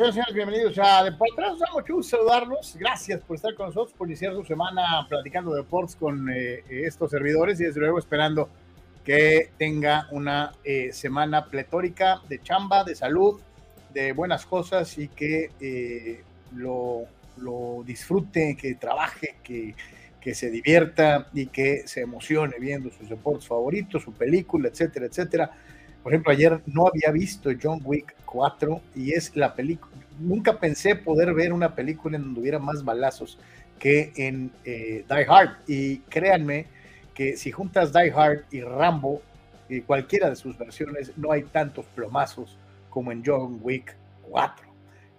señores, señores, bienvenidos a Deportes. Da mucho gusto saludarlos. Gracias por estar con nosotros, por iniciar su semana platicando de deportes con eh, estos servidores y desde luego esperando que tenga una eh, semana pletórica de chamba, de salud, de buenas cosas y que eh, lo, lo, disfrute, que trabaje, que, que se divierta y que se emocione viendo sus deportes favoritos, su película, etcétera, etcétera. Por ejemplo, ayer no había visto John Wick 4 y es la película, nunca pensé poder ver una película en donde hubiera más balazos que en eh, Die Hard. Y créanme que si juntas Die Hard y Rambo, y cualquiera de sus versiones, no hay tantos plomazos como en John Wick 4.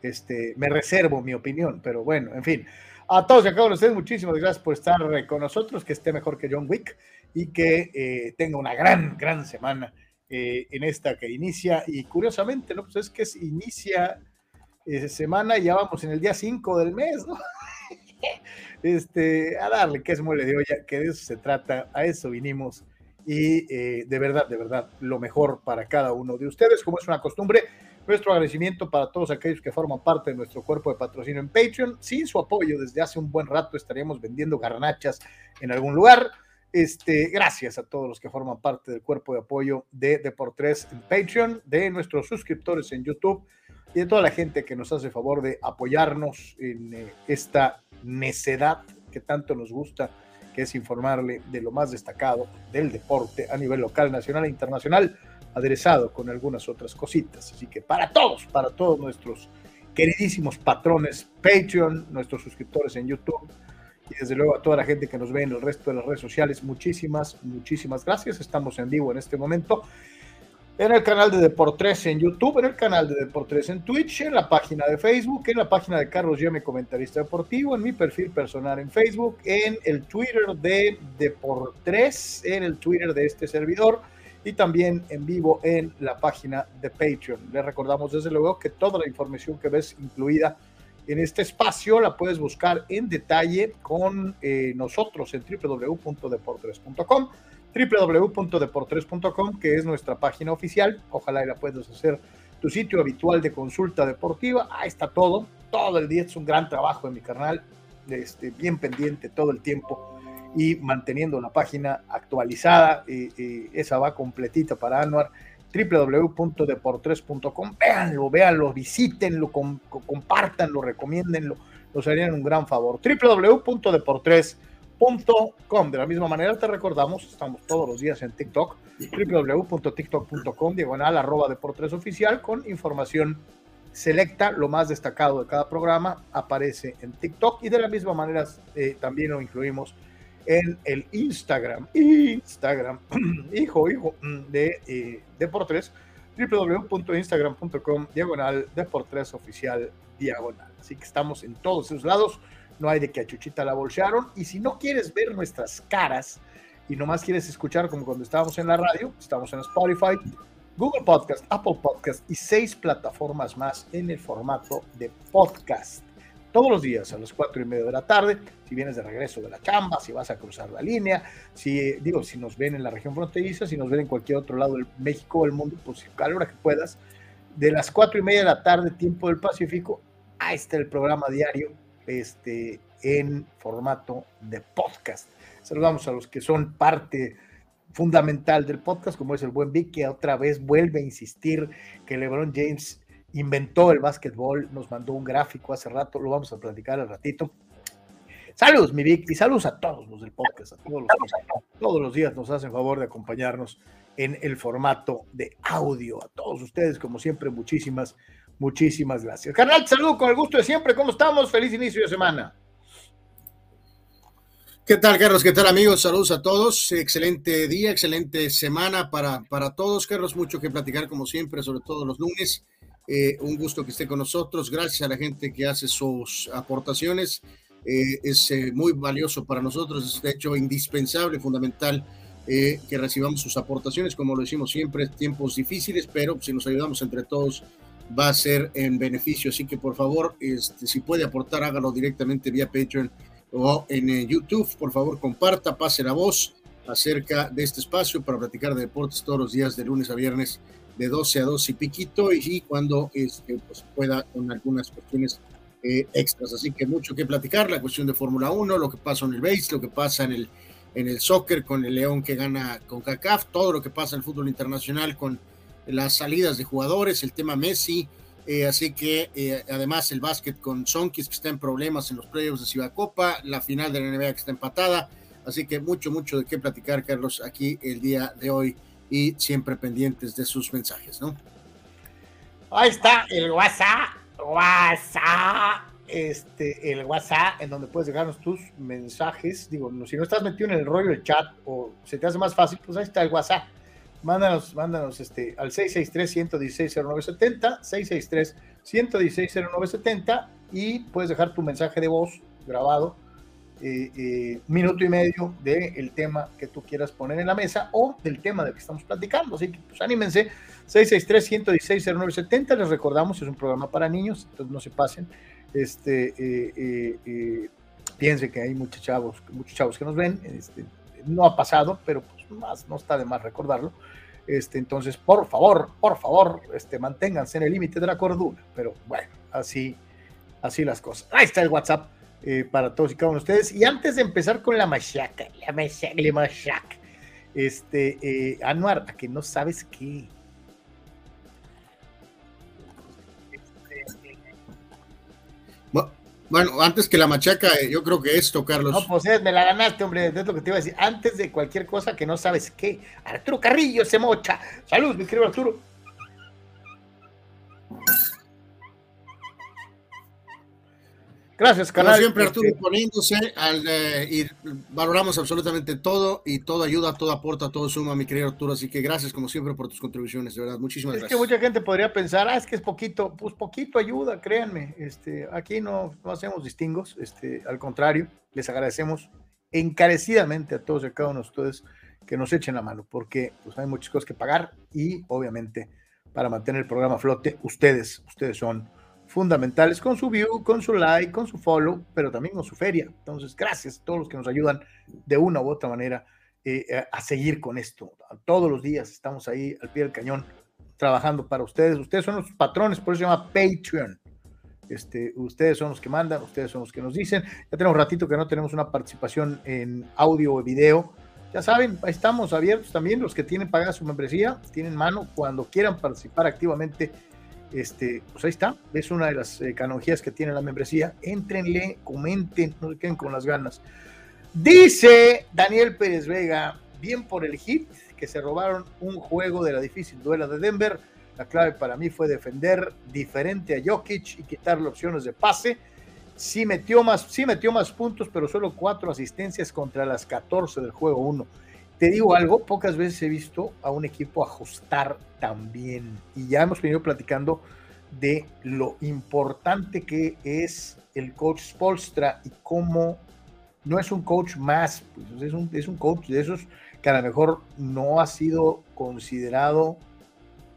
Este, me reservo mi opinión, pero bueno, en fin. A todos y a cada uno de ustedes, muchísimas gracias por estar con nosotros, que esté mejor que John Wick y que eh, tenga una gran, gran semana eh, en esta que inicia. Y curiosamente, ¿no? Pues es que inicia esa semana y ya vamos en el día 5 del mes, ¿no? este, a darle que es mole de olla, que de eso se trata, a eso vinimos. Y eh, de verdad, de verdad, lo mejor para cada uno de ustedes, como es una costumbre. Nuestro agradecimiento para todos aquellos que forman parte de nuestro cuerpo de patrocinio en Patreon. Sin su apoyo, desde hace un buen rato estaríamos vendiendo garnachas en algún lugar. Este, gracias a todos los que forman parte del cuerpo de apoyo de Deportes en Patreon, de nuestros suscriptores en YouTube y de toda la gente que nos hace favor de apoyarnos en eh, esta necedad que tanto nos gusta, que es informarle de lo más destacado del deporte a nivel local, nacional e internacional, aderezado con algunas otras cositas. Así que para todos, para todos nuestros queridísimos patrones Patreon, nuestros suscriptores en YouTube y desde luego a toda la gente que nos ve en el resto de las redes sociales, muchísimas, muchísimas gracias. Estamos en vivo en este momento en el canal de Deportes en YouTube, en el canal de Deportes en Twitch, en la página de Facebook, en la página de Carlos Yeme, comentarista deportivo, en mi perfil personal en Facebook, en el Twitter de Deportes, en el Twitter de este servidor y también en vivo en la página de Patreon. Les recordamos desde luego que toda la información que ves incluida en este espacio la puedes buscar en detalle con eh, nosotros en www.deportres.com www.deportres.com, que es nuestra página oficial. Ojalá y la puedas hacer tu sitio habitual de consulta deportiva. Ahí está todo. Todo el día es un gran trabajo en mi canal, este, bien pendiente todo el tiempo y manteniendo la página actualizada. Y, esa va completita para Anuar www.deportres.com. Véanlo, véanlo, visítenlo, compártanlo, recomiéndenlo. Nos harían un gran favor. www.deportres.com de la misma manera te recordamos, estamos todos los días en TikTok, www.tiktok.com, diagonal arroba deportes oficial, con información selecta, lo más destacado de cada programa aparece en TikTok y de la misma manera eh, también lo incluimos en el Instagram, Instagram, hijo, hijo, de eh, Deportes, www.instagram.com, diagonal Deportes oficial, diagonal. Así que estamos en todos esos lados no hay de que a Chuchita la bolsearon. Y si no quieres ver nuestras caras y nomás quieres escuchar como cuando estábamos en la radio, estamos en Spotify, Google Podcast, Apple Podcast y seis plataformas más en el formato de podcast. Todos los días a las cuatro y media de la tarde, si vienes de regreso de la chamba, si vas a cruzar la línea, si digo, si nos ven en la región fronteriza, si nos ven en cualquier otro lado del México o del mundo, pues a la hora que puedas, de las cuatro y media de la tarde, tiempo del Pacífico, ahí está el programa diario este, en formato de podcast. Saludamos a los que son parte fundamental del podcast, como es el buen Vic, que otra vez vuelve a insistir que LeBron James inventó el básquetbol, nos mandó un gráfico hace rato, lo vamos a platicar al ratito. Saludos, mi Vic, y saludos a todos los del podcast, a todos los que todos los días nos hacen favor de acompañarnos en el formato de audio. A todos ustedes, como siempre, muchísimas, Muchísimas gracias. Carnal, saludo con el gusto de siempre. ¿Cómo estamos? Feliz inicio de semana. ¿Qué tal, Carlos? ¿Qué tal, amigos? Saludos a todos. Excelente día, excelente semana para, para todos. Carlos, mucho que platicar como siempre, sobre todo los lunes. Eh, un gusto que esté con nosotros. Gracias a la gente que hace sus aportaciones. Eh, es eh, muy valioso para nosotros. Es de hecho indispensable, fundamental que recibamos sus aportaciones. Como lo decimos siempre, tiempos difíciles, pero si nos ayudamos entre todos, va a ser en beneficio. Así que por favor, este, si puede aportar, hágalo directamente vía Patreon o en YouTube. Por favor, comparta, pase la voz acerca de este espacio para platicar de deportes todos los días de lunes a viernes de 12 a 12 y piquito y, cuando este, pues, pueda con algunas cuestiones eh, extras. Así que mucho que platicar, la cuestión de Fórmula 1, lo que pasa en el base, lo que pasa en el, en el soccer con el León que gana con CACAF, todo lo que pasa en el fútbol internacional con las salidas de jugadores, el tema Messi, eh, así que eh, además el básquet con Sonkis que está en problemas en los playoffs de Ciudad Copa, la final de la NBA que está empatada, así que mucho, mucho de qué platicar, Carlos, aquí el día de hoy y siempre pendientes de sus mensajes, ¿no? Ahí está el WhatsApp, WhatsApp, este, el WhatsApp, en donde puedes dejarnos tus mensajes. Digo, si no estás metido en el rollo del chat o se te hace más fácil, pues ahí está el WhatsApp mándanos, mándanos este, al 663-116-0970, 663-116-0970 y puedes dejar tu mensaje de voz grabado, eh, eh, minuto y medio del tema que tú quieras poner en la mesa o del tema del que estamos platicando. Así que pues anímense, 663-116-0970, les recordamos, es un programa para niños, entonces no se pasen. Este, eh, piensen que hay muchos chavos, muchos chavos que nos ven, este, no ha pasado, pero pues más, no está de más recordarlo. Este, entonces, por favor, por favor, este, manténganse en el límite de la cordura. Pero bueno, así, así las cosas. Ahí está el WhatsApp eh, para todos y cada uno de ustedes. Y antes de empezar con la machaca, la machaca, la machaca, este, eh, Anuar, a que no sabes qué. Bueno, antes que la machaca, eh, yo creo que esto, Carlos. No, pues me la ganaste, hombre, es lo que te iba a decir. Antes de cualquier cosa que no sabes qué, Arturo Carrillo se mocha. Salud, mi querido Arturo. Gracias, canal. Como siempre, Arturo, este, poniéndose al, eh, y valoramos absolutamente todo y todo ayuda, todo aporta, todo suma, mi querido Arturo. Así que gracias, como siempre, por tus contribuciones, de verdad. Muchísimas gracias. Es que mucha gente podría pensar, ah, es que es poquito, pues poquito ayuda, créanme. Este, aquí no, no hacemos distingos, este, al contrario, les agradecemos encarecidamente a todos y a cada uno de ustedes que nos echen la mano, porque pues, hay muchas cosas que pagar y obviamente para mantener el programa a flote, ustedes, ustedes son fundamentales con su view, con su like, con su follow, pero también con su feria. Entonces, gracias a todos los que nos ayudan de una u otra manera eh, a seguir con esto. Todos los días estamos ahí al pie del cañón trabajando para ustedes. Ustedes son los patrones, por eso se llama Patreon. Este, ustedes son los que mandan, ustedes son los que nos dicen. Ya tenemos ratito que no tenemos una participación en audio o video. Ya saben, estamos abiertos también. Los que tienen pagada su membresía, tienen mano cuando quieran participar activamente este, pues ahí está, es una de las eh, que tiene la membresía. Entrenle, comenten, no se queden con las ganas. Dice Daniel Pérez Vega, bien por el hit, que se robaron un juego de la difícil duela de Denver. La clave para mí fue defender diferente a Jokic y quitarle opciones de pase. Sí metió más, sí metió más puntos, pero solo cuatro asistencias contra las 14 del juego 1 te digo algo, pocas veces he visto a un equipo ajustar tan bien. Y ya hemos venido platicando de lo importante que es el coach Spolstra y cómo no es un coach más, pues es, un, es un coach de esos que a lo mejor no ha sido considerado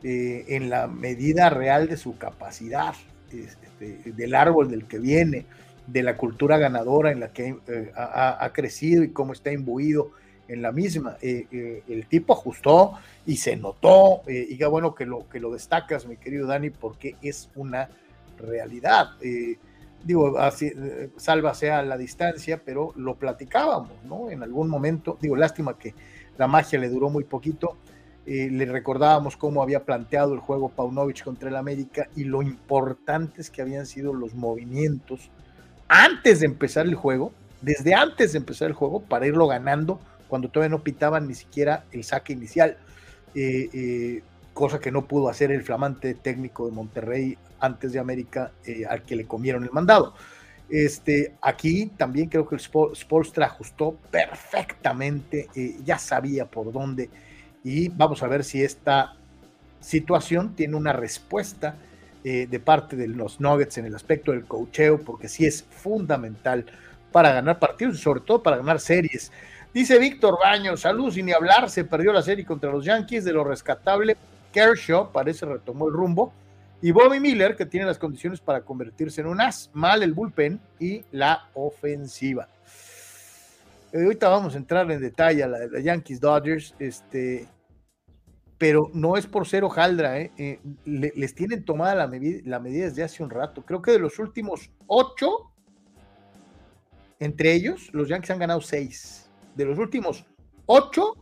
eh, en la medida real de su capacidad, este, del árbol del que viene, de la cultura ganadora en la que eh, ha, ha, crecido y cómo está imbuido en la misma. Eh, eh, el tipo ajustó y se notó, eh, y qué bueno que lo, que lo destacas, mi querido Dani, porque es una realidad. digo, así, salva sea la distancia, pero lo platicábamos, ¿no? En algún momento, digo, lástima que la magia le duró muy poquito. le recordábamos cómo había planteado el juego Paunovic contra el América y lo importantes que habían sido los movimientos antes de empezar el juego, desde antes de empezar el juego, para irlo ganando cuando todavía no pitaban ni siquiera el saque inicial, eh, eh, cosa que no pudo hacer el flamante técnico de Monterrey antes de América, eh, al que le comieron el mandado. Este, aquí también creo que el Spolstra ajustó perfectamente, ya sabía por dónde, y vamos a ver si esta situación tiene una respuesta de parte de los Nuggets en el aspecto del cocheo, porque sí es fundamental para ganar partidos y sobre todo para ganar series. Dice Víctor Baños, salud sin ni hablar, se perdió la serie contra los Yankees de lo rescatable. Kershaw parece retomó el rumbo. Y Bobby Miller, que tiene las condiciones para convertirse en un as. Mal el bullpen y la ofensiva. Eh, ahorita vamos a entrar en detalle a la, Yankees Dodgers. Este, pero no es por ser hojaldra, ¿eh? eh les tienen tomada la, la medida desde hace un rato. Creo que de los últimos ocho, entre ellos, los Yankees han ganado seis. De los últimos ocho,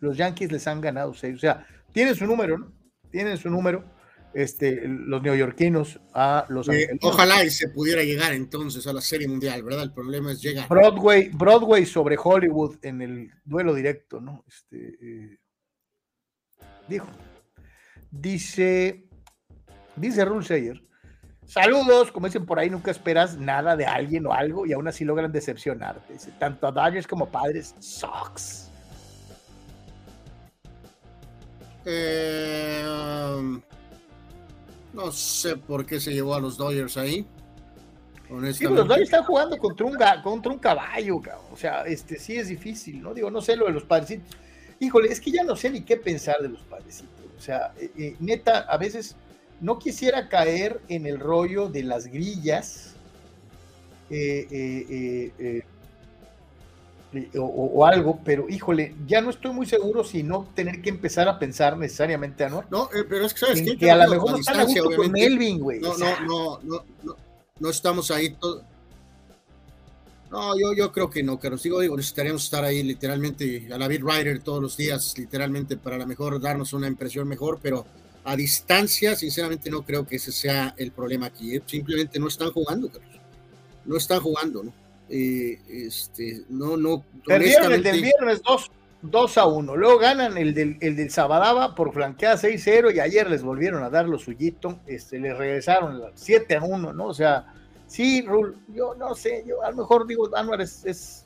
los Yankees les han ganado seis. O sea, tienen su número, ¿no? Tienen su número. Este, los neoyorquinos a los eh, Ojalá y se pudiera llegar entonces a la Serie Mundial, ¿verdad? El problema es llegar. Broadway, Broadway sobre Hollywood en el duelo directo, ¿no? Este, eh, dijo. Dice, dice Rule saludos, como dicen por ahí, nunca esperas nada de alguien o algo y aún así logran decepcionarte. Dice, tanto a Dodgers como padres, sucks. Eh, um, no sé por qué se llevó a los Dodgers ahí. Sí, los Dodgers están jugando contra un, contra un caballo, o sea, este sí es difícil, ¿no? Digo, no sé lo de los padrecitos. Híjole, es que ya no sé ni qué pensar de los padrecitos. O sea, eh, eh, neta, a veces no quisiera caer en el rollo de las grillas eh, o, algo, pero híjole, ya no estoy muy seguro si no tener que empezar a pensar necesariamente a no. No, pero es que sabes que, que a lo mejor no están a gusto con Melvin, güey. No, no, no, no, no, no estamos ahí todos no, yo, yo creo que no, Carlos. Digo, digo, necesitaríamos estar ahí literalmente a la beat writer todos los días, literalmente para a lo mejor darnos una impresión mejor, pero a distancia, sinceramente no creo que ese sea el problema aquí. ¿eh? Simplemente no están jugando, Carlos. No están jugando, ¿no? Eh, este, no, no. Perdieron el del viernes 2, a 1. Luego ganan el del, el del Sabadaba por flanqueada 6-0 y ayer les volvieron a dar lo suyito. Este, les regresaron 7 a 1, ¿no? O sea Sí, Rul, yo no sé, yo a lo mejor digo, Anuar es,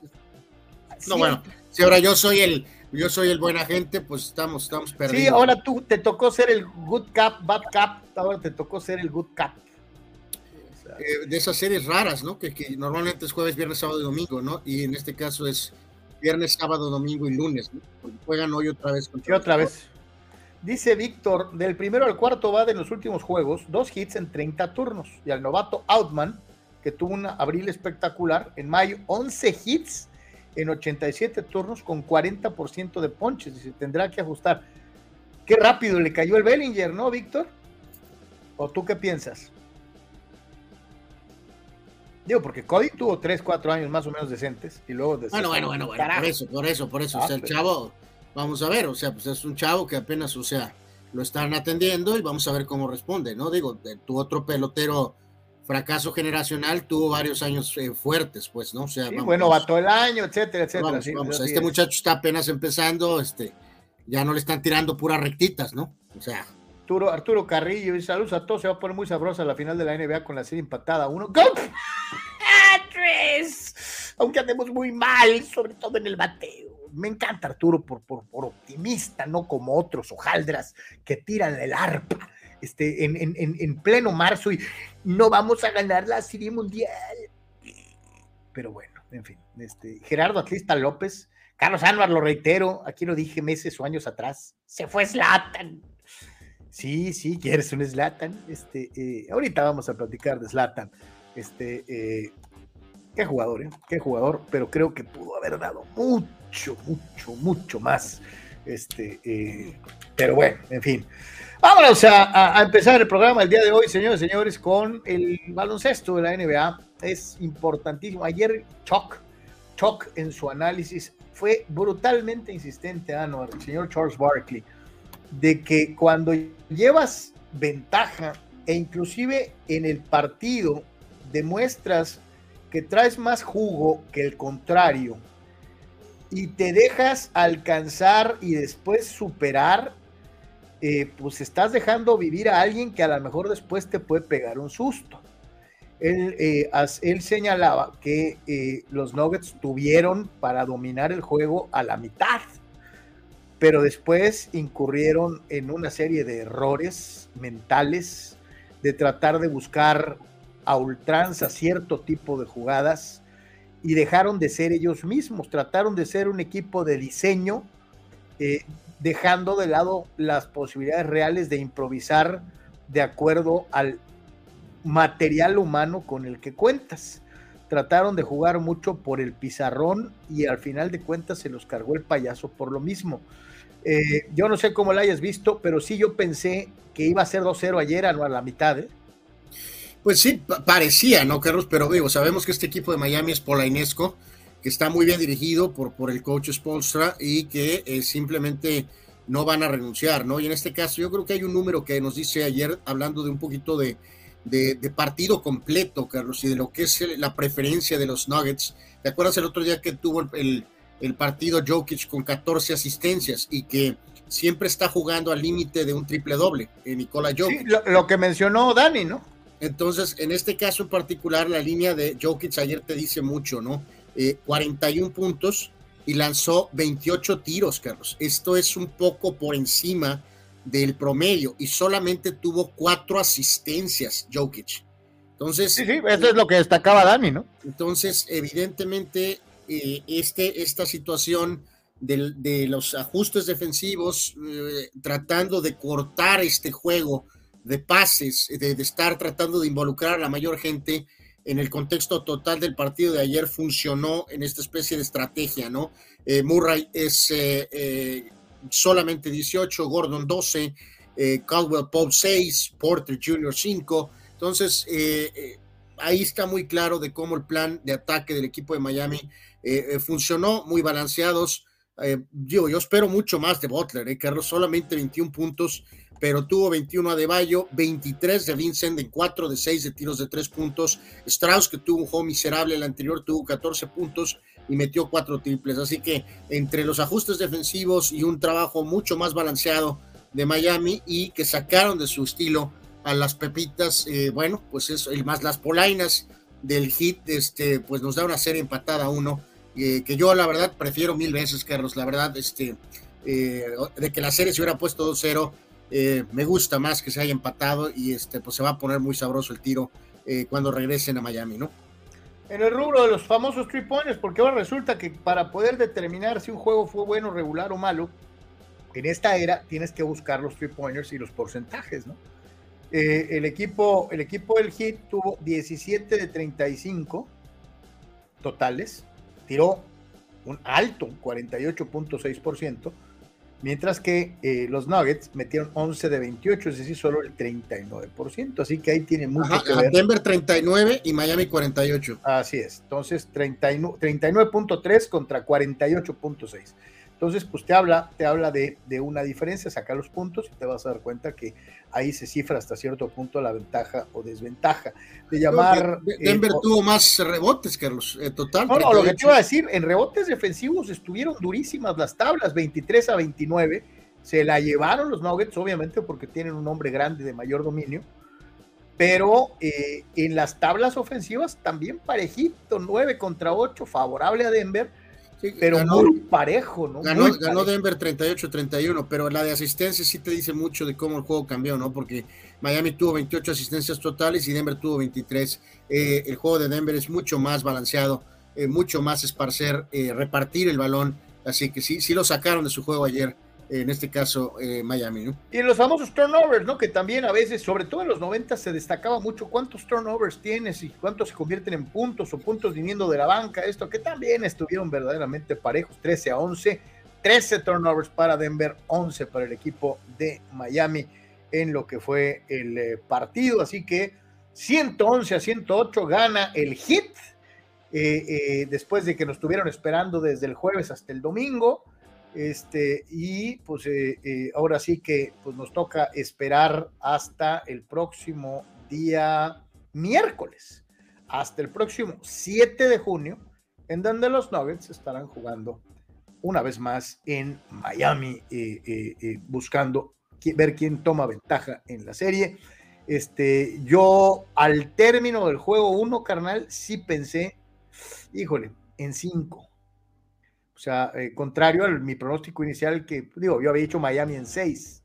no, bueno, si ahora yo soy el, yo soy el buen agente, pues estamos, estamos perdiendo. Sí, ahora tú te tocó ser el good cap, bad cap, ahora te tocó ser el good cap. Eh, de esas series raras, ¿no? Que, normalmente es jueves, viernes, sábado y domingo, ¿no? Y en este caso es viernes, sábado, domingo y lunes, ¿no? Porque juegan hoy otra vez. Y otra vez. Dice Víctor, del primero al cuarto va de los últimos juegos, dos hits en 30 turnos. Y al novato Outman que tuvo un abril espectacular. En mayo, 11 hits en 87 turnos con 40% de ponches. Y se tendrá que ajustar. Qué rápido le cayó el Bellinger, ¿no, Víctor? ¿O tú qué piensas? Digo, porque Cody tuvo 3, 4 años más o menos decentes y luego... Bueno, bueno, bueno, bueno, por eso, por eso, por eso. o sea, el ah, chavo, vamos a ver, o sea, pues es un chavo que apenas, o sea, lo están atendiendo y vamos a ver cómo responde, ¿no? Digo, tu otro pelotero fracaso generacional tuvo varios años eh, fuertes, pues, ¿no? O sea, bueno, va todo el año, etcétera, etcétera. Vamos, este muchacho está apenas empezando, este, ya no le están tirando puras rectitas, ¿no? O sea. Arturo, Arturo Carrillo, y saludos a todos, se va a poner muy sabrosa la final de la NBA con la serie empatada. Uno, ¡Go! tres! Aunque andemos muy mal, sobre todo en el bateo. Me encanta Arturo por, por, por optimista, no como otros hojaldras que tiran el arpa este, en, en, en, pleno marzo y no vamos a ganar la Serie Mundial. Pero bueno, en fin, este, Gerardo Atlista López, Carlos Anuar, lo reitero, aquí lo dije meses o años atrás, se fue Slatan. Sí, sí, quieres un Slatan. Este, eh, ahorita vamos a platicar de Slatan. Este, eh, qué jugador, ¿eh? Qué jugador, pero creo que pudo haber dado mucho, mucho, mucho más. Este, eh, pero bueno, en fin. Vámonos a, empezar el programa el día de hoy, señores y señores, con el baloncesto de la NBA. Es importantísimo. Ayer Chuck, Chuck en su análisis fue brutalmente insistente, ah, el señor Charles Barkley, de que cuando llevas ventaja e inclusive en el partido demuestras que traes más jugo que el contrario y te dejas alcanzar y después superar, eh, pues estás dejando vivir a alguien que a lo mejor después te puede pegar un susto. Él, eh, él señalaba que eh, los Nuggets tuvieron para dominar el juego a la mitad, pero después incurrieron en una serie de errores mentales de tratar de buscar a ultranza cierto tipo de jugadas y dejaron de ser ellos mismos, trataron de ser un equipo de diseño dejando de lado las posibilidades reales de improvisar de acuerdo al material humano con el que cuentas. Trataron de jugar mucho por el pizarrón y al final de cuentas se los cargó el payaso por lo mismo. Eh, yo no sé cómo la hayas visto, pero sí yo pensé que iba a ser 2-0 ayer a la mitad. ¿eh? Pues sí, parecía, ¿no, Carlos? Pero digo, sabemos que este equipo de Miami es polainesco, que está muy bien dirigido por, por el coach Spolstra y que eh, simplemente no van a renunciar, ¿no? Y en este caso yo creo que hay un número que nos dice ayer, hablando de un poquito de, de, partido completo, Carlos, y de lo que es la preferencia de los Nuggets. ¿Te acuerdas el otro día que tuvo el, el partido Jokic con 14 asistencias y que siempre está jugando al límite de un triple doble, en Nicola Jokic? Sí, lo, que mencionó Dani, ¿no? Entonces, en este caso en particular, la línea de Jokic ayer te dice mucho, ¿no? 41 eh, puntos y lanzó 28 tiros, Carlos. Esto es un poco por encima del promedio y solamente tuvo cuatro asistencias Jokic. Entonces, sí, sí, eso es lo que destacaba Dani, ¿no? Entonces, evidentemente, eh, este, esta situación de, los ajustes defensivos, eh, tratando de cortar este juego de pases, de, estar tratando de involucrar a la mayor gente en el contexto total del partido de ayer, funcionó en esta especie de estrategia, ¿no? Eh, Murray es solamente 18, Gordon 12, eh, Caldwell Pope 6, Porter Jr. 5. Entonces, eh, eh, ahí está muy claro de cómo el plan de ataque del equipo de Miami funcionó, muy balanceados. yo, yo espero mucho más de Butler, Carlos, solamente 21 puntos, pero tuvo 21 a De Bayo, 23 de Vincent en 4 de 6 de tiros de 3 puntos. Strauss, que tuvo un juego miserable, el anterior tuvo 14 puntos y metió cuatro triples. Así que entre los ajustes defensivos y un trabajo mucho más balanceado de Miami y que sacaron de su estilo a las pepitas, eh, bueno, pues eso, y más las polainas del hit, este, pues nos da una serie empatada uno, eh, que yo la verdad prefiero mil veces, Carlos, la verdad, este, eh, de que la serie se hubiera puesto 2-0, me gusta más que se haya empatado y este, pues se va a poner muy sabroso el tiro cuando regresen a Miami, ¿no? en el rubro de los famosos three pointers, porque ahora resulta que para poder determinar si un juego fue bueno, regular o malo, en esta era tienes que buscar los three pointers y los porcentajes, ¿no? Eh, el, equipo, el equipo del Heat tuvo 17 de 35 totales, tiró un alto, 48.6%, Mientras que eh, los Nuggets metieron 11 de 28, es decir, solo el 39%. Así que ahí tiene mucho que ver. Denver 39 y Miami 48. Así es. Entonces, 39.3 contra 48.6. Entonces, pues te habla, te habla de, de, una diferencia, saca los puntos y te vas a dar cuenta que ahí se cifra hasta cierto punto la ventaja o desventaja. De llamar. Denver eh, tuvo más rebotes, Carlos, eh, total. No, no, lo que te iba a decir, en rebotes defensivos estuvieron durísimas las tablas, 23 a 29. Se la llevaron los Nuggets, obviamente, porque tienen un hombre grande de mayor dominio. Pero eh, en las tablas ofensivas también parejito, 9 contra 8, favorable a Denver pero muy parejo, ¿no? Ganó, Denver 38-31, pero la de asistencia sí te dice mucho de cómo el juego cambió, ¿no? Porque Miami tuvo 28 asistencias totales y Denver tuvo 23. Eh, el juego de Denver es mucho más balanceado, eh, mucho más esparcer, eh, repartir el balón. Así que sí, sí lo sacaron de su juego ayer en este caso eh, Miami. ¿no? Y los famosos turnovers, ¿no? Que también a veces, sobre todo en los 90, se destacaba mucho cuántos turnovers tienes y cuántos se convierten en puntos o puntos viniendo de la banca, esto que también estuvieron verdaderamente parejos, 13 a 11, 13 turnovers para Denver, 11 para el equipo de Miami en lo que fue el eh, partido, así que 111 a 108 gana el hit. Eh, después de que nos estuvieron esperando desde el jueves hasta el domingo, este, y pues eh, eh, ahora sí que pues nos toca esperar hasta el próximo día miércoles, hasta el próximo 7 de junio, en donde los Nuggets estarán jugando una vez más en Miami, eh, buscando ver quién toma ventaja en la serie. Este, yo al término del juego 1, carnal, sí pensé, híjole, en 5 o sea, eh, contrario a mi pronóstico inicial, que digo, yo había dicho Miami en 6.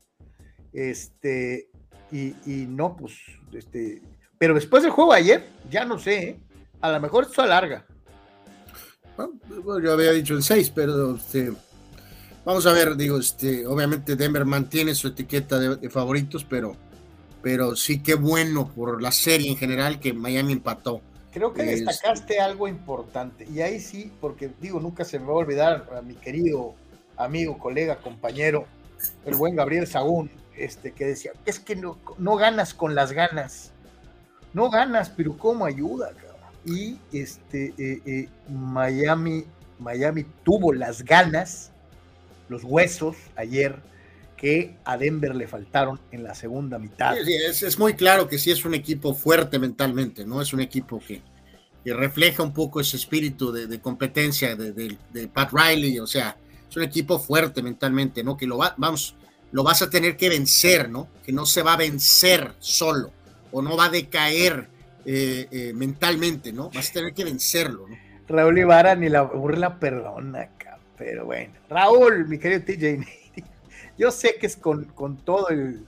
Este, y, no, pues, este, pero después del juego ayer, ya no sé, ¿eh? a lo mejor esto alarga. Bueno, yo había dicho en 6, pero este, vamos a ver, digo, este, obviamente Denver mantiene su etiqueta de, favoritos, pero, pero sí que bueno por la serie en general que Miami empató. Creo que destacaste algo importante, y ahí sí, porque digo, nunca se me va a olvidar a mi querido amigo, colega, compañero, el buen Gabriel Sagún, este, que decía, es que no, no ganas con las ganas, no ganas, pero ¿cómo ayuda? Y este, eh, eh, Miami, Miami tuvo las ganas, los huesos ayer que a Denver le faltaron en la segunda mitad. es, muy claro que sí es un equipo fuerte mentalmente, ¿no? Es un equipo que, refleja un poco ese espíritu de, competencia de, Pat Riley, o sea, es un equipo fuerte mentalmente, ¿no? Que lo va, vamos, lo vas a tener que vencer, ¿no? Que no se va a vencer solo o no va a decaer eh, eh, mentalmente, ¿no? Vas a tener que vencerlo, ¿no? Raúl Ibarra ni la burla perdona, pero bueno. Raúl, mi querido TJ, yo sé que es con, todo el,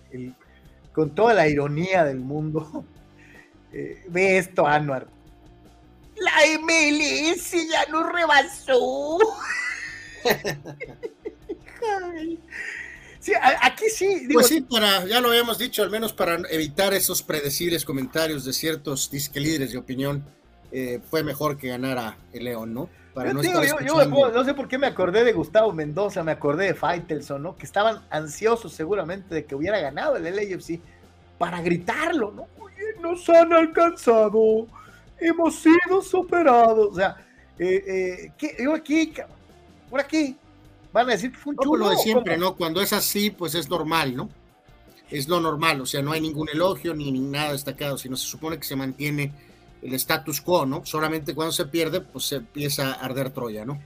con toda la ironía del mundo. Eh, ve esto, Anuar. La MLS ya nos rebasó. Sí, aquí sí. pues sí, para, ya lo habíamos dicho, al menos para evitar esos predecibles comentarios de ciertos disque líderes de opinión, eh, fue mejor que ganara el León, ¿no? Para no, no sé por qué me acordé de Gustavo Mendoza, me acordé de Faitelson, ¿no? Que estaban ansiosos seguramente de que hubiera ganado el LAFC para gritarlo, ¿no? Oye, nos han alcanzado, hemos sido superados. O sea, eh, eh, ¿qué? yo aquí, por aquí, van a decir que fue un chulo. lo de siempre, ¿no? Cuando es así, pues es normal, ¿no? Es lo normal, o sea, no hay ningún elogio ni, nada destacado, sino se supone que se mantiene el status quo, ¿no? Solamente cuando se pierde, pues se empieza a arder Troya, ¿no?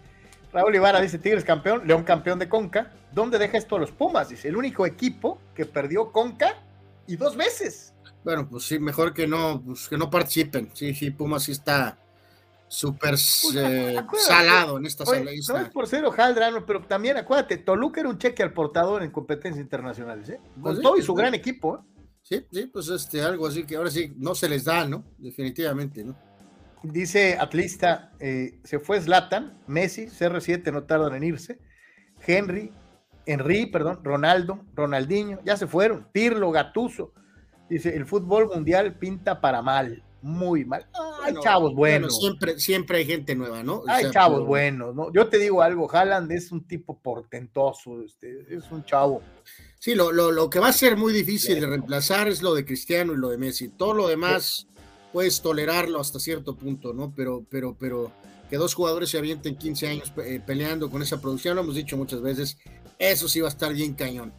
Raúl Ibarra dice Tigres campeón, León campeón de Conca. ¿Dónde deja esto a los Pumas? Dice, el único equipo que perdió Conca y dos veces. Bueno, pues sí, mejor que no, pues que no participen. Sí, sí, Pumas sí está súper eh, salado en esta sala. No es por ser Ojaldrano, pero también acuérdate, Toluca era un cheque al portador en competencias internacionales, ¿eh? Con pues todo y su gran equipo, ¿eh? Sí, sí, pues este, algo así que ahora sí no se les da, ¿no? Definitivamente, ¿no? Dice Atlista, eh, se fue Zlatan, Messi, CR7 no tardan en irse, Henry, Henry, perdón, Ronaldo, Ronaldinho, ya se fueron, Pirlo, Gatuso, dice, el fútbol mundial pinta para mal muy mal. Hay chavos buenos. siempre, siempre hay gente nueva, ¿no? hay chavos buenos, ¿no? Yo te digo algo, Haaland es un tipo portentoso, este, es un chavo. Sí, lo, lo, que va a ser muy difícil de reemplazar es lo de Cristiano y lo de Messi. Todo lo demás puedes tolerarlo hasta cierto punto, ¿no? Pero, pero, pero que dos jugadores se avienten 15 años eh, peleando con esa producción, lo hemos dicho muchas veces, eso sí va a estar bien cañón.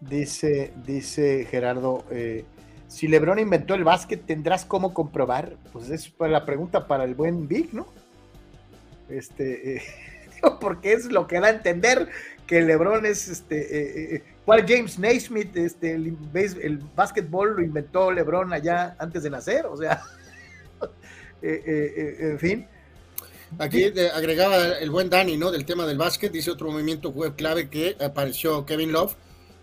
Dice, dice Gerardo, eh, si LeBron inventó el básquet, ¿tendrás cómo comprobar? Pues es la pregunta para el buen Vic, ¿no? Este, eh, porque es lo que da a entender que LeBron es este. Eh, eh ¿Cuál James Naismith? Este, el, básquetbol lo inventó LeBron allá antes de nacer, o sea. en fin. Aquí agregaba el buen Dani, ¿no? Del tema del básquet, dice otro movimiento web clave que apareció Kevin Love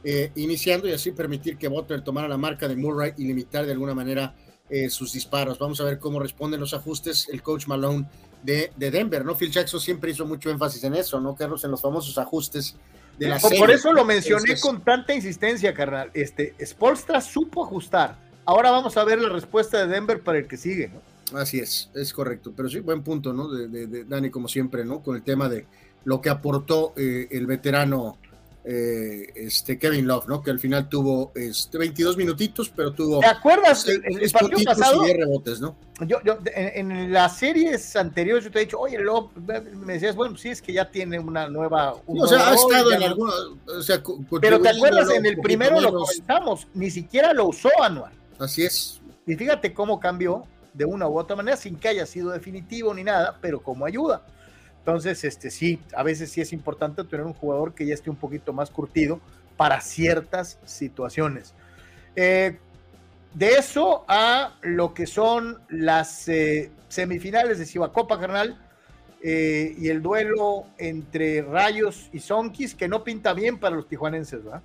eh, iniciando y así permitir que Butler tomara la marca de Murray y limitar de alguna manera eh, sus disparos. Vamos a ver cómo responden los ajustes el coach Malone de, Denver, ¿no? Phil Jackson siempre hizo mucho énfasis en eso, ¿no? Carlos, en los famosos ajustes de la Por, por eso lo mencioné con tanta insistencia, carnal. Este, Spolstra supo ajustar. Ahora vamos a ver la respuesta de Denver para el que sigue, ¿no? Así es, es correcto. Pero sí, buen punto, ¿no? De, Dani, como siempre, ¿no? Con el tema de lo que aportó eh, el veterano eh, este Kevin Love, ¿no? Que al final tuvo este, 22 minutitos, pero tuvo. ¿Te acuerdas? El, partido pasado. Y rebotes, ¿no? Yo, yo en, las series anteriores yo te he dicho, oye, Love, me decías, bueno, sí, es que ya tiene una nueva. o sea, ha estado en alguna. O sea, pero te acuerdas, en el primero lo comentamos, ni siquiera lo usó Anual. Así es. Y fíjate cómo cambió de una u otra manera, sin que haya sido definitivo ni nada, pero como ayuda. Entonces, este, sí, a veces sí es importante tener un jugador que ya esté un poquito más curtido para ciertas situaciones. Eh, de eso a lo que son las eh, semifinales de Cibacopa, carnal, eh, y el duelo entre Rayos y Sonkis, que no pinta bien para los tijuanenses, ¿verdad?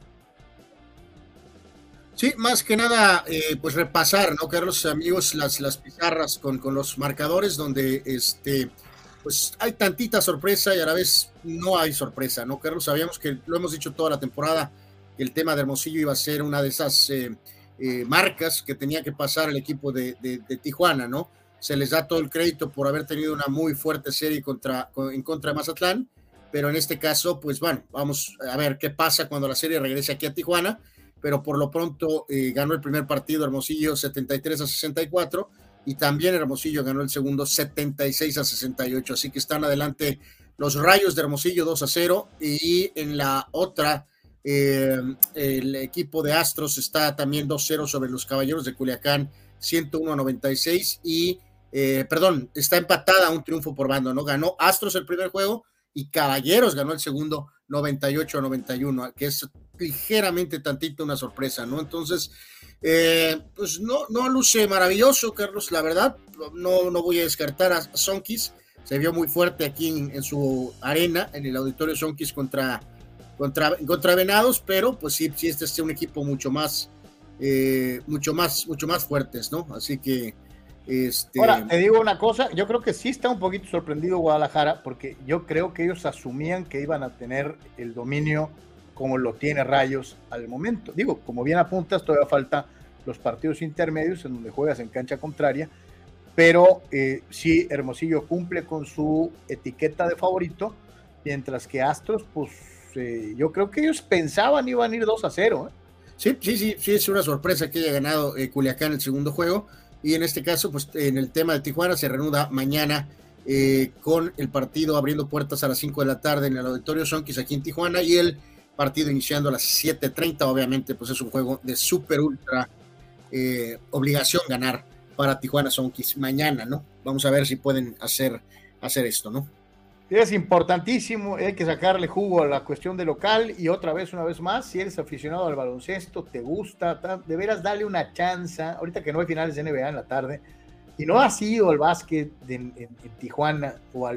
Sí, más que nada, pues repasar, ¿no, Carlos? Amigos, las, las pizarras con, con los marcadores, donde este pues hay tantita sorpresa y a la vez no hay sorpresa, ¿no, Carlos? Sabíamos que lo hemos dicho toda la temporada, que el tema de Hermosillo iba a ser una de esas eh, eh, marcas que tenía que pasar el equipo de, Tijuana, ¿no? Se les da todo el crédito por haber tenido una muy fuerte serie contra, en contra de Mazatlán, pero en este caso, pues bueno, vamos a ver qué pasa cuando la serie regrese aquí a Tijuana, pero por lo pronto eh, ganó el primer partido Hermosillo 73 a 64 y también Hermosillo ganó el segundo 76 a 68, así que están adelante los Rayos de Hermosillo 2 a 0 y en la otra eh, el equipo de Astros está también 2-0 sobre los Caballeros de Culiacán 101 a 96 y eh, perdón, está empatada un triunfo por bando, ¿no? Ganó Astros el primer juego y Caballeros ganó el segundo 98 a 91, que es ligeramente tantito una sorpresa, ¿no? Entonces, eh, pues no, no luce maravilloso, Carlos, la verdad, no, no voy a descartar a Sonkis, se vio muy fuerte aquí en, su arena, en el auditorio Sonkis contra, contra, Venados, pero pues sí, sí, este es un equipo mucho más, eh, mucho más, mucho más fuertes, ¿no? Así que este... Ahora, te digo una cosa, yo creo que sí está un poquito sorprendido Guadalajara, porque yo creo que ellos asumían que iban a tener el dominio como lo tiene Rayos al momento. Digo, como bien apuntas, todavía falta los partidos intermedios en donde juegas en cancha contraria, pero eh, sí, Hermosillo cumple con su etiqueta de favorito, mientras que Astros, pues eh, yo creo que ellos pensaban iban a ir 2 a 0. ¿eh? Sí, sí, sí, sí, es una sorpresa que haya ganado Culiacán el segundo juego y en este caso, pues en el tema de Tijuana se reanuda mañana eh, con el partido abriendo puertas a las 5 de la tarde en el Auditorio Sonkis aquí en Tijuana y el partido iniciando a las 7.30, obviamente pues es un juego de súper ultra eh, obligación ganar para Tijuana Sonkis mañana, ¿no? Vamos a ver si pueden hacer, hacer esto, ¿no? Es importantísimo, hay que sacarle jugo a la cuestión de local y otra vez, una vez más, si eres aficionado al baloncesto, te gusta, de veras darle una chance, ahorita que no hay finales de NBA en la tarde, y no ha sido el básquet en, Tijuana o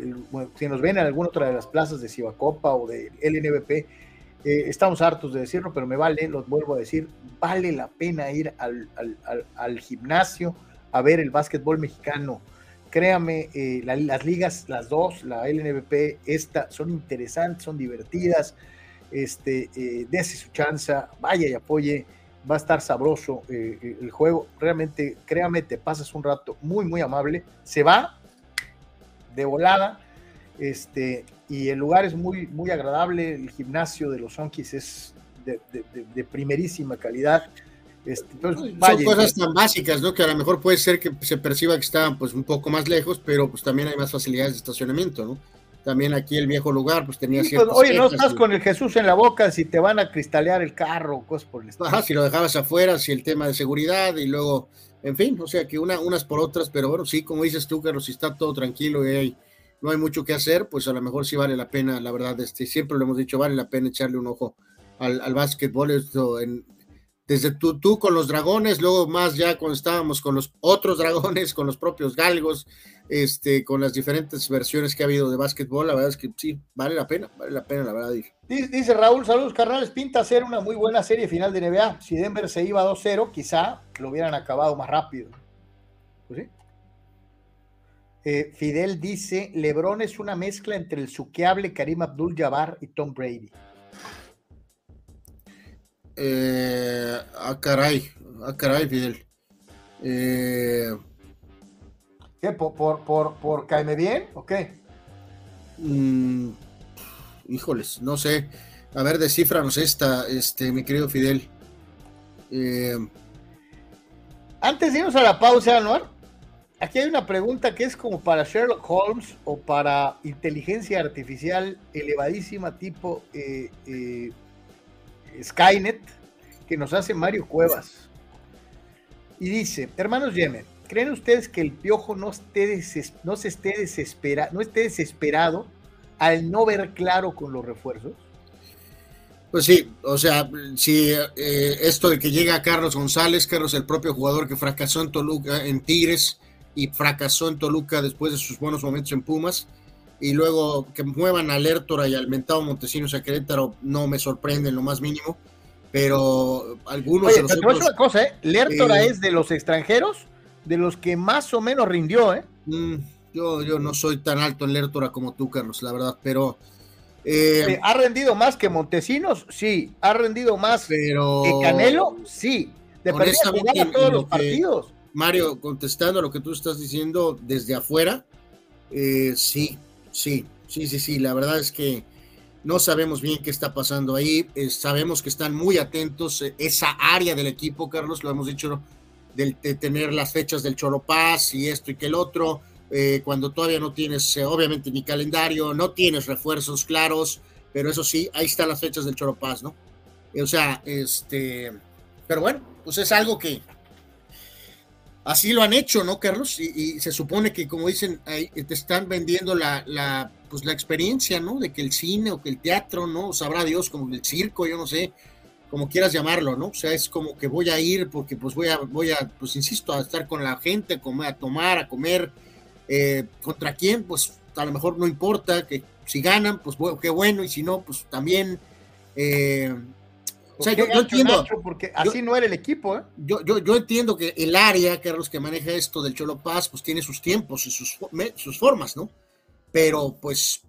si nos ven en alguna otra de las plazas de Cibacopa o de LNBP, eh, estamos hartos de decirlo, pero me vale, los vuelvo a decir, vale la pena ir al, al gimnasio a ver el básquetbol mexicano. Créame, eh, las ligas, las dos, la LNBP, esta, son interesantes, son divertidas, este, eh, dése su chance, vaya y apoye, va a estar sabroso eh, el juego, realmente, créame, te pasas un rato muy, muy amable, se va de volada, este, y el lugar es muy, muy agradable, el gimnasio de los Sonkis es de primerísima calidad, este, Son cosas tan básicas, ¿no? Que a lo mejor puede ser que se perciba que están pues un poco más lejos, pero pues también hay más facilidades de estacionamiento, ¿no? También aquí el viejo lugar pues tenía sí, pues, Oye, no estás con el Jesús en la boca si te van a cristalear el carro, cosas por el estilo. Ajá, si lo dejabas afuera, si el tema de seguridad y luego, en fin, o sea que una, unas por otras, pero bueno, sí, como dices tú, Carlos, si está todo tranquilo y hay, no hay mucho que hacer, pues a lo mejor sí vale la pena, la verdad, este, siempre lo hemos dicho, vale la pena echarle un ojo al, al básquetbol, esto en, desde tú, tú con los dragones, luego más ya cuando estábamos con los otros dragones, con los propios galgos, este, con las diferentes versiones que ha habido de básquetbol, la verdad es que sí, vale la pena, vale la pena, la verdad. Dice Raúl, saludos carnales, pinta ser una muy buena serie final de NBA. Si Denver se iba 2-0, quizá lo hubieran acabado más rápido. Eh, Fidel dice, Lebron es una mezcla entre el suqueable Karim Abdul-Jabbar y Tom Brady. Eh, ah, caray, ah, caray, Fidel. Eh, ¿Qué? ¿Por, por, por, caerme bien o qué? Mm, híjoles, no sé. A ver, descifranos esta, este, mi querido Fidel. Eh, Antes de irnos a la pausa, Anuar, aquí hay una pregunta que es como para Sherlock Holmes o para inteligencia artificial elevadísima tipo eh, eh Skynet que nos hace Mario Cuevas. Y dice, hermanos Yemen, ¿creen ustedes que el piojo no, esté no se esté desespera no esté desesperado al no ver claro con los refuerzos? Pues sí, o sea, si eh, esto de que llega Carlos González, Carlos el propio jugador que fracasó en Toluca, en Tigres y fracasó en Toluca después de sus buenos momentos en Pumas, y luego que muevan a Lertora y al mentado Montesinos a Querétaro no me sorprende en lo más mínimo, pero algunos Oye, de una cosa, ¿eh? Lertora eh, es de los extranjeros de los que más o menos rindió, ¿eh? Mm, yo, yo no soy tan alto en Lertora como tú, Carlos, la verdad, pero... Eh, ¿Ha rendido más que Montesinos? Sí. ¿Ha rendido más pero... que Canelo? Sí. De a todos los partidos. Mario, contestando a lo que tú estás diciendo desde afuera, sí, Sí, sí, sí, sí. La verdad es que No sabemos bien qué está pasando ahí. Eh, sabemos que están muy atentos. Eh, esa área del equipo, Carlos, lo hemos dicho, de, tener las fechas del Cholo Paz y esto y que el otro. Eh, cuando todavía no tienes, obviamente, ni calendario, no tienes refuerzos claros, pero eso sí, ahí están las fechas del Cholo Paz, ¿no? O sea, este. Pero bueno, pues es algo que, así lo han hecho, ¿no, Carlos? Y, se supone que, como dicen, ahí te están vendiendo la, la, pues, la experiencia, ¿no? De que el cine o que el teatro, ¿no? Sabrá Dios, como el circo, yo no sé, como quieras llamarlo, ¿no? O sea, es como que voy a ir porque pues voy a, voy a, pues insisto, a estar con la gente, a tomar, a comer. Eh, ¿Contra quién? Pues a lo mejor no importa, que si ganan, pues bueno, qué bueno, y si no, pues también... Eh, o sea, yo, entiendo. porque así no era el equipo, ¿eh? Yo, yo, yo entiendo que el área, Carlos, que maneja esto del Cholo Paz, pues tiene sus tiempos y sus, sus formas, ¿no? Pero pues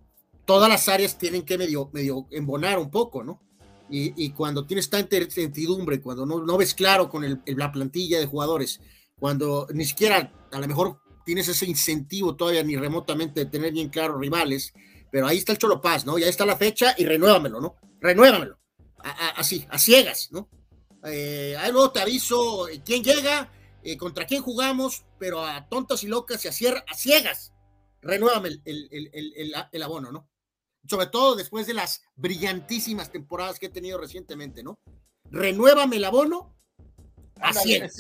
todas las áreas tienen que medio, medio embonar un poco, ¿no? Y, y cuando tienes tanta incertidumbre, cuando no, no ves claro con el, la plantilla de jugadores, cuando ni siquiera a lo mejor tienes ese incentivo todavía ni remotamente de tener bien claro rivales, pero ahí está el Cholo Paz, ¿no? Ya está la fecha y renuévamelo, ¿no? Renuévamelo así, a ciegas, ¿no? Eh, ahí luego te aviso eh, quién llega, eh, contra quién jugamos, pero a tontas y locas y a, a ciegas, renuévame el, abono, ¿no? Sobre todo después de las brillantísimas temporadas que he tenido recientemente, ¿no? Renuévame el abono. Así es.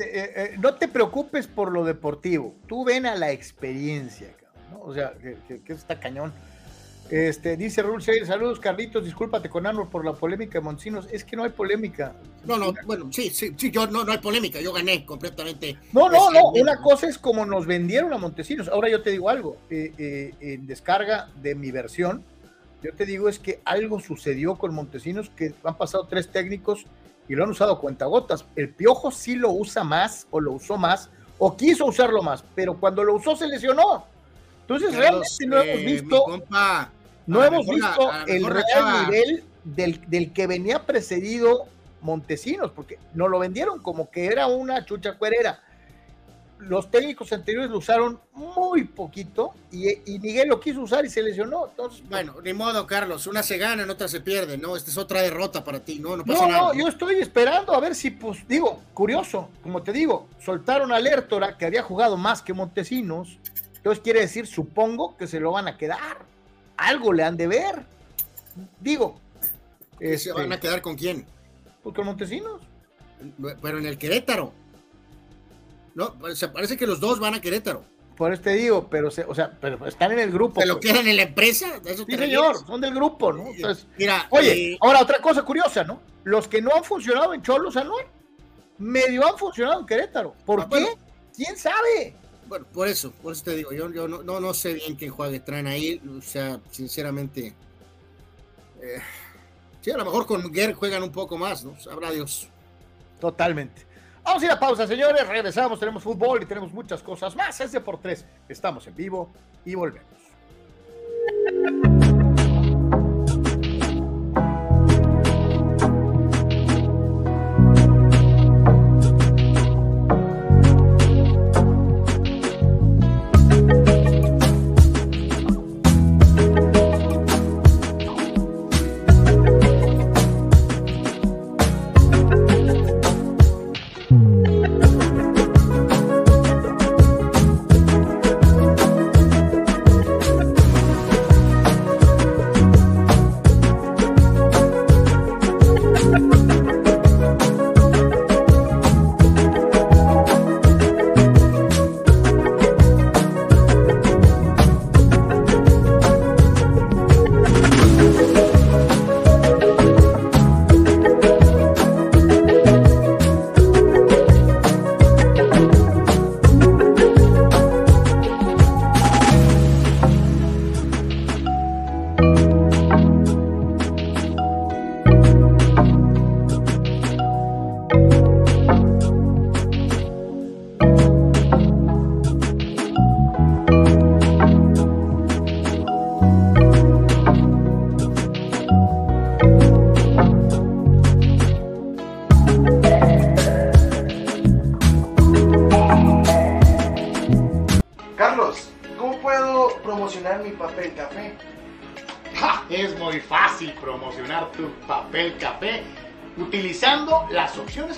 no te preocupes por lo deportivo, tú ven a la experiencia, ¿no? O sea, que, que, que está cañón este, dice Raúl saludos Carlitos, discúlpate con Anor por la polémica de Montesinos. Es que no hay polémica. No, no, bueno, sí, sí, sí, yo no, no hay polémica, yo gané completamente. No, no, no, una cosa es como nos vendieron a Montesinos. Ahora yo te digo algo, eh, eh, en descarga de mi versión, yo te digo es que algo sucedió con Montesinos, que han pasado tres técnicos y lo han usado cuentagotas. El Piojo sí lo usa más, o lo usó más, o quiso usarlo más, pero cuando lo usó se lesionó. Entonces, realmente no hemos eh, visto, no hemos visto el real nivel del, del, que venía precedido Montesinos, porque nos lo vendieron como que era una chucha cuerera. Los técnicos anteriores lo usaron muy poquito y, y, Miguel lo quiso usar y se lesionó. Entonces, pues, bueno, ni modo, Carlos, una se gana, en otra se pierde, ¿no? Esta es otra derrota para ti, ¿no? No, pasa nada, no, yo estoy esperando a ver si, pues, digo, curioso, como te digo, soltaron a Lertora, que había jugado más que Montesinos, entonces quiere decir, supongo que se lo van a quedar. Algo le han de ver. Digo. ¿Se este, van a quedar con quién? Pues con Montesinos. Pero en el Querétaro. No, se parece que los dos van a Querétaro. Por eso te digo, pero, o sea, pero están en el grupo. ¿Se lo pues. quedan en la empresa? sí, señor, son del grupo, ¿no? Entonces, Mira, oye, eh, ahora otra cosa curiosa, ¿no? Los que no han funcionado en Cholos Anual, medio han funcionado en Querétaro. ¿Por ah, qué? ¿Quién sabe? Bueno, por eso, por eso te digo, yo, yo no, no, sé bien quién juegue traen ahí, o sea, sinceramente. Eh, sí, a lo mejor con Guerre juegan un poco más, ¿no? Sabrá Dios. Totalmente. Vamos a ir a pausa, señores. Regresamos, tenemos fútbol y tenemos muchas cosas más. Es de por tres. Estamos en vivo y volvemos.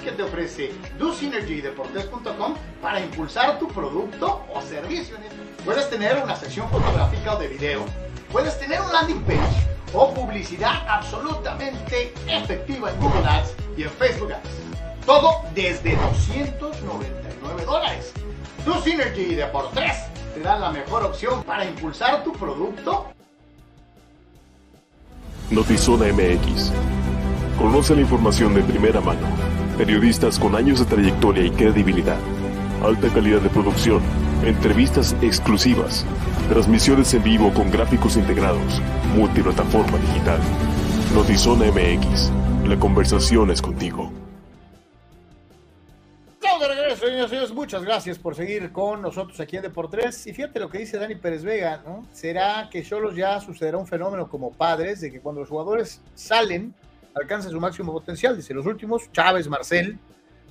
Que te ofrece DoSynergyDeportes.com para impulsar tu producto o servicio. Puedes tener una sección fotográfica o de video, puedes tener un landing page o publicidad absolutamente efectiva en Google Ads y en Facebook Ads. Todo desde 299 dólares. DoSynergy de por 3 te da la mejor opción para impulsar tu producto. Notizona MX Conoce la información de primera mano. Periodistas con años de trayectoria y credibilidad. Alta calidad de producción. Entrevistas exclusivas. Transmisiones en vivo con gráficos integrados. Multiplataforma digital. Notizona MX. La conversación es contigo. Muchas gracias por seguir con nosotros aquí en Deportes. Y fíjate lo que dice Dani Pérez Vega, ¿no? ¿Será que solo ya sucederá un fenómeno como padres de que cuando los jugadores salen alcanza su máximo potencial. Dice, los últimos, Chávez, Marcel,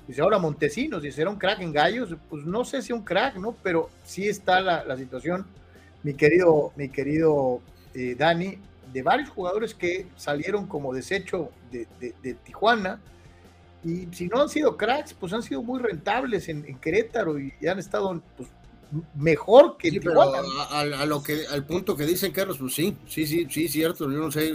dice, ahora Montesinos, dice, era un crack en gallos. Pues no sé si un crack, ¿no? Pero sí está la, situación, mi querido, mi querido eh, Dani, de varios jugadores que salieron como desecho de, Tijuana. Y si no han sido cracks, pues han sido muy rentables en, Querétaro y, han estado pues, mejor que a, lo que al punto que dicen Carlos pues sí sí sí sí cierto yo no sé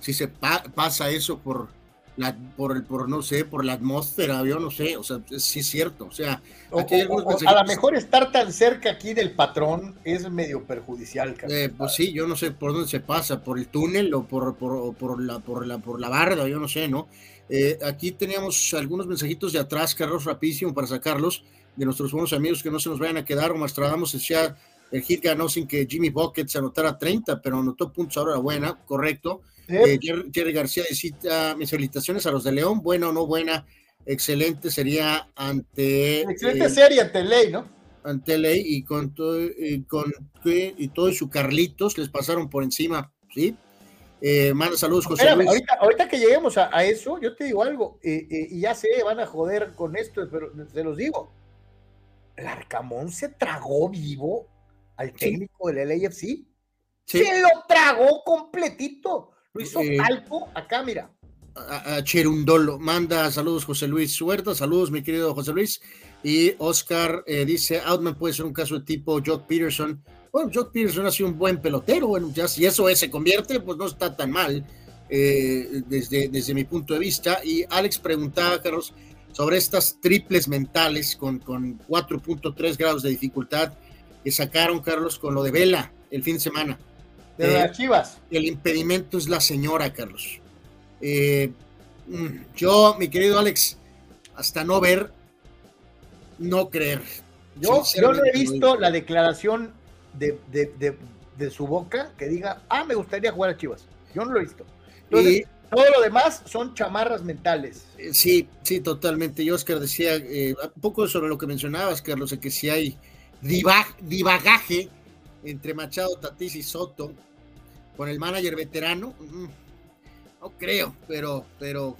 si, se pasa eso por la por el por no sé por la atmósfera yo no sé o sea sí es cierto o sea a lo mejor estar tan cerca aquí del patrón es medio perjudicial eh, pues sí yo no sé por dónde se pasa por el túnel o por por, por la por la por la barda yo no sé no eh, aquí teníamos algunos mensajitos de atrás Carlos rapidísimo para sacarlos de nuestros buenos amigos que no se nos vayan a quedar. Omar Stradamos decía, el hit ganó sin que Jimmy Bucket se anotara 30, pero anotó puntos ahora buena, correcto. Eh, Jerry, García decía, mis felicitaciones a los de León, buena o no buena, excelente sería ante... Excelente eh, serie ante Ley, ¿no? Ante Ley y con todo, y con y todo su Carlitos les pasaron por encima, ¿sí? Eh, manda saludos, José Luis. Ahorita, que lleguemos a, a, eso, yo te digo algo, y ya sé, van a joder con esto, pero se los digo Larcamón se tragó vivo al técnico del LAFC. Se lo tragó completito. Lo hizo eh, acá, mira. A, Cherundolo. Manda saludos José Luis Huerta. Saludos, mi querido José Luis. Y Oscar eh, dice: Outman puede ser un caso de tipo Jock Peterson. Bueno, Jock Peterson ha sido un buen pelotero. Bueno, ya si eso se convierte, pues no está tan mal. Eh, desde, desde mi punto de vista. Y Alex preguntaba, Carlos, sobre estas triples mentales con, con 4.3 grados de dificultad que sacaron, Carlos, con lo de Vela el fin de semana. De las eh, Chivas. El impedimento es la señora, Carlos. Eh, mm, yo, mi querido Alex, hasta no ver, no creer. Yo, yo no he visto la declaración de, de, su boca que diga, ah, me gustaría jugar a Chivas. Yo no lo he visto. Todo lo demás son chamarras mentales. Eh, sí, sí, totalmente. Y Oscar decía eh, un poco sobre lo que mencionabas, Carlos, de que si hay divagaje entre Machado, Tatís y Soto con el manager veterano, mm, no creo, pero, pero.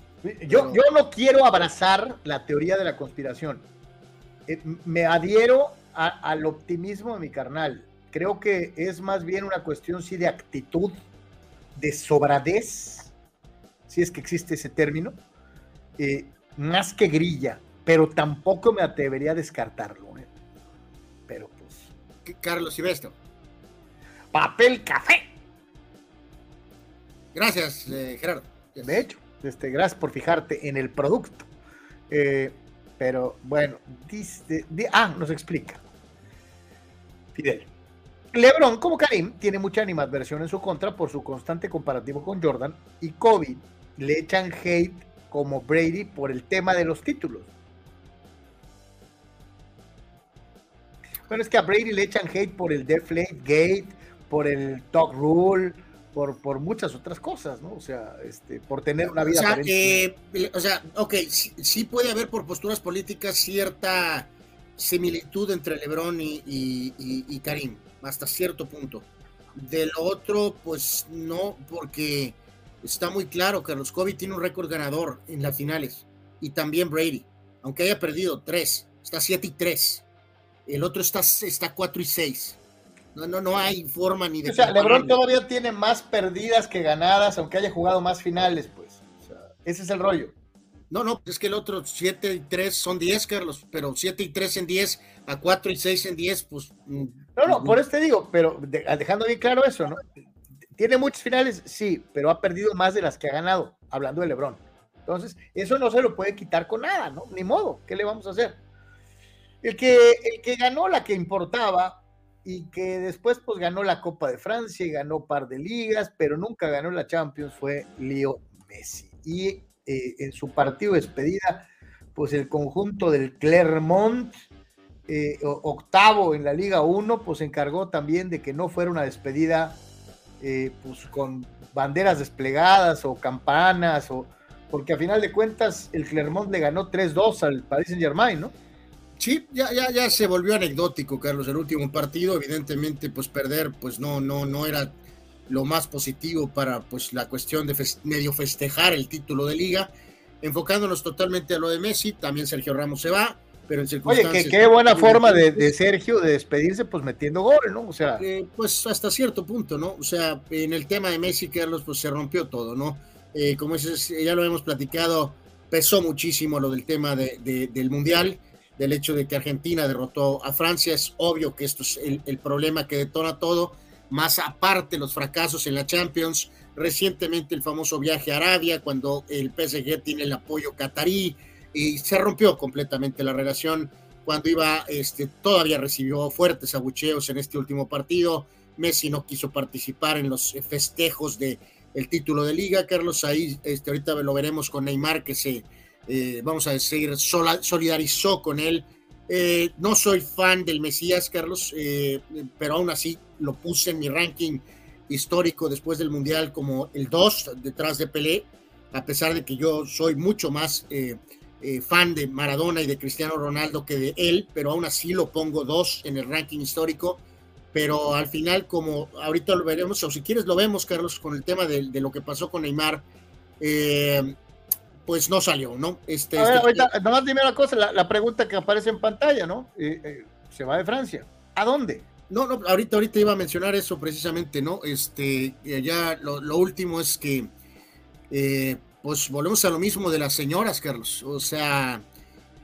Yo, yo no quiero abrazar la teoría de la conspiración. Eh, me adhiero al optimismo de mi carnal. Creo que es más bien una cuestión, sí, de actitud, de sobradez si es que existe ese término, eh, más que grilla, pero tampoco me atrevería a descartarlo. ¿eh? Pero pues. Carlos Silvestre. Papel café. Gracias, eh, Gerardo. De hecho, este, gracias por fijarte en el producto. pero bueno, ah, nos explica. Fidel. LeBron, como Karim, tiene mucha animadversión en su contra por su constante comparativo con Jordan y Kobe le echan hate como Brady por el tema de los títulos. Bueno, es que a Brady le echan hate por el Deflate Gate, por el Talk Rule, por, por muchas otras cosas, ¿no? O sea, este, por tener una vida. O sea, eh, o sea ok, sí, puede haber por posturas políticas cierta similitud entre LeBron y, y Karim, hasta cierto punto. De lo otro, pues no, porque está muy claro que los Kobe tiene un récord ganador en las finales y también Brady, aunque haya perdido tres, está 7 y 3. El otro está, está 4 y 6. No, no, no hay forma ni de. O sea, LeBron todavía tiene más perdidas que ganadas, aunque haya jugado más finales, pues. O sea, ese es el rollo. No, no, es que el otro 7 y 3 son 10, Carlos, pero 7 y 3 en 10, a 4 y 6 en 10, pues. Mm, no, no, por eso te digo, pero dejando bien claro eso, ¿no? Tiene muchas finales, sí, pero ha perdido más de las que ha ganado, hablando de LeBron. Entonces, eso no se lo puede quitar con nada, ¿no? Ni modo, ¿qué le vamos a hacer? El que, el que ganó la que importaba y que después pues ganó la Copa de Francia y ganó par de ligas, pero nunca ganó la Champions fue Leo Messi. Y eh, en su partido de despedida, pues el conjunto del Clermont, eh, octavo en la Liga 1, pues se encargó también de que no fuera una despedida eh, pues con banderas desplegadas o campanas, o, porque a final de cuentas el Clermont le ganó 3-2 al Paris Saint Germain, ¿no? Sí, ya, ya, ya se volvió anecdótico, Carlos, el último partido. Evidentemente, pues perder, pues no, no, no era lo más positivo para pues la cuestión de medio festejar el título de liga. Enfocándonos totalmente a lo de Messi, también Sergio Ramos se va, pero en circunstancias... Oye, que qué buena forma de, Sergio de despedirse, pues metiendo goles, ¿no? O sea... Eh, pues hasta cierto punto, ¿no? O sea, en el tema de Messi, Carlos, pues se rompió todo, ¿no? Eh, como es, ya lo hemos platicado, pesó muchísimo lo del tema de, del Mundial del hecho de que Argentina derrotó a Francia. Es obvio que esto es el, problema que detona todo, más aparte los fracasos en la Champions, recientemente el famoso viaje a Arabia, cuando el PSG tiene el apoyo catarí y se rompió completamente la relación cuando iba, este, todavía recibió fuertes abucheos en este último partido. Messi no quiso participar en los festejos de título de liga. Carlos, ahí este, ahorita lo veremos con Neymar que se eh, vamos a decir, solidarizó con él. Eh, no soy fan del Mesías, Carlos, eh, pero aún así lo puse en mi ranking histórico después del Mundial como el 2 detrás de Pelé, a pesar de que yo soy mucho más fan de Maradona y de Cristiano Ronaldo que de él, pero aún así lo pongo 2 en el ranking histórico. Pero al final, como ahorita lo veremos, o si quieres lo vemos, Carlos, con el tema de, de lo que pasó con Neymar, eh, pues no salió, ¿no? Este, este ahorita, nomás dime una cosa, la, pregunta que aparece en pantalla, ¿no? Eh, eh, se va de Francia. ¿A dónde? No, no, ahorita, ahorita iba a mencionar eso precisamente, ¿no? Este, ya lo, último es que, eh, pues volvemos a lo mismo de las señoras, Carlos. O sea,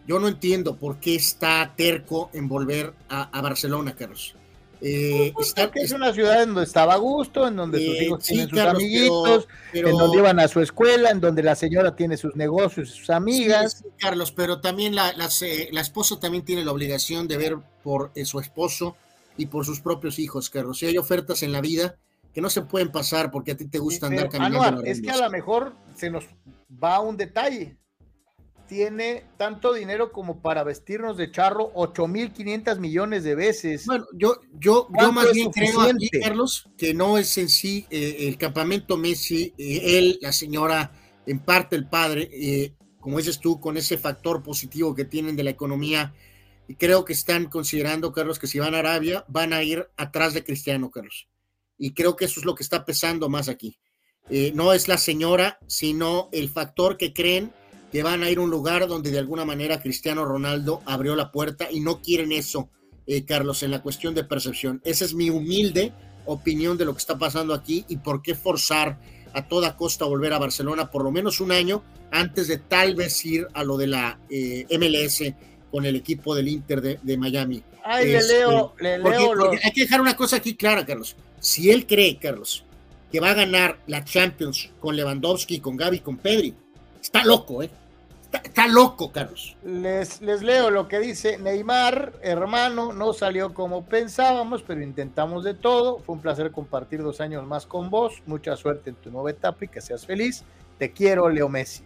yo no entiendo por qué está terco en volver a Barcelona, Carlos. Eh, es una ciudad en donde estaba a gusto, en donde sus hijos tienen sus amiguitos, en donde iban a su escuela, en donde la señora tiene sus negocios y sus amigas. Carlos, pero también la, la, esposa también tiene la obligación de ver por eh, su esposo y por sus propios hijos, Carlos. Si hay ofertas en la vida que no se pueden pasar porque a ti te gusta andar caminando. es que a lo mejor se nos va un detalle tiene tanto dinero como para vestirnos de charro 8.500 millones de veces. Bueno, yo, yo, yo más bien creo aquí, Carlos, que no es en sí eh, el campamento Messi, eh, él, la señora, en parte el padre, eh, como dices tú, con ese factor positivo que tienen de la economía, y creo que están considerando, Carlos, que si van a Arabia, van a ir atrás de Cristiano, Carlos. Y creo que eso es lo que está pesando más aquí. no es la señora, sino el factor que creen que van a ir a un lugar donde de alguna manera Cristiano Ronaldo abrió la puerta y no quieren eso, eh, Carlos, en la cuestión de percepción. Esa es mi humilde opinión de lo que está pasando aquí y por qué forzar a toda costa volver a Barcelona por lo menos un año antes de tal vez ir a lo de la eh, MLS con el equipo del Inter de, Miami. Ay, le este, leo, le leo. hay que dejar una cosa aquí clara, Carlos. Si él cree, Carlos, que va a ganar la Champions con Lewandowski, con Gaby, con Pedri, está loco, ¿eh? Está, loco, Carlos. Les, les leo lo que dice Neymar, hermano, no salió como pensábamos, pero intentamos de todo. Fue un placer compartir dos años más con vos. Mucha suerte en tu nueva etapa y que seas feliz. Te quiero, Leo Messi.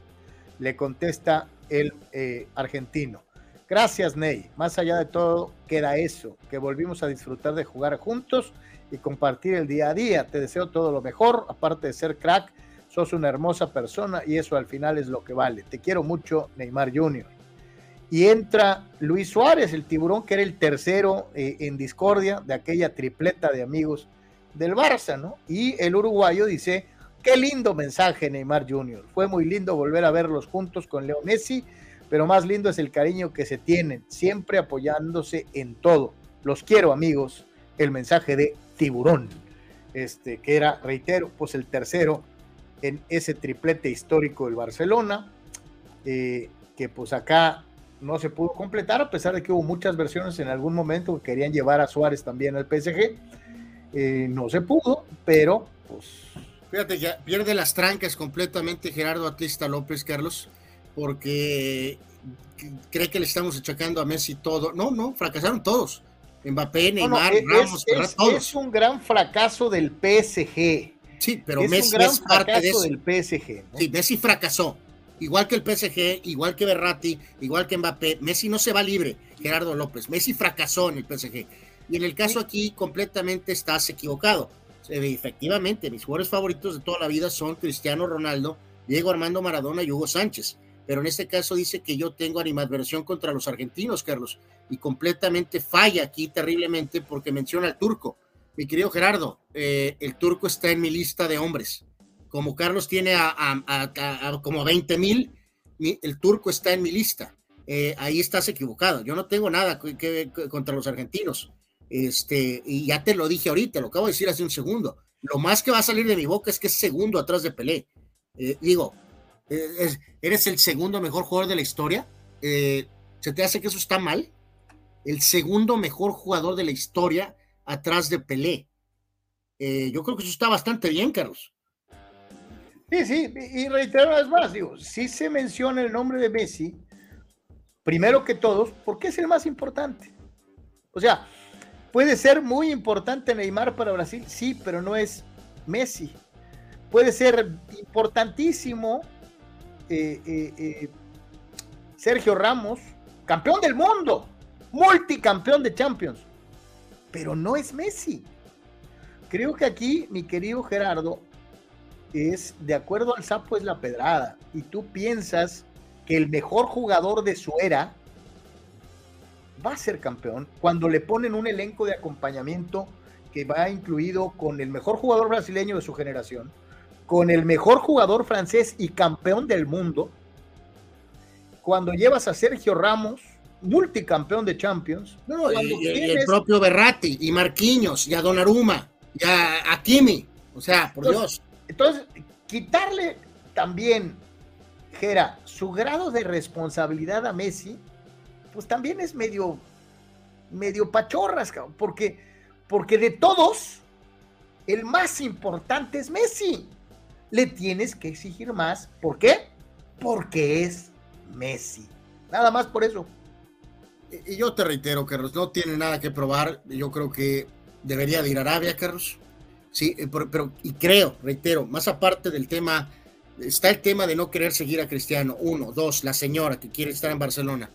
Le contesta el eh, argentino. Gracias, Ney. Más allá de todo, queda eso, que volvimos a disfrutar de jugar juntos y compartir el día a día. Te deseo todo lo mejor, aparte de ser crack sos una hermosa persona y eso al final es lo que vale. Te quiero mucho, Neymar Jr. Y entra Luis Suárez, el tiburón, que era el tercero eh, en discordia de aquella tripleta de amigos del Barça, ¿no? Y el uruguayo dice, qué lindo mensaje, Neymar Jr. Fue muy lindo volver a verlos juntos con Leo Messi, pero más lindo es el cariño que se tienen, siempre apoyándose en todo. Los quiero, amigos. el mensaje de tiburón, este, que era, reitero, pues el tercero en ese triplete histórico del Barcelona, eh, que pues acá no se pudo completar, a pesar de que hubo muchas versiones en algún momento que querían llevar a Suárez también al PSG. Eh, no se pudo, pero pues. Fíjate, ya pierde las trancas completamente Gerardo Atista López, Carlos, porque cree que le estamos achacando a Messi todo. No, no, fracasaron todos. Mbappé, Neymar, Ramos, es, todos. es un gran fracaso del PSG. Sí, pero Messi es parte de eso. del PSG. Sí, Messi fracasó. Igual que el PSG, igual que Berratti, igual que Mbappé. Messi no se va libre, Gerardo López. Messi fracasó en el PSG. Y en el caso aquí, completamente estás equivocado. Efectivamente, mis jugadores favoritos de toda la vida son Cristiano Ronaldo, Diego Armando Maradona y Hugo Sánchez pero en este caso dice que yo tengo animadversión contra los argentinos, Carlos, y completamente falla aquí terriblemente porque menciona al turco. Mi querido Gerardo, eh, el turco está en mi lista de hombres. Como Carlos tiene a, como 20 mil, el turco está en mi lista. Eh, ahí estás equivocado. Yo no tengo nada que, contra los argentinos. Este, y ya te lo dije ahorita, lo acabo de decir hace un segundo. Lo más que va a salir de mi boca es que es segundo atrás de Pelé. Eh, digo, eres el segundo mejor jugador de la historia. Eh, ¿Se te hace que eso está mal? El segundo mejor jugador de la historia atrás de Pelé. Eh, yo creo que eso está bastante bien, Carlos. Sí, sí, y reitero una vez más, digo, si se menciona el nombre de Messi, primero que todos, porque es el más importante. O sea, puede ser muy importante Neymar para Brasil, sí, pero no es Messi. Puede ser importantísimo eh, eh, eh, Sergio Ramos, campeón del mundo, multicampeón de Champions, pero no es Messi. Creo que aquí, mi querido Gerardo, es de acuerdo al sapo es la pedrada. Y tú piensas que el mejor jugador de su era va a ser campeón cuando le ponen un elenco de acompañamiento que va incluido con el mejor jugador brasileño de su generación, con el mejor jugador francés y campeón del mundo, cuando llevas a Sergio Ramos, multicampeón de Champions. No, y, el propio Berratti, y Marquinhos, y a Donnarumma, y a, a Kimi. O sea, por Dios. Entonces, quitarle también, Gera, su grado de responsabilidad a Messi, pues también es medio, medio pachorras, porque, porque de todos, el más importante es Messi le tienes que exigir más. ¿Por qué? Porque es Messi. Nada más por eso. Y yo te reitero, Carlos, no tiene nada que probar. Yo creo que debería de ir a Arabia, Carlos. Sí, eh, pero, y creo, reitero, más aparte del tema, está el tema de no querer seguir a Cristiano. Uno, dos, la señora que quiere estar en Barcelona.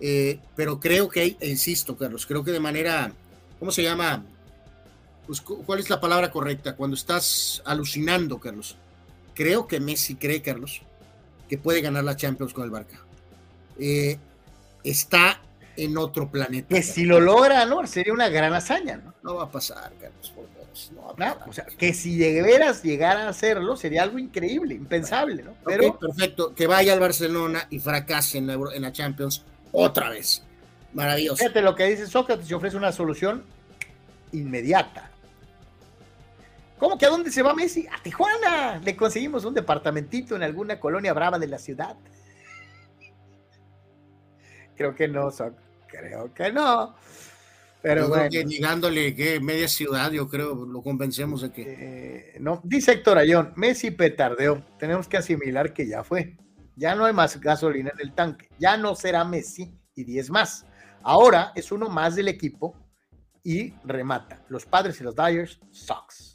Eh, pero creo que, insisto, Carlos, creo que de manera, ¿cómo se llama? Pues, ¿Cuál es la palabra correcta? Cuando estás alucinando, Carlos creo que Messi cree, Carlos, que puede ganar la Champions con el Barca. Eh, está en otro planeta. Que si lo logra, ¿no? Sería una gran hazaña, ¿no? No va a pasar, Carlos. No, o sea, que si deberas llegar a hacerlo, sería algo increíble, impensable, ¿no? Pero... perfecto. Que vaya al Barcelona y fracase en la, en la Champions otra vez. Maravilloso. Fíjate lo que dice Sócrates, se ofrece una solución inmediata. ¿Cómo que a dónde se va Messi? A Tijuana. Le conseguimos un departamentito en alguna colonia brava de la ciudad. Creo que no, creo que no. Pero bueno. Que llegándole que media ciudad, yo creo, lo convencemos de que. Eh, no, dice Héctor Ayón, Messi petardeó. Tenemos que asimilar que ya fue. Ya no hay más gasolina en el tanque. Ya no será Messi y 10 más. Ahora es uno más del equipo y remata. Los padres y los Dyers, sucks.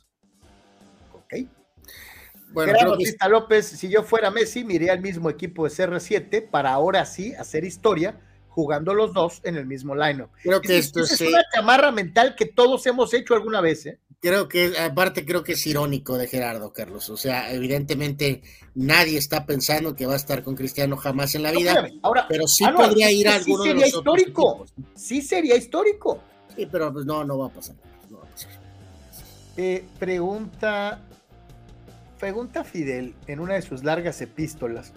Bueno, Gerardo López, si yo fuera Messi, miré al mismo equipo de CR7 para ahora sí hacer historia jugando los dos en el mismo lineup. Creo que esto es, una chamarra mental que todos hemos hecho alguna vez. ¿eh? Creo que, aparte, creo que es irónico de Gerardo, Carlos. O sea, evidentemente nadie está pensando que va a estar con Cristiano jamás en la vida. Ahora, pero sí ah, podría ir a alguno sí sería histórico. Sí sería histórico. Sí, pero pues no, no va a pasar. Eh, pregunta Pregunta Fidel en una de sus largas epístolas.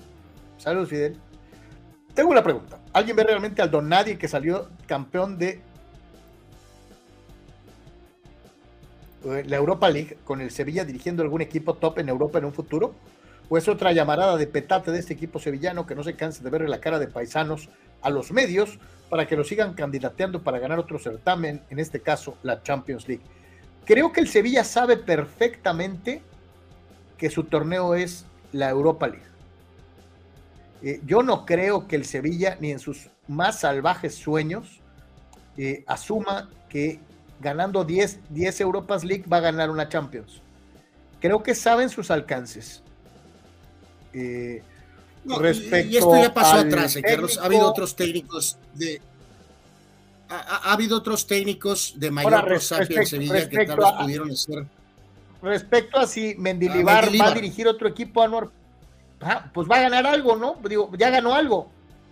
Saludos, Fidel. Tengo una pregunta. ¿Alguien ve realmente al Don Nadie que salió campeón de eh, la Europa League con el Sevilla dirigiendo algún equipo top en Europa en un futuro? ¿O es otra llamarada de petate de este equipo sevillano que no se canse de verle la cara de paisanos a los medios para que lo sigan candidateando para ganar otro certamen, en este caso la Champions League? Creo que el Sevilla sabe perfectamente que su torneo es la Europa League. Eh, yo no creo que el Sevilla, ni en sus más salvajes sueños, eh, asuma que ganando 10, 10 Europas League va a ganar una Champions. Creo que saben sus alcances. Eh, respecto y esto ya pasó atrás, Ha habido otros técnicos de. Ha, habido otros técnicos de mayor prosapia en Sevilla que tal vez pudieron ser. Respecto a si Mendilibar, va a dirigir otro equipo, Anuar, pues va a ganar algo, ¿no? Digo, ya ganó algo.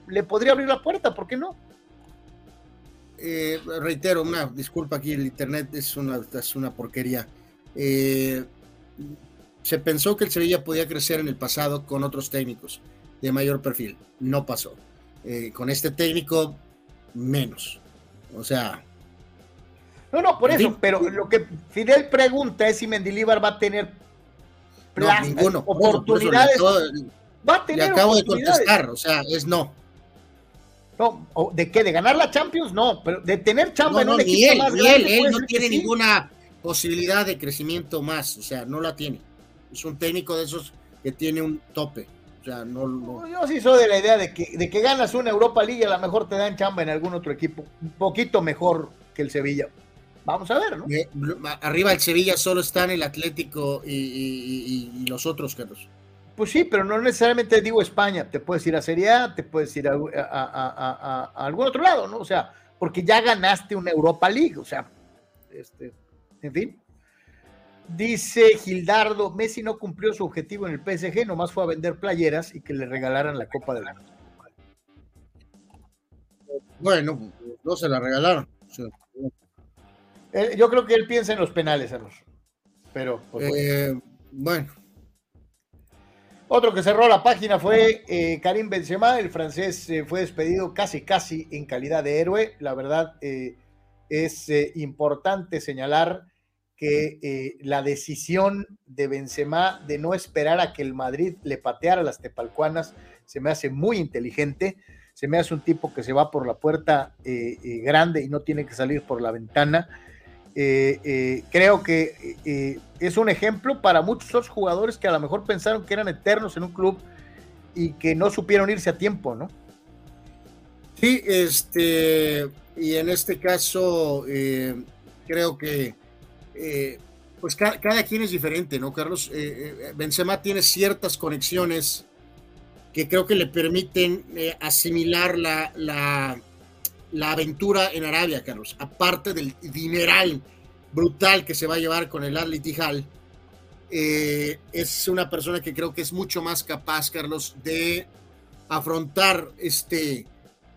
Le podría abrir la puerta, ¿por qué no? Eh, reitero, una disculpa aquí, el internet es una, es una porquería. Eh, se pensó que el Sevilla podía crecer en el pasado con otros técnicos de mayor perfil. No pasó. Eh, con este técnico, menos. O sea. No, no, por eso, pero lo que Fidel pregunta es si Mendilibar va a tener ninguno. oportunidades. va a tener. Le acabo de contestar, o sea, es no. No, ¿de qué? ¿De ganar la Champions? No, pero de tener chamba no, en un equipo él, más ni Él, él no tiene ninguna posibilidad de crecimiento más, o sea, no la tiene. Es un técnico de esos que tiene un tope. O sea, no, no. Yo sí soy de la idea de que, de que ganas una Europa League, a lo mejor te dan chamba en algún otro equipo, un poquito mejor que el Sevilla. Vamos a ver, ¿no? Eh, arriba el Sevilla solo están el Atlético y, y los otros, Carlos. Pues sí, pero no necesariamente digo España, te puedes ir a Serie A, te puedes ir a, algún otro lado, ¿no? O sea, porque ya ganaste una Europa League, o sea, este, en fin. Dice Gildardo, Messi no cumplió su objetivo en el PSG, nomás fue a vender playeras y que le regalaran la Copa del Mundo. Bueno, no se la regalaron. Eh, yo creo que él piensa en los penales, Carlos. Pero, pues, eh, bueno. Otro que cerró la página fue eh, Karim Benzema, el francés eh, fue despedido casi casi en calidad de héroe. La verdad eh, es importante señalar que la decisión de Benzema de no esperar a que el Madrid le pateara las tepalcuanas se me hace muy inteligente. Se me hace un tipo que se va por la puerta grande y no tiene que salir por la ventana eh, eh, creo que eh, es un ejemplo para muchos otros jugadores que a lo mejor pensaron que eran eternos en un club y que no supieron irse a tiempo, ¿no? Sí, este, y en este caso creo que pues cada, quien es diferente, ¿no, Carlos? Benzema tiene ciertas conexiones que creo que le permiten asimilar la, la la aventura en Arabia, Carlos, aparte del dineral brutal que se va a llevar con el Al Tijal, eh, es una persona que creo que es mucho más capaz, Carlos, de afrontar este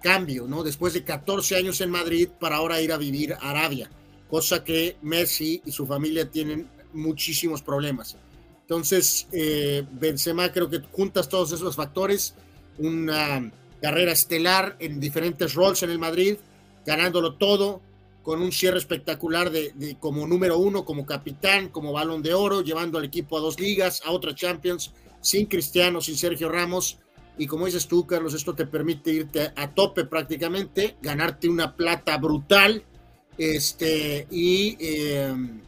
cambio, ¿no? Después de 14 años en Madrid para ahora ir a vivir a Arabia, cosa que Messi y su familia tienen muchísimos problemas. Entonces, eh, Benzema creo que juntas todos esos factores, una carrera estelar en diferentes roles en el Madrid, ganándolo todo, con un cierre espectacular de, como número uno, como capitán, como balón de oro, llevando al equipo a dos ligas, a otra Champions, sin Cristiano, sin Sergio Ramos. Y como dices tú, Carlos, esto te permite irte a tope prácticamente, ganarte una plata brutal. Este, y em,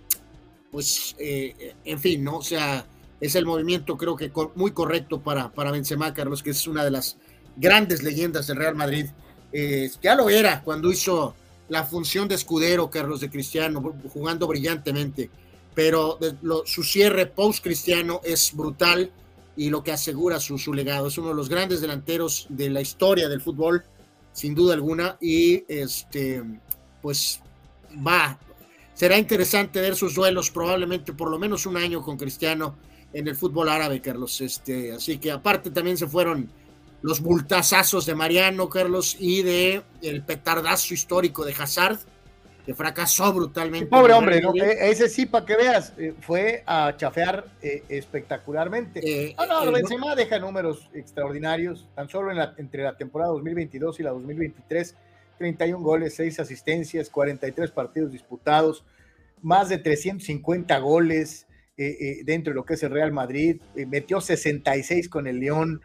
pues, eh, en fin, ¿no? O sea, es el movimiento creo que muy correcto para, para Benzema, Carlos, que es una de las grandes leyendas del Real Madrid. Eh, ya lo era cuando hizo la función de escudero Carlos de Cristiano, jugando brillantemente, pero su cierre post-cristiano es brutal y lo que asegura su, su, legado. Es uno de los grandes delanteros de la historia del fútbol, sin duda alguna, y este, pues va. Será interesante ver sus duelos, probablemente por lo menos un año con Cristiano en el fútbol árabe, Carlos. Este, así que aparte también se fueron los multazazos de Mariano, Carlos, y de el petardazo histórico de Hazard, que fracasó brutalmente. Pobre hombre, ¿no? E-, ese sí, para que veas, eh, fue a chafear eh, espectacularmente. Eh, ah, no, Benzema deja números extraordinarios, tan solo en la, entre la temporada 2022 y la 2023, 31 goles, 6 asistencias, 43 partidos disputados, más de 350 goles dentro de lo que es el Real Madrid, metió 66 con el León,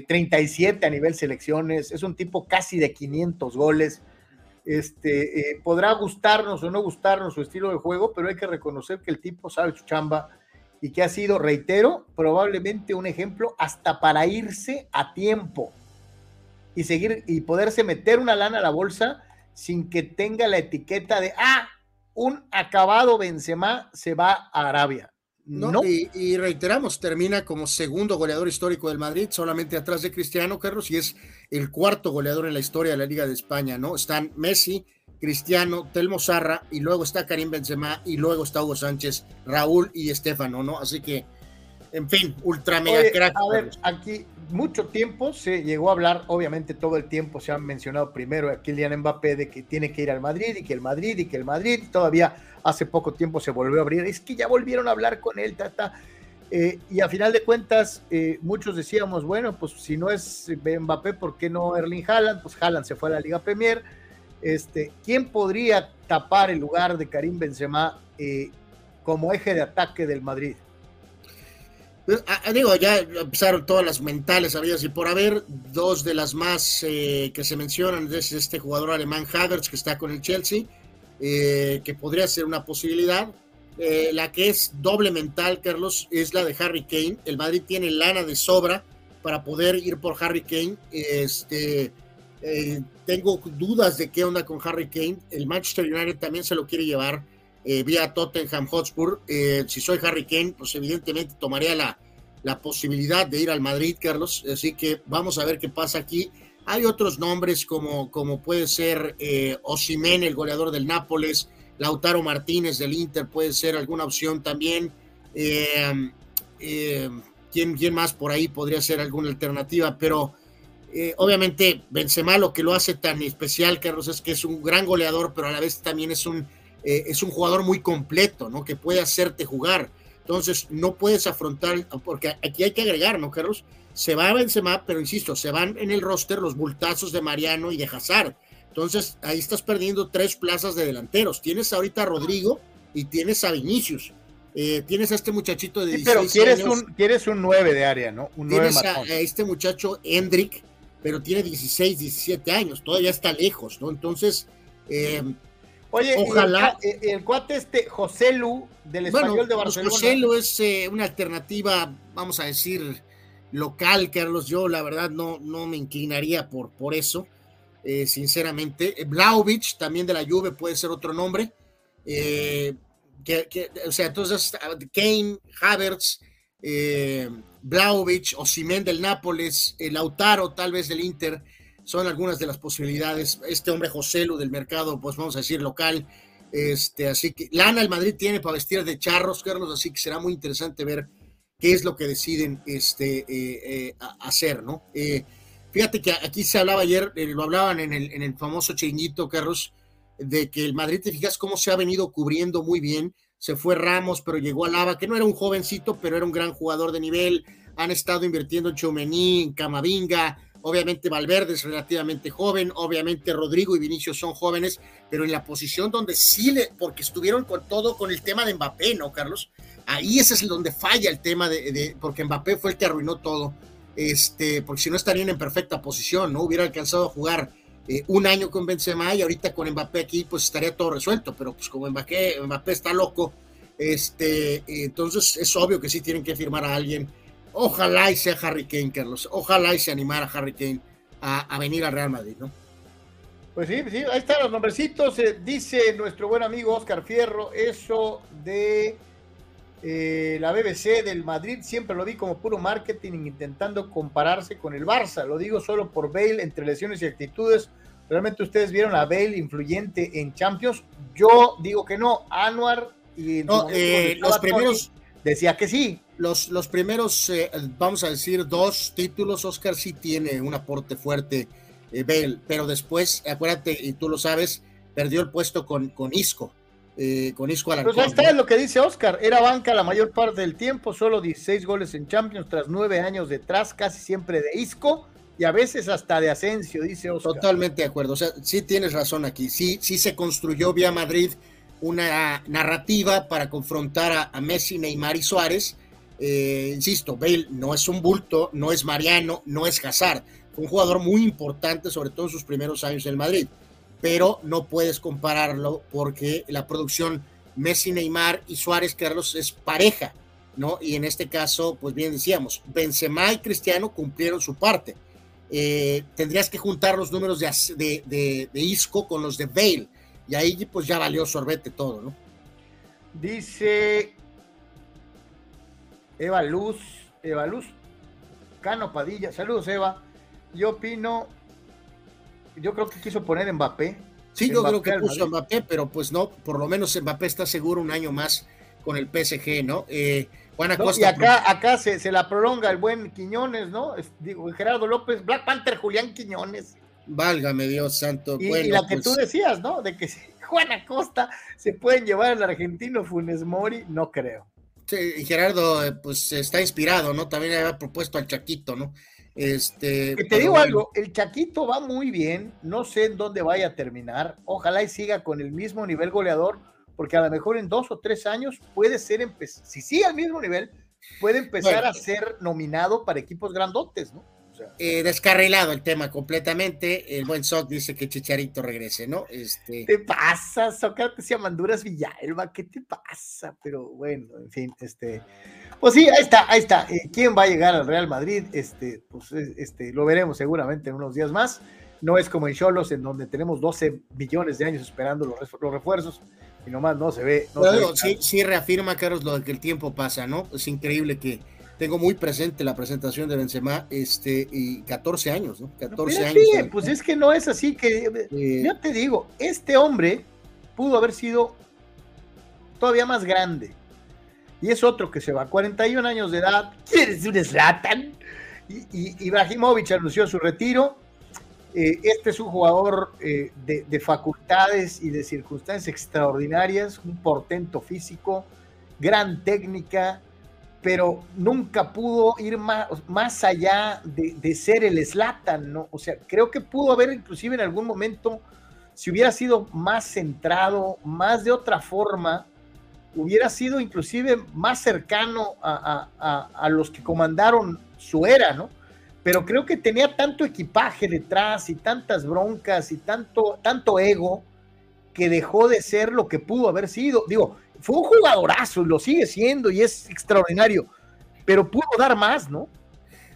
37 a nivel selecciones, es un tipo casi de 500 goles. Este, podrá gustarnos o no gustarnos su estilo de juego, pero hay que reconocer que el tipo sabe su chamba y que ha sido, reitero, probablemente un ejemplo hasta para irse a tiempo y seguir y poderse meter una lana a la bolsa sin que tenga la etiqueta de, ah, un acabado Benzema se va a Arabia. No, Y, reiteramos, termina como segundo goleador histórico del Madrid, solamente atrás de Cristiano Carlos, y es el cuarto goleador en la historia de la Liga de España, ¿no? Están Messi, Cristiano, Telmo Zarra, y luego está Karim Benzema, y luego está Hugo Sánchez, Raúl y Estefano, ¿no? Así que, en fin, ultra mega crack. A ver, aquí mucho tiempo se llegó a hablar, obviamente todo el tiempo se ha mencionado primero a Kylian Mbappé de que tiene que ir al Madrid y que el Madrid y que el Madrid, todavía hace poco tiempo se volvió a abrir, es que ya volvieron a hablar con él, tata. Eh, y a final de cuentas, eh, muchos decíamos, bueno, pues si no es Mbappé, ¿por qué no Erling Haaland? Pues Haaland se fue a la Liga Premier. Este, ¿Quién podría tapar el lugar de Karim Benzema eh, como eje de ataque del Madrid? Ah, ah, digo, ya empezaron todas las mentales habidas y por haber, dos de las más que se mencionan es este jugador alemán Havertz que está con el Chelsea eh, que podría ser una posibilidad. Eh, la que es doble mental, Carlos, es la de Harry Kane. El Madrid tiene lana de sobra para poder ir por Harry Kane. Este, eh, tengo dudas de qué onda con Harry Kane. El Manchester United también se lo quiere llevar vía Tottenham Hotspur. si soy Harry Kane, pues evidentemente tomaría la, la posibilidad de ir al Madrid, Carlos. Así que vamos a ver qué pasa aquí. Hay otros nombres como, como puede ser eh, el goleador del Nápoles, Lautaro Martínez del Inter puede ser alguna opción también. Eh, eh, ¿quién, ¿quién, más por ahí podría ser alguna alternativa? Pero eh, obviamente Benzema lo que lo hace tan especial, Carlos, es que es un gran goleador, pero a la vez también es un, es un jugador muy completo, ¿no? Que puede hacerte jugar. Entonces, no puedes afrontar, porque aquí hay que agregar, ¿no, Carlos? se va a Benzema, pero insisto, se van en el roster los bultazos de Mariano y de Hazard. Entonces, ahí estás perdiendo tres plazas de delanteros. Tienes ahorita a Rodrigo y tienes a Vinicius. Eh, tienes a este muchachito de 16 pero quieres Un, quieres un 9 de área, ¿no? Un tienes a, este muchacho Hendrik, pero tiene 16, 17 años. Todavía está lejos, ¿no? Entonces, eh, Oye, ojalá. El, cuate este, José Lu, del español de pues, Barcelona. José Lu es eh, una alternativa, vamos a decir, local, Carlos. Yo, la verdad, no, no me inclinaría por, por eso, eh, sinceramente. Blaovic, también de la Juve, puede ser otro nombre. Eh, que, o sea, entonces, Kane, Havertz, eh, Blaovic, Osimen del Nápoles, el Lautaro, tal vez del Inter, son algunas de las posibilidades. Este hombre José Lu del mercado, pues vamos a decir local. Este, así que lana el Madrid tiene para vestir de charros, Carlos, así que será muy interesante ver qué es lo que deciden este, eh, eh, hacer, ¿no? Eh, fíjate que aquí se hablaba ayer, lo hablaban en el, en el famoso chinguito, Carlos, de que el Madrid, te fijas cómo se ha venido cubriendo muy bien. Se fue Ramos, pero llegó a Lava, que no era un jovencito, pero era un gran jugador de nivel. Han estado invirtiendo en Chomení, en Camavinga. Obviamente Valverde es relativamente joven, obviamente Rodrigo y Vinicius son jóvenes, pero en la posición donde sí le, porque estuvieron con todo con el tema de Mbappé, ¿no, Carlos? Ahí ese es donde falla el tema de, porque Mbappé fue el que arruinó todo. Este, porque si no estarían en perfecta posición, ¿no? Hubiera alcanzado a jugar eh, un año con Benzema y ahorita con Mbappé aquí, pues estaría todo resuelto, pero pues como Mbappé, Mbappé está loco, este, entonces es obvio que sí tienen que firmar a alguien. Ojalá y sea Harry Kane, Carlos. Ojalá y se animara Harry Kane a, venir al Real Madrid, ¿no? Pues sí, sí, ahí están los nombrecitos. Eh, dice nuestro buen amigo Oscar Fierro, eso de eh, la BBC del Madrid siempre lo vi como puro marketing intentando compararse con el Barça. Lo digo solo por Bale entre lesiones y actitudes. ¿Realmente ustedes vieron a Bale influyente en Champions? Yo digo que no. Anuar y eh, los primeros decía que sí. Los, los primeros, eh, vamos a decir, dos títulos, Oscar sí tiene un aporte fuerte, Bale, pero después, acuérdate, y tú lo sabes, perdió el puesto con, con Isco eh, con Isco Pues ahí está lo que dice Oscar. Era banca la mayor parte del tiempo, solo 16 goles en Champions tras nueve años detrás, casi siempre de Isco y a veces hasta de Asensio, dice Oscar. Totalmente de acuerdo. O sea, sí tienes razón aquí. Sí, sí se construyó vía Madrid una narrativa para confrontar a, Messi, Neymar y Suárez. Eh, insisto, Bale no es un bulto, no es Mariano, no es Hazard. Un jugador muy importante, sobre todo en sus primeros años en Madrid. Pero no puedes compararlo porque la producción Messi, Neymar y Suárez, Carlos, es pareja, ¿no? Y en este caso, pues bien decíamos, Benzema y Cristiano cumplieron su parte. Eh, tendrías que juntar los números de, de, de Isco con los de Bale y ahí pues ya valió sorbete todo, ¿no? Dice Eva Luz, Eva Luz, Cano Padilla, saludos Eva. Yo opino, yo creo que quiso poner Mbappé. Sí, yo creo que puso Mbappé, pero pues no, por lo menos Mbappé está seguro un año más con el PSG, ¿no? Eh, Juan Acosta, y acá, acá se, se, la prolonga el buen Quiñones, ¿no? Digo, Gerardo López, Black Panther, Julián Quiñones. Válgame Dios santo. Y, la que tú pues decías, ¿no? De que Juan Acosta se pueden llevar al argentino Funes Mori, no creo. Sí, Gerardo, eh, pues está inspirado, ¿no? También había propuesto al Chaquito, ¿no? Este. Te digo algo, el Chaquito va muy bien, no sé en dónde vaya a terminar. Ojalá y siga con el mismo nivel goleador, porque a lo mejor en dos o tres años puede ser, si sigue al mismo nivel, puede empezar a ser nominado para equipos grandotes, ¿no? Eh, descarrilado el tema completamente. El buen Soc dice que Chicharito regrese, ¿no? Este... ¿Qué te pasa, Sócrates y Amanduras Villalba? ¿Qué te pasa? Pero bueno, en fin, este. Pues sí, ahí está, ahí está. Eh, ¿Quién va a llegar al Real Madrid? Este, pues este, lo veremos seguramente en unos días más. No es como en Cholos, en donde tenemos 12 millones de años esperando los, refuerzos y nomás no se ve. sí, sí, reafirma, Carlos, lo de que el tiempo pasa, ¿no? Es increíble que tengo muy presente la presentación de Benzema, este, y 14 años, ¿no? 14 años. Sí, pues es que no es así que, eh, ya te digo, este hombre pudo haber sido todavía más grande. Y es otro que se va, 41 años de edad, ¿quieres un Slatan? Y, y Ibrahimovic anunció su retiro. Eh, este es un jugador eh, de, de, facultades y de circunstancias extraordinarias, un portento físico, gran técnica, pero nunca pudo ir más, más allá de, ser el Slatan, ¿no? O sea, creo que pudo haber inclusive en algún momento, si hubiera sido más centrado, más de otra forma, hubiera sido inclusive más cercano a, los que comandaron su era, ¿no? Pero creo que tenía tanto equipaje detrás y tantas broncas y tanto, tanto ego que dejó de ser lo que pudo haber sido. Digo, fue un jugadorazo, lo sigue siendo y es extraordinario, pero pudo dar más, ¿no?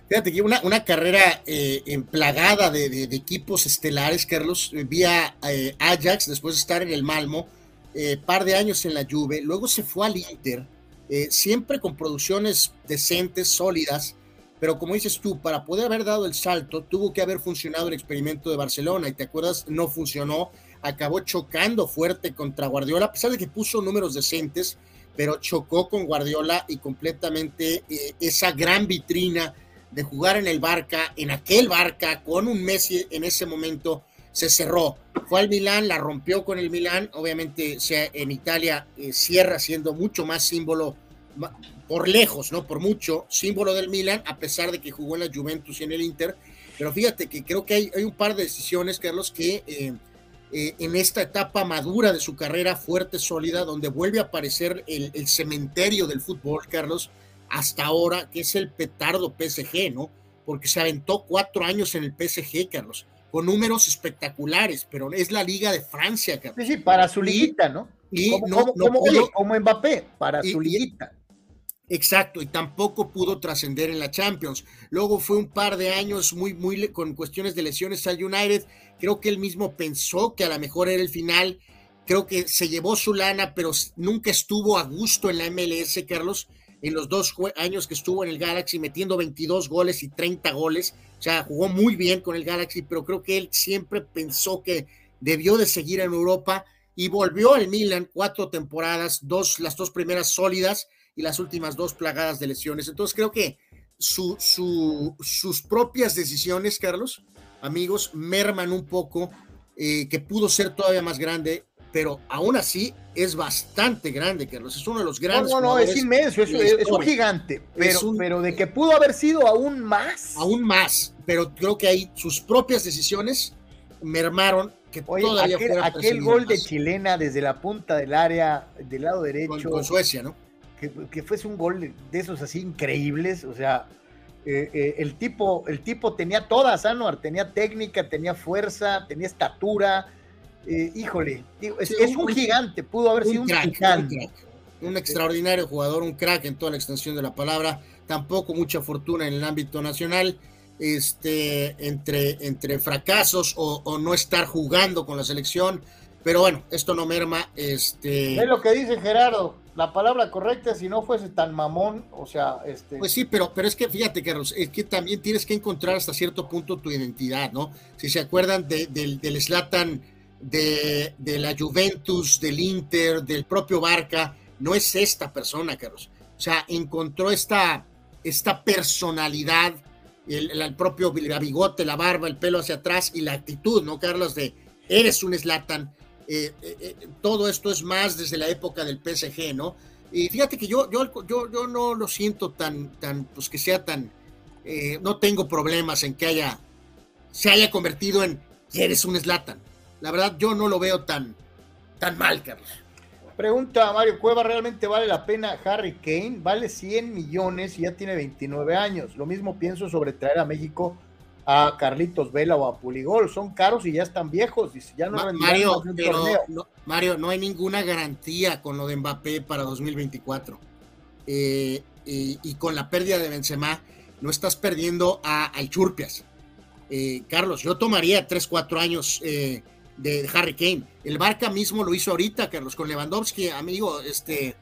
Fíjate que una, una carrera eh, emplagada de, equipos estelares, Carlos, eh, vía eh, Ajax, después de estar en el Malmo, par de años en la Juve, luego se fue al Inter, siempre con producciones decentes, sólidas, pero como dices tú, para poder haber dado el salto, tuvo que haber funcionado el experimento de Barcelona, y te acuerdas, no funcionó, acabó chocando fuerte contra Guardiola, a pesar de que puso números decentes, pero chocó con Guardiola y completamente eh, esa gran vitrina de jugar en el Barca, en aquel Barca, con un Messi en ese momento, se cerró. Fue al Milán, la rompió con el Milán, obviamente en Italia eh, cierra siendo mucho más símbolo, por lejos, ¿no? Por mucho, símbolo del Milán, a pesar de que jugó en la Juventus y en el Inter. Pero fíjate que creo que hay, hay un par de decisiones, Carlos, que eh, eh, en esta etapa madura de su carrera fuerte, sólida, donde vuelve a aparecer el, cementerio del fútbol, Carlos, hasta ahora, que es el petardo PSG, ¿no? Porque se aventó cuatro años en el PSG, Carlos, con números espectaculares, pero es la Liga de Francia, Carlos. Sí, sí, para su liguita, ¿no? Y como, no, como, Mbappé, para su liguita. Exacto, y tampoco pudo trascender en la Champions. Luego fue un par de años muy, muy con cuestiones de lesiones al United. Creo que él mismo pensó que a lo mejor era el final. Creo que se llevó su lana, pero nunca estuvo a gusto en la MLS, Carlos. En los dos años que estuvo en el Galaxy, metiendo 22 goles y 30 goles. O sea, jugó muy bien con el Galaxy, pero creo que él siempre pensó que debió de seguir en Europa y volvió al Milan cuatro temporadas, dos, las dos primeras sólidas y las últimas dos plagadas de lesiones. Entonces creo que su, sus propias decisiones, Carlos, amigos, merman un poco, eh, que pudo ser todavía más grande, pero aún así es bastante grande, Carlos. Es uno de los grandes. No, no, no, es inmenso, es, un gigante, pero, pero de que pudo haber sido aún más. Aún más, pero creo que ahí sus propias decisiones mermaron que aquel, gol de chilena desde la punta del área, del lado derecho. Con, Suecia, ¿no? Que, que, fuese un gol de esos así increíbles, o sea, eh, eh, el, tipo, el tipo tenía todas, Anuar, tenía técnica, tenía fuerza, tenía estatura, eh, híjole, es, un, gigante, pudo haber sido un gigante. Un, extraordinario jugador, un crack en toda la extensión de la palabra, tampoco mucha fortuna en el ámbito nacional, este, entre, entre fracasos o, no estar jugando con la selección, pero bueno, esto no merma. Este... Es lo que dice Gerardo, la palabra correcta si no fuese tan mamón, o sea, este... Pues sí, pero, pero es que fíjate, Carlos, es que también tienes que encontrar hasta cierto punto tu identidad, ¿no? Si se acuerdan del, del Slatan de, de, la Juventus, del Inter, del propio Barca, no es esta persona, Carlos. O sea, encontró esta, esta personalidad, el, el propio la bigote, la barba, el pelo hacia atrás y la actitud, ¿no, Carlos? De eres un Slatan eh, eh, eh, todo esto es más desde la época del PSG, ¿no? Y fíjate que yo, yo, yo, yo no lo siento tan, tan, pues que sea tan, no tengo problemas en que haya, se haya convertido en, eres un Slatan. La verdad, yo no lo veo tan, tan mal, Carlos. Pregunta Mario Cueva, ¿realmente vale la pena Harry Kane? Vale 100 millones y ya tiene 29 años. Lo mismo pienso sobre traer a México a Carlitos Vela o a Puligol. Son caros y ya están viejos. Y ya no Mario, no, Mario, no hay ninguna garantía con lo de Mbappé para 2024. Eh, y, con la pérdida de Benzema, no estás perdiendo a, a Churpias. Eh, Carlos, yo tomaría 3, 4 años eh, de Harry Kane. El Barca mismo lo hizo ahorita, Carlos, con Lewandowski, amigo. Este,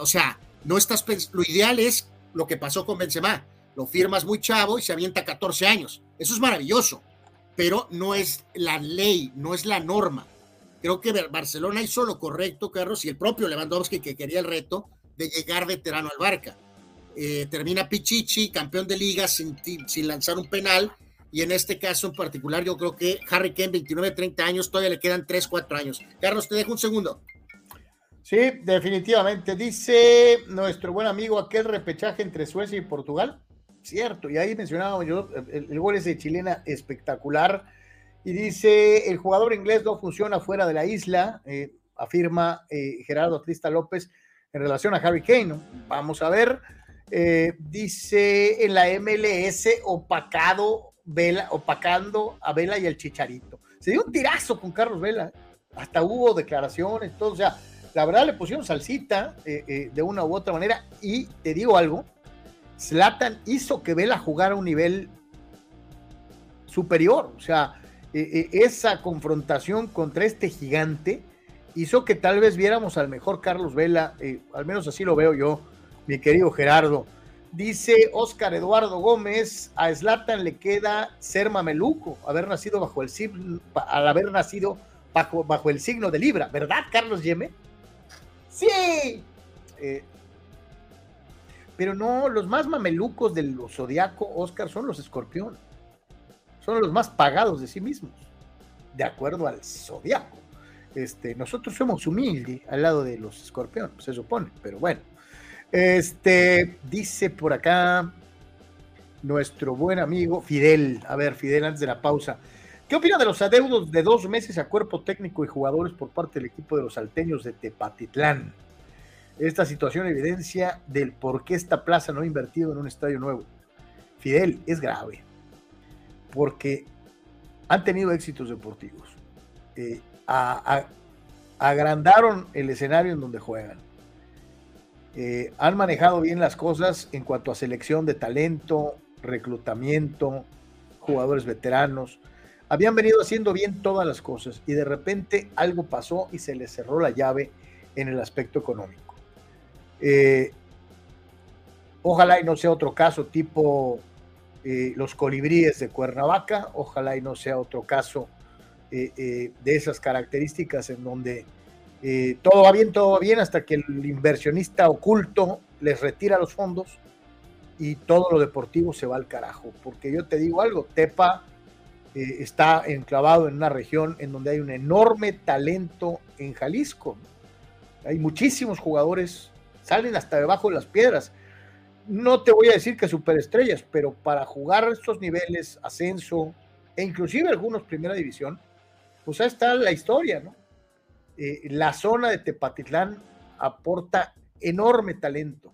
o sea, no estás lo ideal es lo que pasó con Benzema lo firmas muy chavo y se avienta 14 años. Eso es maravilloso, pero no es la ley, no es la norma. Creo que Barcelona hizo lo correcto, Carlos, y el propio Lewandowski que quería el reto de llegar veterano al Barca. Eh, termina Pichichi, campeón de liga, sin, sin lanzar un penal, y en este caso en particular yo creo que Harry Kane, 29, 30 años, todavía le quedan 3, 4 años. Carlos, te dejo un segundo. Sí, definitivamente. Dice nuestro buen amigo aquel repechaje entre Suecia y Portugal. Cierto, y ahí mencionaba yo, el, gol ese de chilena espectacular. Y dice, el jugador inglés no funciona fuera de la isla, eh, afirma eh, Gerardo Trista López en relación a Harry Kane. Vamos a ver. Eh, dice en la MLS opacado Vela, opacando a Vela y el Chicharito. Se dio un tirazo con Carlos Vela. Hasta hubo declaraciones, todo. O sea, la verdad le pusieron salsita de una u otra manera. Y te digo algo, Zlatan hizo que Vela jugara a un nivel superior. O sea, eh, eh, esa confrontación contra este gigante hizo que tal vez viéramos al mejor Carlos Vela, eh, al menos así lo veo yo, mi querido Gerardo. Dice Oscar Eduardo Gómez, a Zlatan le queda ser mameluco, haber nacido bajo el signo, al haber nacido bajo, bajo el signo de Libra, ¿verdad, Carlos Yeme? Sí. Pero no, los más mamelucos del zodiaco, Oscar, son los escorpión. Son los más pagados de sí mismos, de acuerdo al zodiaco. Este, nosotros somos humildes al lado de los escorpión, se supone, pero bueno. Este, dice por acá nuestro buen amigo Fidel. A ver, Fidel, antes de la pausa. ¿Qué opina de los adeudos de dos meses a cuerpo técnico y jugadores por parte del equipo de los salteños de Tepatitlán? Esta situación evidencia del por qué esta plaza no ha invertido en un estadio nuevo. Fidel, es grave, porque han tenido éxitos deportivos. Eh, agrandaron el escenario en donde juegan. Eh, han manejado bien las cosas en cuanto a selección de talento, reclutamiento, jugadores veteranos. Habían venido haciendo bien todas las cosas y de repente algo pasó y se les cerró la llave en el aspecto económico. Eh, ojalá y no sea otro caso tipo eh, los colibríes de Cuernavaca, ojalá y no sea otro caso eh, de esas características en donde todo va bien, todo va bien hasta que el inversionista oculto les retira los fondos y todo lo deportivo se va al carajo. Porque yo te digo algo, Tepa está enclavado en una región en donde hay un enorme talento en Jalisco. Hay muchísimos jugadores salen hasta debajo de las piedras. No te voy a decir que superestrellas, pero para jugar estos niveles, ascenso e inclusive algunos primera división, pues ahí está la historia, ¿no? Eh, la zona de Tepatitlán aporta enorme talento.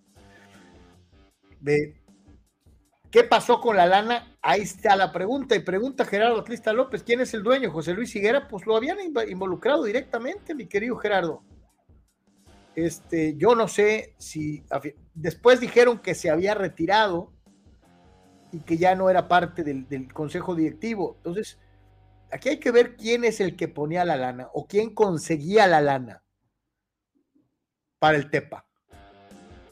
¿Qué pasó con la lana? Ahí está la pregunta. Y pregunta Gerardo Atlista López, ¿quién es el dueño? José Luis Higuera, pues lo habían involucrado directamente, mi querido Gerardo. Este, yo no sé si después dijeron que se había retirado y que ya no era parte del, consejo directivo. Entonces, aquí hay que ver quién es el que ponía la lana o quién conseguía la lana para el Tepa.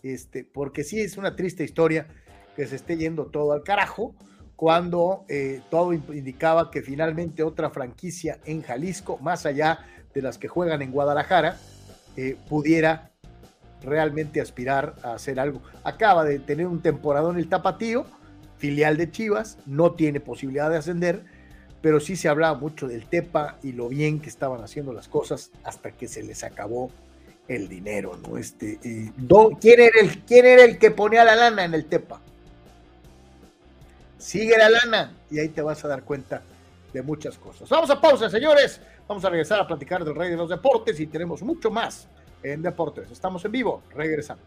Este, porque sí es una triste historia que se esté yendo todo al carajo cuando eh, todo indicaba que finalmente otra franquicia en Jalisco, más allá de las que juegan en Guadalajara, eh, pudiera realmente aspirar a hacer algo. Acaba de tener un temporadón el Tapatío, filial de Chivas, no tiene posibilidad de ascender, pero sí se hablaba mucho del Tepa y lo bien que estaban haciendo las cosas hasta que se les acabó el dinero, ¿no? Este, ¿quién, era el, ¿Quién era el que ponía la lana en el Tepa? Sigue la lana y ahí te vas a dar cuenta de muchas cosas. Vamos a pausa, señores. Vamos a regresar a platicar del rey de los deportes y tenemos mucho más en deportes. Estamos en vivo. Regresamos.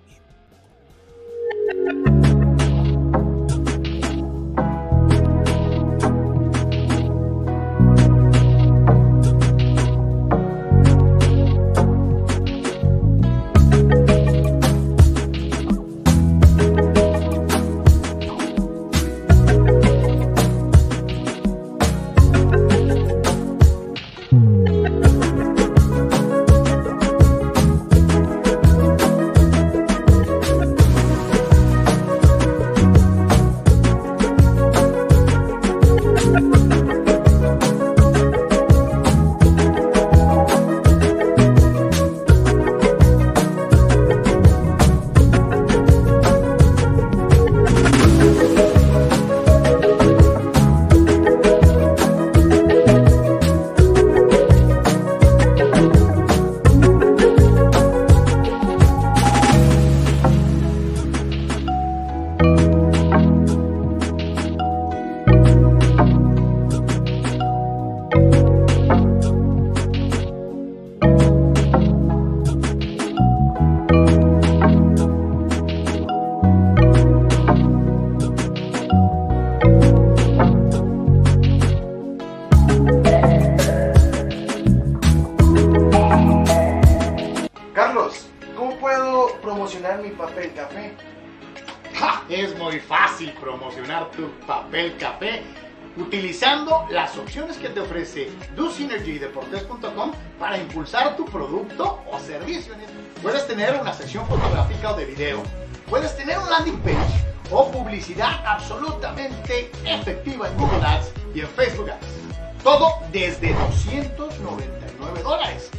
Para impulsar tu producto o servicio. Puedes tener una sección fotográfica o de video, puedes tener un landing page o publicidad absolutamente efectiva en Google Ads y en Facebook Ads. Todo desde 299 dólares.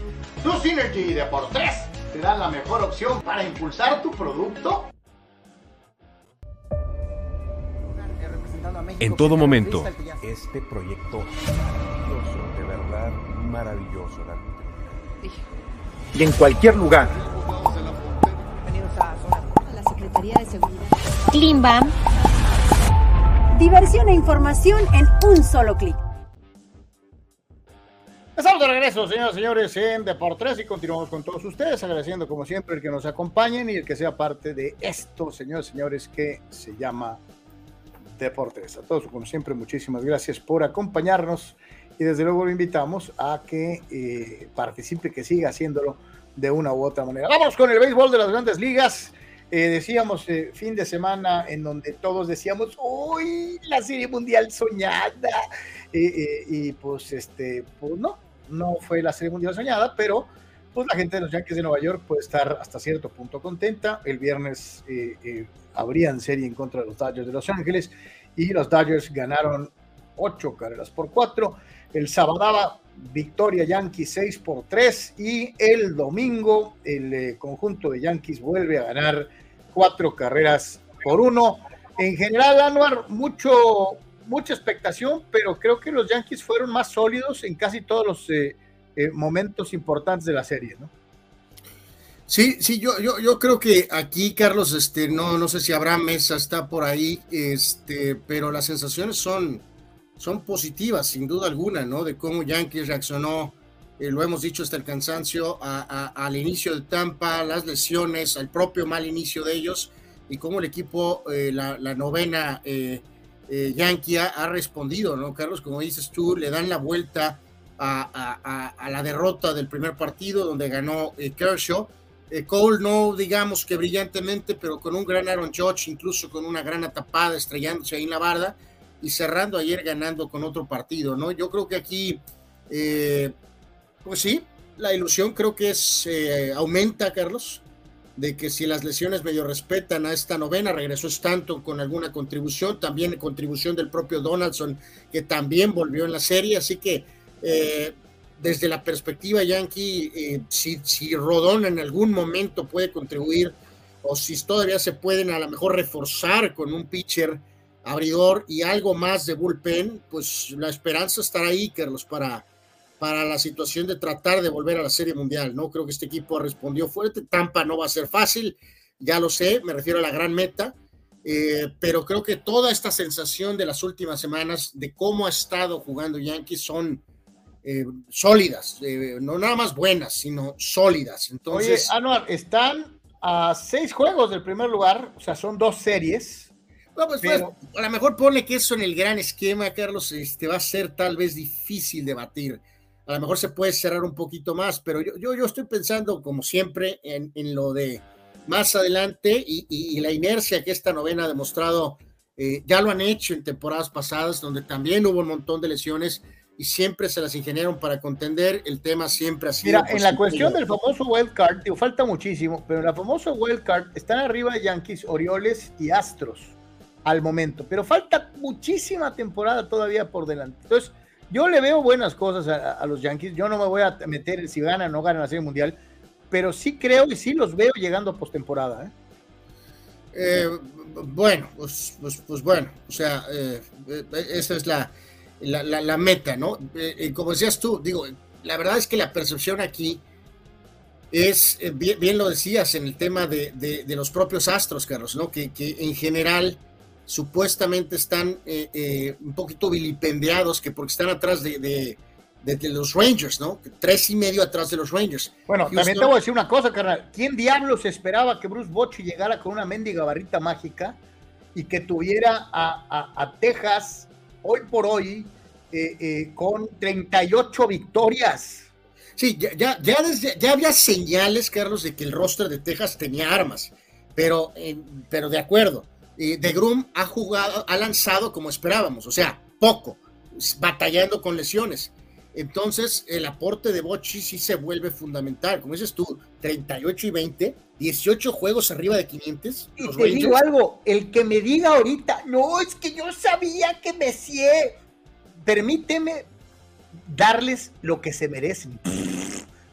Tu Synergy de por 3 te da la mejor opción para impulsar tu producto. En todo momento. Este proyecto de verdad maravilloso. Y en cualquier lugar. La Secretaría de Seguridad. Diversión e información en un solo clic. Estamos de regreso, señoras y señores, en Deportes y continuamos con todos ustedes, agradeciendo como siempre el que nos acompañen y el que sea parte de esto, señores y señores, que se llama Deportes. A todos, como siempre, muchísimas gracias por acompañarnos y desde luego lo invitamos a que eh, participe, que siga haciéndolo de una u otra manera. Vamos con el béisbol de las grandes ligas. Eh, decíamos eh, fin de semana en donde todos decíamos, uy, la serie mundial soñada. y pues este, pues no, no fue la serie mundial soñada, pero pues la gente de los Yankees de Nueva York puede estar hasta cierto punto contenta. El viernes habrían serie en contra de los Dodgers de Los Ángeles y los Dodgers ganaron ocho carreras por cuatro. El sábado victoria Yankees 6 por 3 y el domingo el eh, conjunto de Yankees vuelve a ganar cuatro carreras por uno. En general, Anuar, mucho, mucha expectación, pero creo que los Yankees fueron más sólidos en casi todos los eh, eh, momentos importantes de la serie, ¿no? Sí, sí, yo, yo, yo creo que aquí, Carlos, este, no, no sé si habrá mesa, está por ahí, este, pero las sensaciones son, son positivas, sin duda alguna, ¿no? De cómo Yankees reaccionó, eh, lo hemos dicho hasta el cansancio, al inicio de Tampa, las lesiones, al propio mal inicio de ellos, y cómo el equipo, eh, la, novena eh, Yankee ha, respondido, ¿no? Carlos, como dices tú, le dan la vuelta a, a la derrota del primer partido donde ganó Kershaw. Cole no digamos que brillantemente, pero con un gran Aaron Judge, incluso con una gran tapada estrellándose ahí en la barda y cerrando ayer ganando con otro partido, ¿no? Yo creo que aquí, eh, pues sí, la ilusión creo que es, eh, aumenta, Carlos, de que si las lesiones medio respetan a esta novena, regresó Stanton con alguna contribución, también contribución del propio Donaldson, que también volvió en la serie, así que eh, desde la perspectiva yankee, si, si Rodón en algún momento puede contribuir, o si todavía se pueden a lo mejor reforzar con un pitcher, abridor y algo más de bullpen, pues la esperanza estará ahí, Carlos, para, para la situación de tratar de volver a la Serie Mundial, ¿no? Creo que este equipo respondió fuerte. Tampa no va a ser fácil, ya lo sé, me refiero a la gran meta, eh, pero creo que toda esta sensación de las últimas semanas de cómo ha estado jugando Yankees son eh, sólidas, eh, no nada más buenas, sino sólidas. Entonces, Oye, Anuar, están a seis juegos del primer lugar, o sea, son dos series no, pues, pues, a lo mejor pone que eso en el gran esquema, Carlos, este, va a ser tal vez difícil de batir. A lo mejor se puede cerrar un poquito más, pero yo, yo, yo estoy pensando, como siempre, en, en lo de más adelante y, la inercia que esta novena ha demostrado. Eh, ya lo han hecho en temporadas pasadas, donde también hubo un montón de lesiones y siempre se las ingeniaron para contender. El tema siempre ha sido. Mira, en la cuestión del famoso wild card, digo, falta muchísimo, pero en la famosa wild card están arriba Yankees, Orioles y Astros al momento. Pero falta muchísima temporada todavía por delante. Entonces, yo le veo buenas cosas a, los Yankees. Yo no me voy a meter si ganan o no ganan la Serie Mundial, pero sí creo y sí los veo llegando a postemporada. ¿eh? Eh, bueno, pues, pues, pues, bueno, o sea, eh, esa es la, la, meta, ¿no? como decías tú, digo, la verdad es que la percepción aquí es, bien, lo decías en el tema de, de, los propios astros, Carlos, ¿no? Que, que en general supuestamente están eh, eh, un poquito vilipendiados, que porque están atrás de, de, los Rangers, ¿no? Tres y medio atrás de los Rangers. Bueno, también te voy a decir una cosa, carnal. ¿Quién diablos esperaba que Bruce Bochy llegara con una mendiga barrita mágica y que tuviera a, Texas hoy por hoy eh, con 38 victorias? Sí, ya, ya, ya, ya había señales, Carlos, de que el roster de Texas tenía armas, pero, pero de acuerdo de Grum ha jugado, ha lanzado como esperábamos, o sea, poco, batallando con lesiones. Entonces, el aporte de Bochi sí se vuelve fundamental. Como dices tú, 38 y 20, 18 juegos arriba de 500. Y te digo algo, el que me diga ahorita, no, es que yo sabía que Messier, permíteme darles lo que se merecen.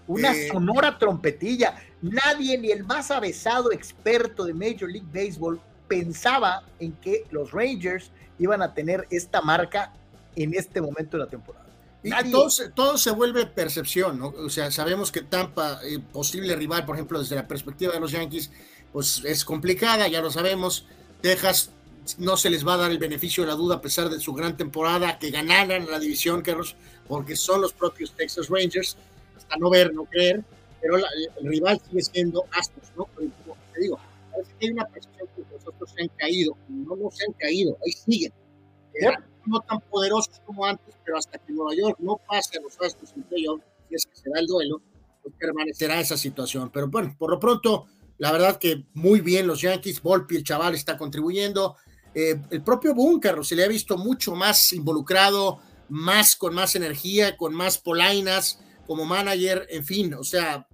Una eh, sonora trompetilla. Nadie, ni el más avesado experto de Major League Baseball, pensaba en que los Rangers iban a tener esta marca en este momento de la temporada. Y todo, todo, se vuelve percepción, ¿no? O sea, sabemos que Tampa, eh, posible rival, por ejemplo, desde la perspectiva de los Yankees, pues es complicada, ya lo sabemos. Texas no se les va a dar el beneficio de la duda a pesar de su gran temporada, que ganaran la división, Carlos, porque son los propios Texas Rangers, hasta no ver, no creer, pero el rival sigue siendo Astros, ¿no? Pero como te digo, parece que hay una percepción otros se han caído, no, no se han caído, ahí siguen. no tan poderosos como antes, pero hasta que Nueva York no pase a los Astros en playoff, si es que se da el duelo, pues permanecerá esa situación. Pero bueno, por lo pronto, la verdad que muy bien los Yankees, Volpi, el chaval está contribuyendo. Eh, el propio Bunker se le ha visto mucho más involucrado, más con más energía, con más polainas como manager, en fin, o sea,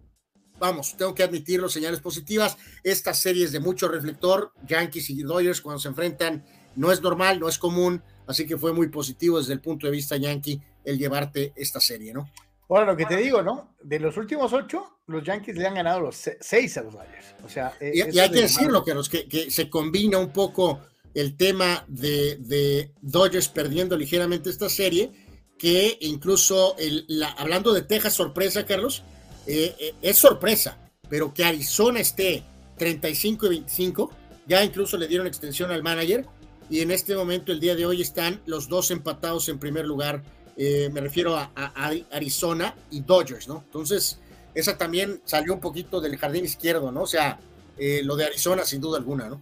vamos, tengo que admitirlo, señales positivas. Estas series de mucho reflector, Yankees y Dodgers, cuando se enfrentan, no es normal, no es común, así que fue muy positivo desde el punto de vista Yankee el llevarte esta serie, ¿no? Ahora, lo que te digo, ¿no? De los últimos ocho, los Yankees le han ganado los seis a los Dodgers. O sea, e, y, hay que decirlo, que, los, que, que, se combina un poco el tema de, de Dodgers perdiendo ligeramente esta serie, que incluso, el, la, hablando de Texas, sorpresa, Carlos, eh, eh, es sorpresa, pero que Arizona esté 35 y 25, ya incluso le dieron extensión al manager, y en este momento, el día de hoy, están los dos empatados en primer lugar. Eh, me refiero a, Arizona y Dodgers, ¿no? Entonces, esa también salió un poquito del jardín izquierdo, ¿no? O sea, eh, lo de Arizona, sin duda alguna, ¿no?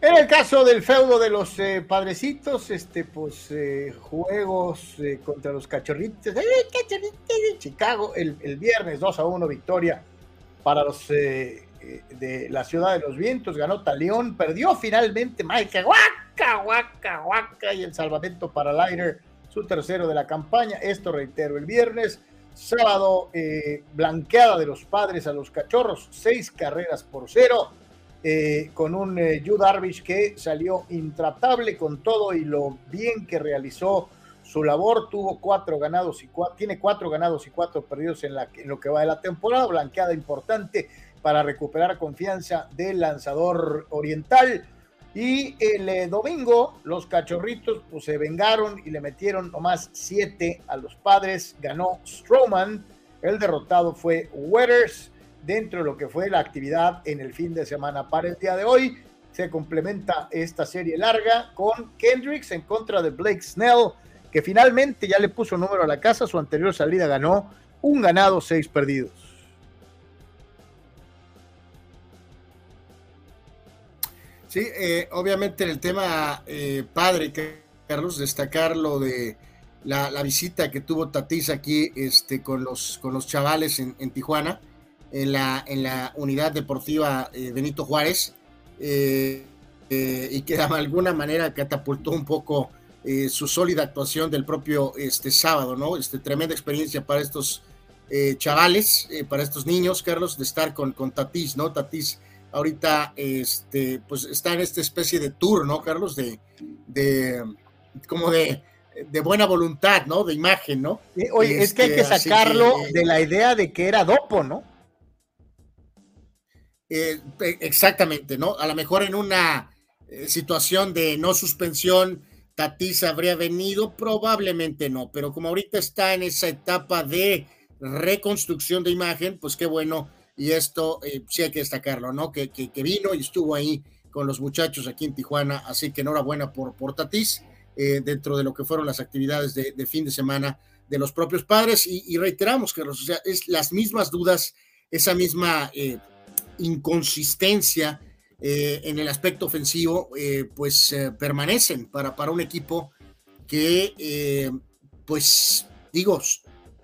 En el caso del feudo de los eh, padrecitos, este, pues juegos contra los cachorritos, cachorritos de Chicago, el, viernes 2 a 1 victoria para los de la ciudad de los vientos, ganó Talión, perdió finalmente Mike, guaca, guaca, guaca, y el salvamento para Liner, su tercero de la campaña. Esto reitero, el viernes, sábado, eh, blanqueada de los padres a los cachorros, seis carreras por cero, eh, con un eh, Yu Darvish que salió intratable con todo y lo bien que realizó su labor, tuvo cuatro ganados y tiene cuatro ganados y cuatro perdidos en, la, lo que va de la temporada, blanqueada importante para recuperar confianza del lanzador oriental. Y el eh, domingo los cachorritos pues, se vengaron y le metieron nomás siete a los padres. Ganó Strowman. El derrotado fue Weathers dentro de lo que fue la actividad en el fin de semana. Para el día de hoy se complementa esta serie larga con Kendricks en contra de Blake Snell, que finalmente ya le puso número a la casa. Su anterior salida ganó un ganado, seis perdidos. Sí, eh, obviamente en el tema eh, padre, Carlos, destacar lo de la, visita que tuvo Tatis aquí este, con, los, con los chavales en, Tijuana, en la, en la unidad deportiva eh, Benito Juárez, y que de alguna manera catapultó un poco su sólida actuación del propio este, sábado, ¿no? Este, tremenda experiencia para estos chavales, para estos niños, Carlos, de estar con, con Tatis, ¿no? Tatis ahorita este, pues está en esta especie de tour, ¿no, Carlos? De, de como de, de buena voluntad, ¿no? De imagen, ¿no? oye, es que hay que este, sacarlo de la idea de que era dopo, ¿no? Eh, exactamente, ¿no? A lo mejor en una eh, situación de no suspensión, Tatis habría venido, probablemente no, pero como ahorita está en esa etapa de reconstrucción de imagen, pues qué bueno y esto eh, sí hay que destacarlo, ¿no? Que, que, vino y estuvo ahí con los muchachos aquí en Tijuana, así que enhorabuena por, por Tatís, eh, dentro de lo que fueron las actividades de, fin de semana de los propios padres, y, reiteramos, que o es las mismas dudas, esa misma eh, inconsistencia en el aspecto ofensivo, pues permanecen para, para un equipo que, pues, digo,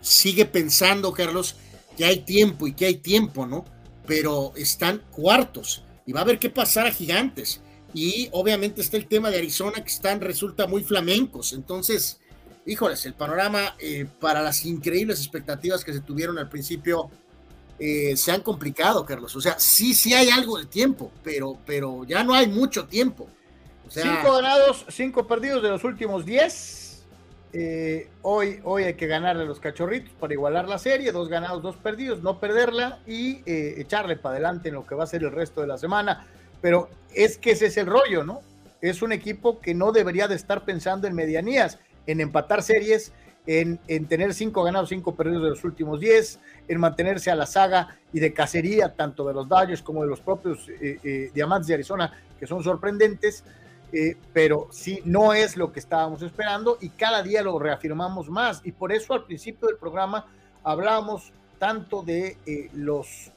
sigue pensando, Carlos, que hay tiempo y que hay tiempo, ¿no? Pero están cuartos y va a haber que pasar a gigantes. Y obviamente está el tema de Arizona que están, resulta muy flamencos. Entonces, híjoles, el panorama eh, para las increíbles expectativas que se tuvieron al principio eh, se han complicado, Carlos. O sea, sí, sí hay algo de tiempo, pero, pero ya no hay mucho tiempo. cinco ganados, cinco perdidos de los últimos diez eh, hoy, hoy hay que ganarle a los cachorritos para igualar la serie, dos ganados, dos perdidos, no perderla y eh, echarle para adelante en lo que va a ser el resto de la semana. Pero es que ese es el rollo, ¿no? Es un equipo que no debería de estar pensando en medianías, en empatar series, en, en tener cinco ganados, cinco perdidos de los últimos diez, en mantenerse a la saga y de cacería tanto de los Dodgers como de los propios eh, Diamantes de Arizona, que son sorprendentes eh, pero sí, no es lo que estábamos esperando y cada día lo reafirmamos más. Y por eso al principio del programa hablábamos tanto de eh, los,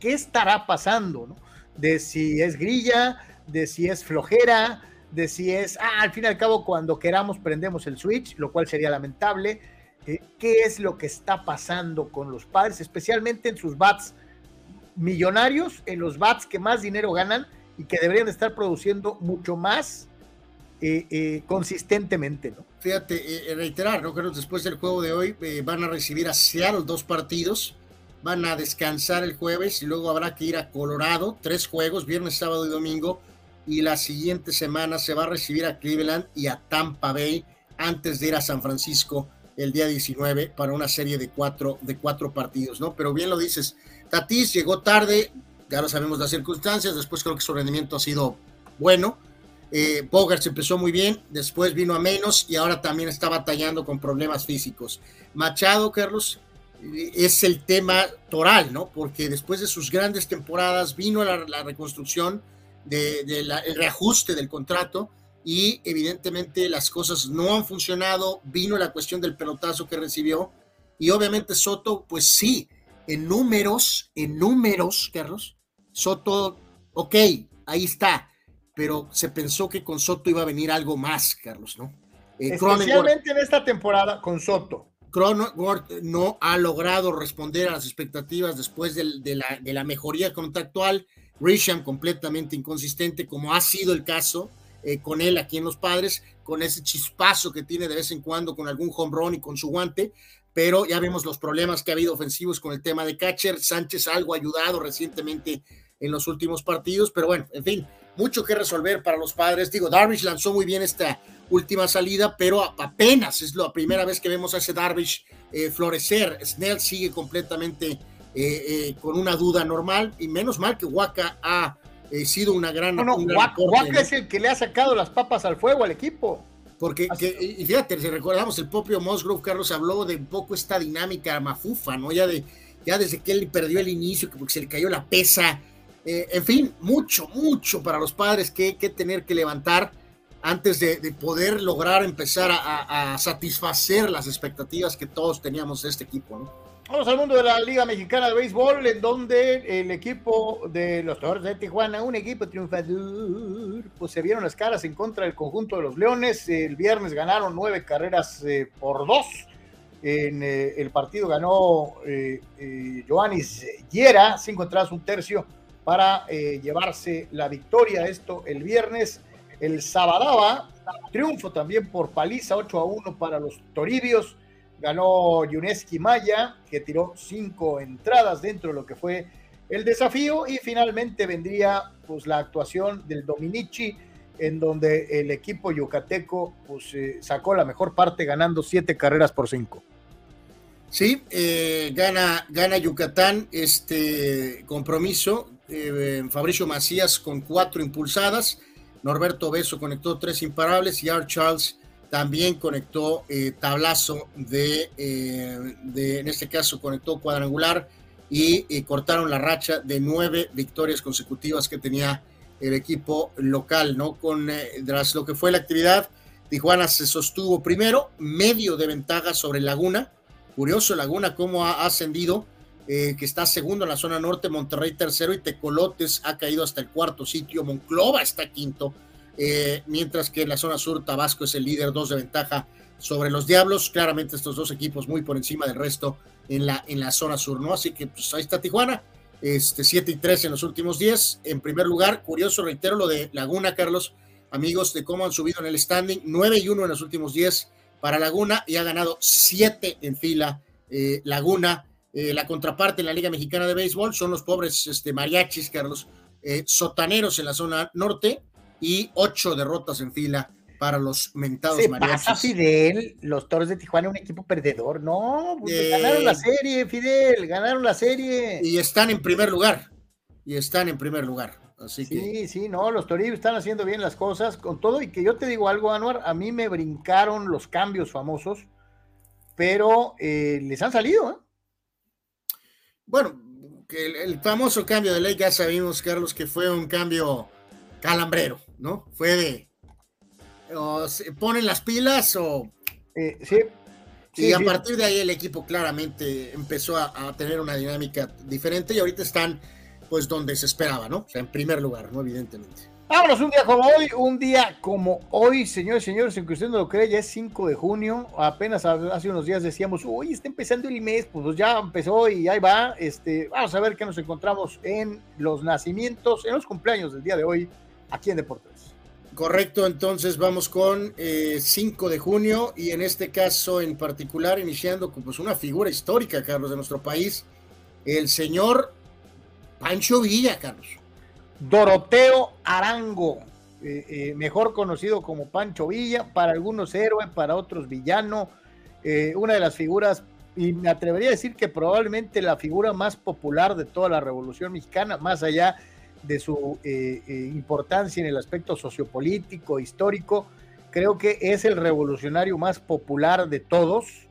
¿qué estará pasando? De si es grilla, de si es flojera, de si es, ah, al fin y al cabo, cuando queramos prendemos el switch, lo cual sería lamentable. Eh, ¿Qué es lo que está pasando con los padres, especialmente en sus bats millonarios, en los bats que más dinero ganan? y que deberían estar produciendo mucho más eh, eh, consistentemente, ¿no? Fíjate, reiterar. Creo que después del juego de hoy van a recibir a Seattle dos partidos, van a descansar el jueves y luego habrá que ir a Colorado, tres juegos, viernes, sábado y domingo, y la siguiente semana se va a recibir a Cleveland y a Tampa Bay antes de ir a San Francisco el día 19 para una serie de cuatro, de cuatro partidos, ¿no? Pero bien lo dices, Tatis llegó tarde, ya lo sabemos las circunstancias, después creo que su rendimiento ha sido bueno. Eh, Bogart se empezó muy bien, después vino a menos y ahora también está batallando con problemas físicos. Machado, Carlos, eh, es el tema toral, ¿no? Porque después de sus grandes temporadas vino la, reconstrucción, del de, reajuste del contrato y evidentemente las cosas no han funcionado, vino la cuestión del pelotazo que recibió y obviamente Soto, pues sí, en números, en números, Carlos, Soto, ok, ahí está, pero se pensó que con Soto iba a venir algo más, Carlos, ¿no? Eh, Especialmente en esta temporada con Soto. Cronenworth no ha logrado responder a las expectativas después de, la, de la, mejoría contractual. Risham completamente inconsistente, como ha sido el caso eh, con él aquí en Los Padres, con ese chispazo que tiene de vez en cuando con algún home run y con su guante, pero ya vemos los problemas que ha habido ofensivos con el tema de catcher. Sánchez algo ayudado recientemente en los últimos partidos, pero bueno, en fin, mucho que resolver para los padres. Digo, Darvish lanzó muy bien esta última salida, pero apenas es la primera vez que vemos a ese Darvish eh, florecer. Snell sigue completamente eh, con una duda normal y menos mal que Waka ha sido una gran. No, no, Waka, es el que le ha sacado las papas al fuego al equipo. Porque, y fíjate, si recordamos, el propio Musgrove, Carlos, habló de un poco esta dinámica mafufa, ¿no? Ya, de, ya desde que él perdió el inicio, porque se le cayó la pesa, eh, en fin, mucho, mucho para los padres que, que tener que levantar antes de, poder lograr empezar a, satisfacer las expectativas que todos teníamos de este equipo. ¿no? Vamos al mundo de la Liga Mexicana de Béisbol, en donde el equipo de los Torres de Tijuana, un equipo triunfador, pues se vieron las caras en contra del conjunto de los Leones. El viernes ganaron nueve carreras eh, por dos. En eh, el partido ganó eh, Joanis Yera, cinco entradas, un tercio para eh, llevarse la victoria. Esto el viernes. El Sabadaba, triunfo también por paliza, 8 a 1 para los Toribios. Ganó Yuneski Maya, que tiró cinco entradas dentro de lo que fue el desafío. Y finalmente vendría pues, la actuación del Dominici, en donde el equipo yucateco pues, eh, sacó la mejor parte ganando siete carreras por cinco. Sí, eh, gana, gana Yucatán este compromiso eh, Fabricio Macías con cuatro impulsadas, Norberto Beso conectó tres imparables y Art Charles también conectó eh, tablazo de, eh, de, en este caso conectó cuadrangular y, cortaron la racha de nueve victorias consecutivas que tenía el equipo local, ¿no? Con tras lo que fue la actividad, Tijuana se sostuvo primero, medio de ventaja sobre Laguna. Curioso, Laguna, cómo ha ascendido eh, que está segundo en la zona norte, Monterrey tercero y Tecolotes ha caído hasta el cuarto sitio, Monclova está quinto, eh, mientras que en la zona sur Tabasco es el líder, dos de ventaja sobre los Diablos, claramente estos dos equipos muy por encima del resto en la, en la zona sur, ¿no? Así que pues ahí está Tijuana, este 7 y 3 en los últimos 10, en primer lugar, curioso, reitero lo de Laguna, Carlos, amigos, de cómo han subido en el standing, 9 y 1 en los últimos 10 para Laguna y ha ganado 7 en fila eh, Laguna, eh, la contraparte en la Liga Mexicana de Béisbol son los pobres este, mariachis, Carlos, eh, sotaneros en la zona norte y ocho derrotas en fila para los mentados Se mariachis. Pasa Fidel, los Toros de Tijuana, un equipo perdedor. No, pues, eh, ganaron la serie, Fidel, ganaron la serie. Y están en primer lugar. Y están en primer lugar. Así sí, sí, no, los Toros están haciendo bien las cosas con todo. Y que yo te digo algo, Anuar, a mí me brincaron los cambios famosos, pero les han salido, ¿eh? bueno, que el, famoso cambio de ley ya sabemos, Carlos, que fue un cambio calambrero, ¿no? Fue de o se ponen las pilas o eh, sí. y a partir de ahí el equipo claramente empezó a, tener una dinámica diferente y ahorita están pues donde se esperaba, ¿no? O sea, en primer lugar, ¿no? Evidentemente. Vámonos, un día como hoy, un día como hoy, señores y señores, en que usted no lo cree, ya es 5 de junio, apenas hace unos días decíamos, uy, está empezando el mes, pues ya empezó y ahí va, este, vamos a ver qué nos encontramos en los nacimientos, en los cumpleaños del día de hoy, aquí en Deportes. Correcto, entonces vamos con 5 eh, de junio y en este caso en particular iniciando con pues, una figura histórica, Carlos, de nuestro país, el señor Pancho Villa, Carlos. Doroteo Arango, eh, eh, mejor conocido como Pancho Villa, para algunos héroe, para otros villano, eh, una de las figuras, y me atrevería a decir que probablemente la figura más popular de toda la Revolución Mexicana, más allá de su importancia en el aspecto sociopolítico, histórico, creo que es el revolucionario más popular de todos,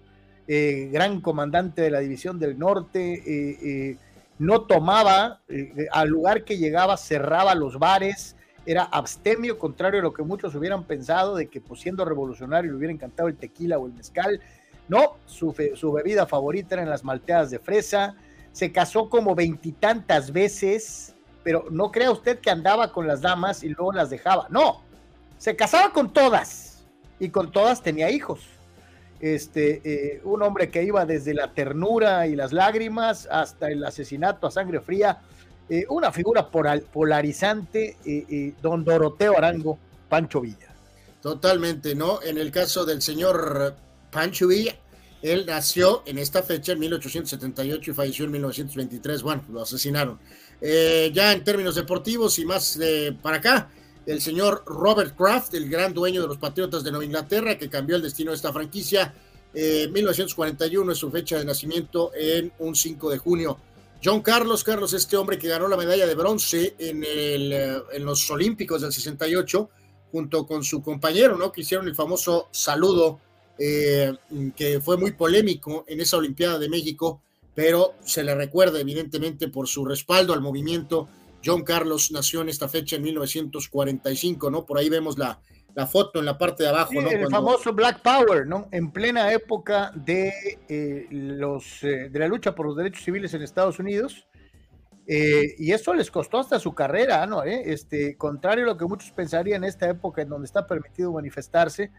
gran comandante de la División del Norte, no tomaba, eh, al lugar que llegaba cerraba los bares, era abstemio, contrario a lo que muchos hubieran pensado, de que pues, siendo revolucionario le hubiera encantado el tequila o el mezcal. No, su, su bebida favorita eran las malteadas de fresa. Se casó como veintitantas veces, pero no crea usted que andaba con las damas y luego las dejaba. No, se casaba con todas y con todas tenía hijos. Este, eh, un hombre que iba desde la ternura y las lágrimas hasta el asesinato a sangre fría eh, una figura polarizante, eh, don Doroteo Arango, Pancho Villa. Totalmente, ¿no? En el caso del señor Pancho Villa, él nació en esta fecha, en 1878, y falleció en 1923. Bueno, lo asesinaron. Ya en términos deportivos y más para acá, el señor Robert Kraft, el gran dueño de los Patriotas de Nueva Inglaterra, que cambió el destino de esta franquicia. 1941 es su fecha de nacimiento en un 5 de junio John Carlos, Carlos, este hombre que ganó la medalla de bronce en, el, eh, en los Olímpicos del 68, junto con su compañero, ¿no? Que hicieron el famoso saludo, eh, que fue muy polémico en esa Olimpiada de México, pero se le recuerda evidentemente por su respaldo al movimiento. John Carlos nació en esta fecha en 1945, ¿no? Por ahí vemos la, la foto en la parte de abajo. ¿no? El famoso Black Power, ¿no? En plena época de, eh, los, eh, de la lucha por los derechos civiles en Estados Unidos. Eh, y eso les costó hasta su carrera, ¿no? Este, contrario a lo que muchos pensarían en esta época en donde está permitido manifestarse,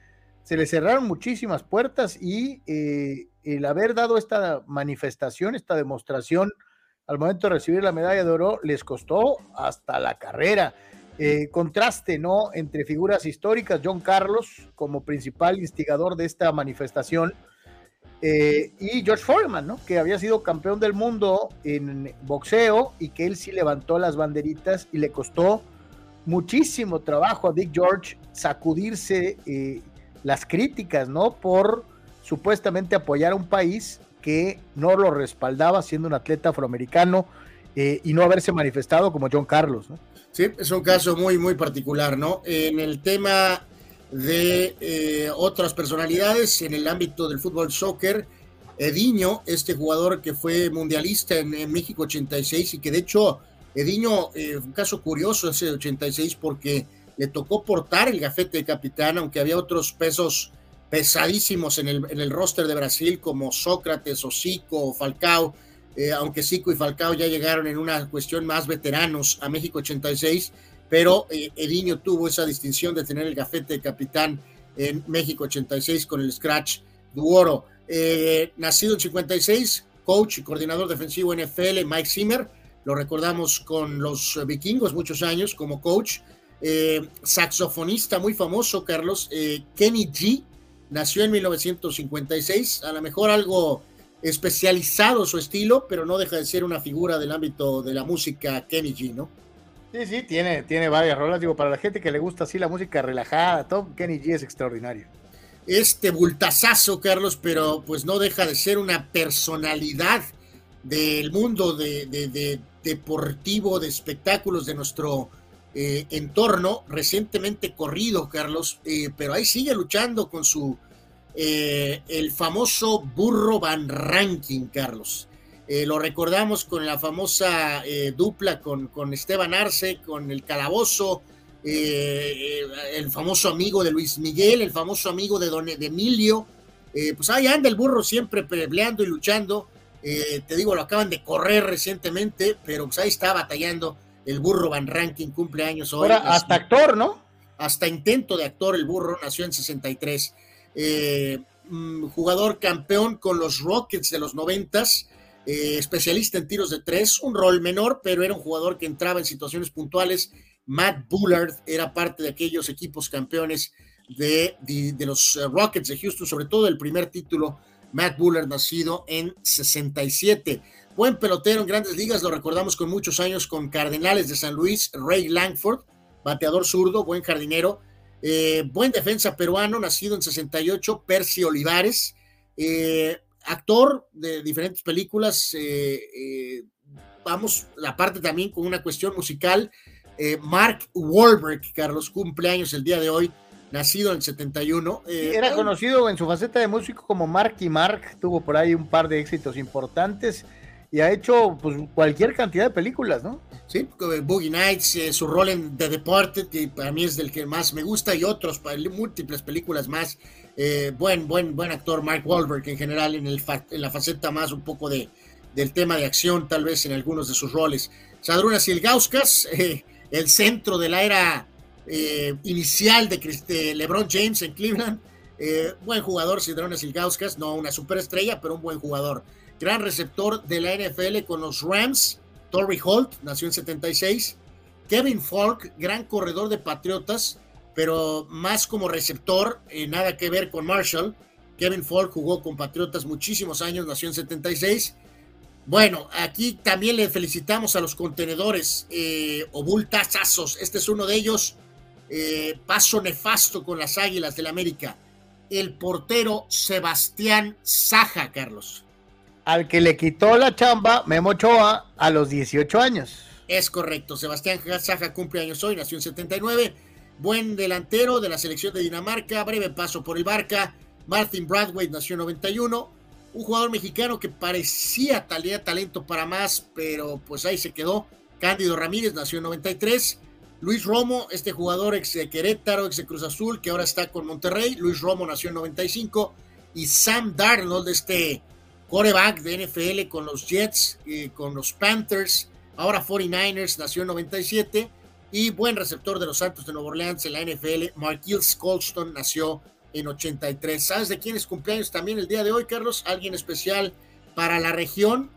se le cerraron muchísimas puertas y el haber dado esta manifestación, esta demostración al momento de recibir la medalla de oro, les costó hasta la carrera. Eh, contraste, ¿no? Entre figuras históricas, John Carlos como principal instigador de esta manifestación eh, y George Foreman, ¿no? Que había sido campeón del mundo en boxeo y que él sí levantó las banderitas y le costó muchísimo trabajo a Dick George sacudirse eh, las críticas, ¿no? Por supuestamente apoyar a un país que no lo respaldaba siendo un atleta afroamericano y no haberse manifestado como John Carlos, ¿no? Sí, es un caso muy, muy particular, ¿no? En el tema de eh, otras personalidades, en el ámbito del fútbol soccer, Ediño, este jugador que fue mundialista en, México 86 y que de hecho, Ediño, eh, un caso curioso ese 86 porque le tocó portar el gafete de capitán, aunque había otros pesos pesadísimos en el, en el roster de Brasil como Sócrates, Osico o Falcao eh, aunque Zico y Falcao ya llegaron en una cuestión más veteranos a México 86, pero eh, tuvo esa distinción de tener el gafete de capitán en México 86 con el Scratch Duoro. Eh, nacido en 56, coach y coordinador defensivo NFL Mike Zimmer, lo recordamos con los vikingos muchos años como coach. Saxofonista muy famoso, Carlos, Kenny G, nació en 1956, a lo mejor algo especializado su estilo, pero no deja de ser una figura del ámbito de la música Kenny G, ¿no? Sí, sí, tiene, tiene varias rolas. Digo, para la gente que le gusta así la música relajada, todo, Kenny G es extraordinario. Este bultazazo, Carlos, pero pues no deja de ser una personalidad del mundo de, deportivo, de espectáculos de nuestro eh, entorno, recientemente corrido, Carlos, eh, pero ahí sigue luchando con su eh, el famoso burro Van Ranking, Carlos. Eh, lo recordamos con la famosa dupla con, con, Esteban Arce, con el calabozo, el famoso amigo de Luis Miguel, el famoso amigo de Don de Emilio. pues ahí anda el burro siempre peleando y luchando. te digo, lo acaban de correr recientemente, pero pues ahí está batallando el burro Van Ranking, cumpleaños hoy. Ahora, hasta actor, ¿no? Hasta intento de actor, el burro nació en 63. Eh, mm, jugador campeón con los Rockets de los noventas, eh, especialista en tiros de tres, un rol menor, pero era un jugador que entraba en situaciones puntuales. Matt Bullard era parte de aquellos equipos campeones de, de, los eh, Rockets de Houston, sobre todo el primer título, Matt Bullard, nacido en 67. Buen pelotero en grandes ligas, lo recordamos con muchos años con Cardenales de San Luis, Ray Langford, bateador zurdo, buen jardinero, eh, buen defensa peruano, nacido en 68, Percy Olivares, eh, actor de diferentes películas, eh, vamos, aparte también con una cuestión musical, Mark Wahlberg, Carlos, cumpleaños el día de hoy, nacido en el 71. Era conocido en su faceta de músico como Mark y Mark, tuvo por ahí un par de éxitos importantes. Y ha hecho pues cualquier cantidad de películas, ¿no? Sí, Boogie Nights, eh, su rol en The Departed, que para mí es del que más me gusta, y otros, múltiples películas más. Eh, buen, buen, buen actor Mark Wahlberg en general en, el en la faceta más un poco de, del tema de acción, tal vez en algunos de sus roles. Sadrunas Silgauskas, eh, el centro de la era eh, inicial de, LeBron James en Cleveland. Eh, buen jugador, Sadrunas Silgauskas, no una superestrella, pero un buen jugador. Gran receptor de la NFL con los Rams, Torrey Holt, nació en 76. Kevin Falk, gran corredor de Patriotas, pero más como receptor, nada que ver con Marshall. Kevin Falk jugó con Patriotas muchísimos años, nació en 76. Bueno, aquí también le felicitamos a los contenedores eh, Obultazazos. Este es uno de ellos. Eh, paso nefasto con las Águilas del América. El portero Sebastián Saja, Carlos. Al que le quitó la chamba Memo Ochoa a los 18 años. Es correcto. Sebastián Saja cumple años hoy, nació en 79. Buen delantero de la selección de Dinamarca. Breve paso por el Barca. Martin Bradway nació en 91 un jugador mexicano que parecía talía talento para más, pero pues ahí se quedó. Cándido Ramírez nació en 93. Luis Romo, este jugador ex de Querétaro, ex de Cruz Azul, que ahora está con Monterrey. Luis Romo nació en 95. Y Sam Darnold, este coreback de NFL con los Jets, con los Panthers, ahora 49ers, nació en 97. Y buen receptor de los Santos de Nueva Orleans en la NFL, Marquise Colston, nació en 83. ¿Sabes de quién es cumpleaños también el día de hoy, Carlos? Alguien especial para la región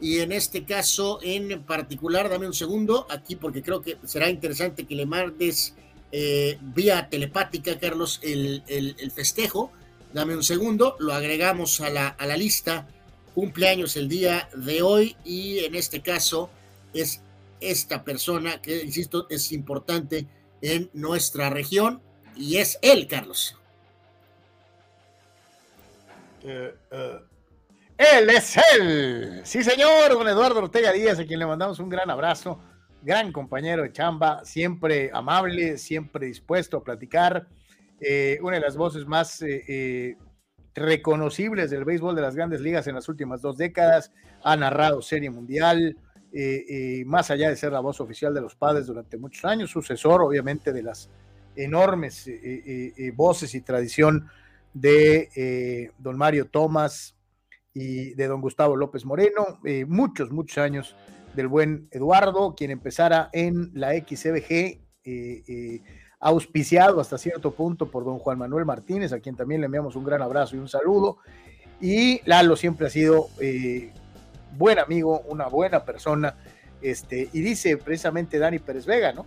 y en este caso en particular, dame un segundo aquí porque creo que será interesante que le mandes eh, vía telepática, Carlos, el, festejo. Dame un segundo, lo agregamos a la, a la lista. Cumpleaños el día de hoy y en este caso es esta persona que, insisto, es importante en nuestra región y es él, Carlos. Eh, eh, él es él. Sí, señor, don Eduardo Ortega Díaz, a quien le mandamos un gran abrazo. Gran compañero de chamba, siempre amable, siempre dispuesto a platicar. Eh, una de las voces más reconocibles del béisbol de las grandes ligas en las últimas dos décadas. Ha narrado Serie Mundial, más allá de ser la voz oficial de los padres durante muchos años, sucesor obviamente de las enormes voces y tradición de eh, don Mario Tomás y de don Gustavo López Moreno, eh, muchos, muchos años del buen Eduardo, quien empezara en la XCBG, eh, auspiciado hasta cierto punto por don Juan Manuel Martínez, a quien también le enviamos un gran abrazo y un saludo. Y Lalo siempre ha sido buen amigo, una buena persona, este, y dice precisamente Dani Pérez Vega, ¿no?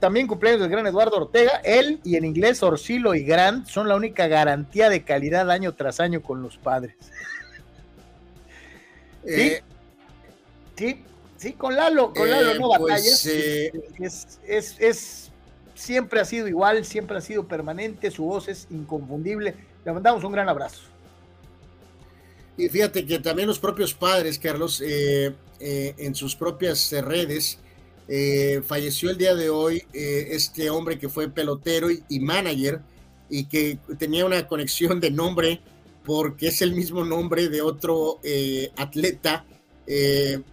También cumpleaños del gran Eduardo Ortega. Él y en inglés Orcilo y Grant son la única garantía de calidad año tras año con los padres. Eh, sí, sí, con Lalo, con Lalo no eh, pues, eh, es, siempre ha sido igual, siempre ha sido permanente, su voz es inconfundible. Le mandamos un gran abrazo. Y fíjate que también los propios padres, Carlos, en sus propias redes, eh, falleció el día de hoy eh, este hombre que fue pelotero y, manager y que tenía una conexión de nombre porque es el mismo nombre de otro eh, atleta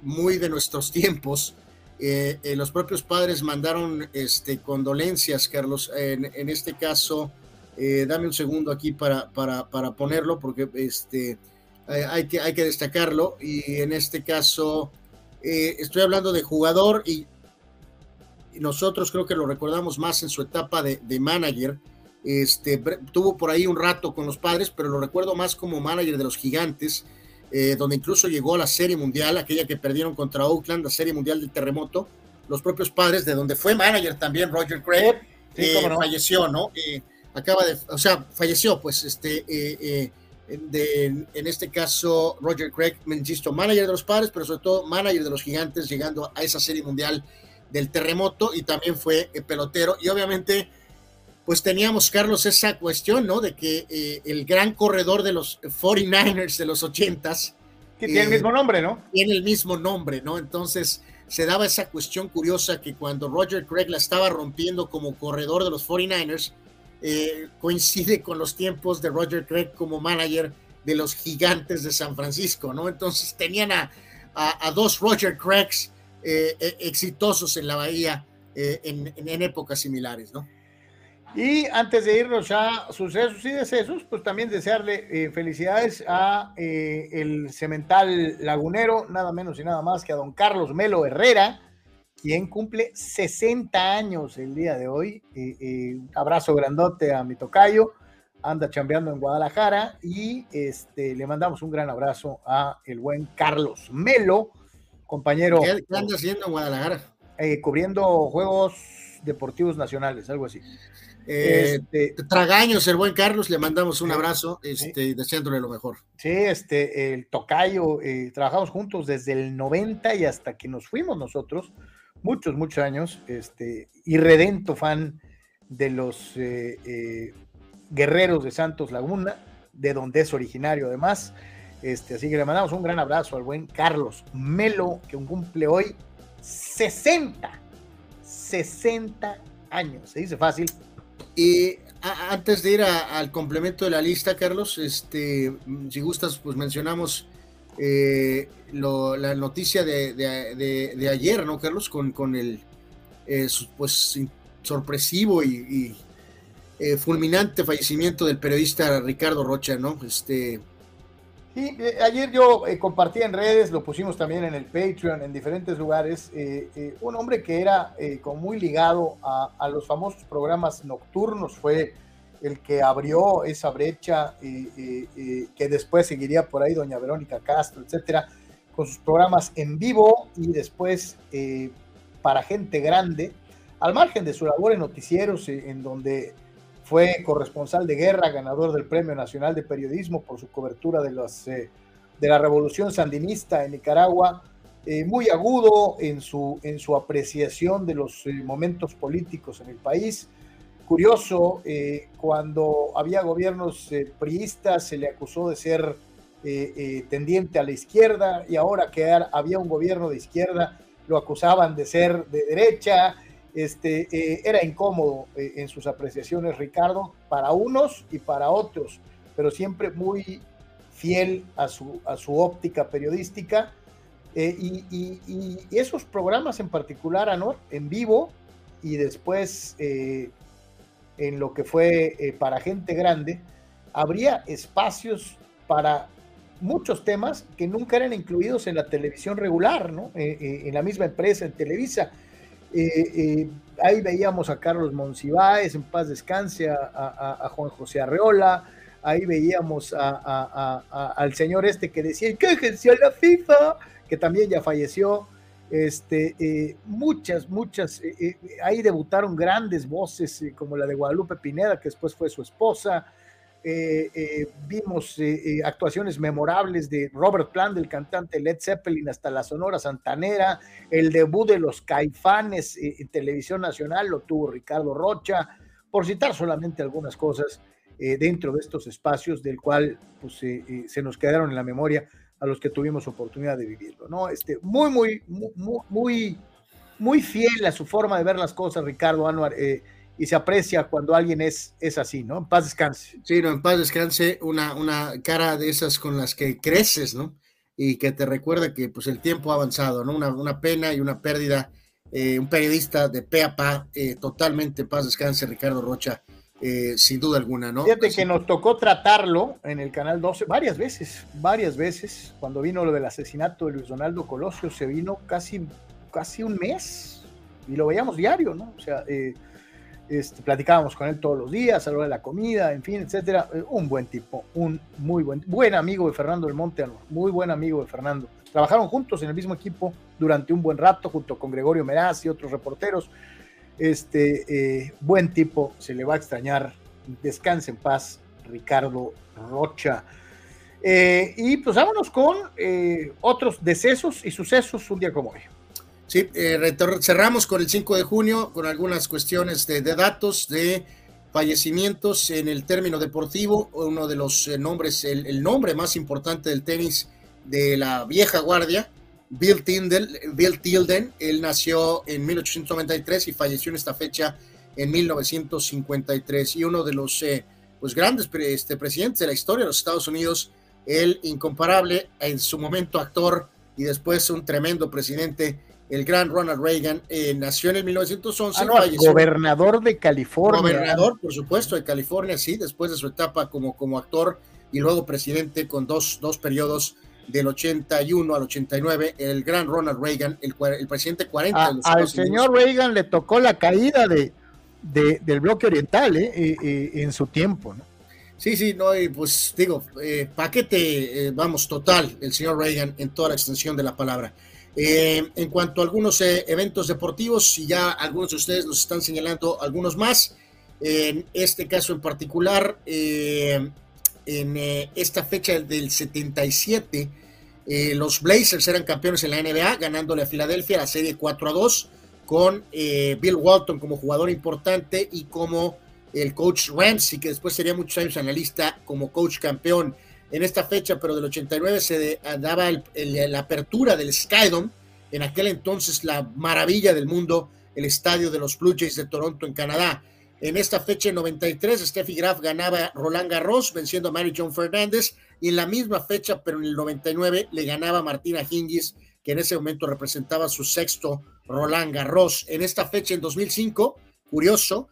muy de nuestros tiempos. Los propios padres mandaron este, condolencias, Carlos. En, este caso, dame un segundo aquí para, para, para ponerlo porque este, hay, que, hay que destacarlo. Y en este caso, estoy hablando de jugador y nosotros creo que lo recordamos más en su etapa de, manager. Este, tuvo por ahí un rato con los padres, pero lo recuerdo más como manager de los gigantes, eh, donde incluso llegó a la Serie Mundial, aquella que perdieron contra Oakland, la Serie Mundial del Terremoto. Los propios padres, de donde fue manager también Roger Craig, eh, falleció, ¿no? Eh, acaba de, o sea, falleció, pues, este, en este caso, Roger Craig, me insisto, manager de los padres, pero sobre todo manager de los gigantes, llegando a esa Serie Mundial del terremoto y también fue eh, pelotero. Y obviamente, pues teníamos, Carlos, esa cuestión, ¿no? De que eh, el gran corredor de los 49ers de los 80s. Que tiene el mismo nombre, ¿no? Tiene el mismo nombre, ¿no? Entonces se daba esa cuestión curiosa que cuando Roger Craig la estaba rompiendo como corredor de los 49ers, eh, coincide con los tiempos de Roger Craig como manager de los gigantes de San Francisco, ¿no? Entonces tenían a, a, dos Roger Craigs eh, eh, exitosos en la bahía en, en, épocas similares, ¿no? Y antes de irnos a sucesos y decesos, pues también desearle felicidades a el cemental lagunero, nada menos y nada más que a don Carlos Melo Herrera, quien cumple 60 años el día de hoy. un abrazo grandote a mi tocayo anda chambeando en Guadalajara y este, le mandamos un gran abrazo a el buen Carlos Melo, compañero. ¿Qué, anda haciendo en Guadalajara? Eh, cubriendo Juegos Deportivos Nacionales, algo así. Eh, este, tragaños, el buen Carlos, le mandamos un abrazo, este, deseándole lo mejor. Sí, este, el tocayo, eh, trabajamos juntos desde el 90 y hasta que nos fuimos nosotros, muchos, muchos años, este, irredento fan de los eh, Guerreros de Santos Laguna, de donde es originario además. Este, así que le mandamos un gran abrazo al buen Carlos Melo, que cumple hoy 60, 60 años. Se dice fácil. Y antes de ir al complemento de la lista, Carlos, este, si gustas, pues mencionamos eh, la noticia de, ayer, ¿no, Carlos? Con, el eh, pues sorpresivo y eh, fulminante fallecimiento del periodista Ricardo Rocha, ¿no? Este. Sí, eh, ayer yo eh, compartí en redes, lo pusimos también en el Patreon, en diferentes lugares, un hombre que era como muy ligado a, los famosos programas nocturnos, fue el que abrió esa brecha, que después seguiría por ahí doña Verónica Castro, etcétera, con sus programas en vivo y después para gente grande, al margen de su labor en noticieros, en donde fue corresponsal de guerra, ganador del Premio Nacional de Periodismo por su cobertura de, eh, la Revolución Sandinista en Nicaragua, eh, muy agudo en su, en su apreciación de los eh, momentos políticos en el país. Curioso, cuando había gobiernos priistas se le acusó de ser tendiente a la izquierda y ahora que había un gobierno de izquierda lo acusaban de ser de derecha este, eh, era incómodo eh, en sus apreciaciones Ricardo para unos y para otros, pero siempre muy fiel a su, óptica periodística. Eh, y, esos programas en particular, Anor, en vivo y después en lo que fue para gente grande, habría espacios para muchos temas que nunca eran incluidos en la televisión regular, ¿no? en la misma empresa, en Televisa eh, eh, ahí veíamos a Carlos Monsiváis, en paz descanse, a, Juan José Arreola, ahí veíamos al señor este que decía, quéjense a la FIFA, que también ya falleció. Este, eh, muchas, muchas, ahí debutaron grandes voces como la de Guadalupe Pineda, que después fue su esposa, eh, eh, vimos eh, actuaciones memorables de Robert Plant, del cantante Led Zeppelin, hasta la Sonora Santanera, el debut de los Caifanes en televisión nacional lo tuvo Ricardo Rocha, por citar solamente algunas cosas dentro de estos espacios del cual pues, se nos quedaron en la memoria a los que tuvimos oportunidad de vivirlo, ¿no? Este, muy, muy, muy, muy, muy fiel a su forma de ver las cosas, Ricardo Anuar y se aprecia cuando alguien es, es así, ¿no? En paz descanse. Sí, no, en paz descanse una, una cara de esas con las que creces, ¿no? Y que te recuerda que pues el tiempo ha avanzado, ¿no? Una, una pena y una pérdida. Eh, un periodista de pe a pa, eh, totalmente en paz descanse, Ricardo Rocha, eh, sin duda alguna, ¿no? Fíjate que nos tocó tratarlo en el Canal 12 varias veces, varias veces, cuando vino lo del asesinato de Luis Donaldo Colosio, se vino casi, casi un mes y lo veíamos diario, ¿no? O sea, eh, este, platicábamos con él todos los días, a la de la comida, en fin, etcétera. Eh, un buen tipo, un muy buen, buen amigo de Fernando del Monte, muy buen amigo de Fernando. Trabajaron juntos en el mismo equipo durante un buen rato, junto con Gregorio Meraz y otros reporteros. Este eh, buen tipo, se le va a extrañar. Descanse en paz, Ricardo Rocha. Eh, y pues vámonos con otros decesos y sucesos un día como hoy. Sí, eh, cerramos con el 5 de junio con algunas cuestiones de, datos de fallecimientos en el término deportivo. Uno de los eh, nombres, el, nombre más importante del tenis de la vieja guardia, Bill, Tindel, Bill Tilden. Él nació en 1893 y falleció en esta fecha en 1953. Y uno de los eh, pues grandes este, presidentes de la historia de los Estados Unidos, el incomparable, en su momento actor y después un tremendo presidente, el gran Ronald Reagan, eh, nació en el 1911. Ah, gobernador de California. Gobernador, por supuesto, de California, sí, después de su etapa como, como actor y luego presidente con dos, dos periodos del 81 al 89, el gran Ronald Reagan, el, el presidente 40 de Al señor Reagan le tocó la caída de, del bloque oriental ¿eh? Eh, eh, en su tiempo, ¿no? Sí, sí, no, y pues digo, paquete, vamos, total, el señor Reagan en toda la extensión de la palabra. En cuanto a algunos eventos deportivos, y ya algunos de ustedes nos están señalando algunos más, en este caso en particular, en esta fecha del 77, los Blazers eran campeones en la NBA, ganándole a Filadelfia la serie 4 a 2 con eh, Bill Walton como jugador importante y como el coach Ramsey, que después sería muchos años analista como coach campeón en esta fecha, pero del 89 se daba la apertura del Skydome, en aquel entonces la maravilla del mundo, el estadio de los Blue Jays de Toronto en Canadá. En esta fecha, en 93, Steffi Graf ganaba Roland Garros, venciendo a Mary John Fernández, y en la misma fecha, pero en el 99, le ganaba Martina Hingis, que en ese momento representaba su sexto Roland Garros. En esta fecha, en 2005, curioso,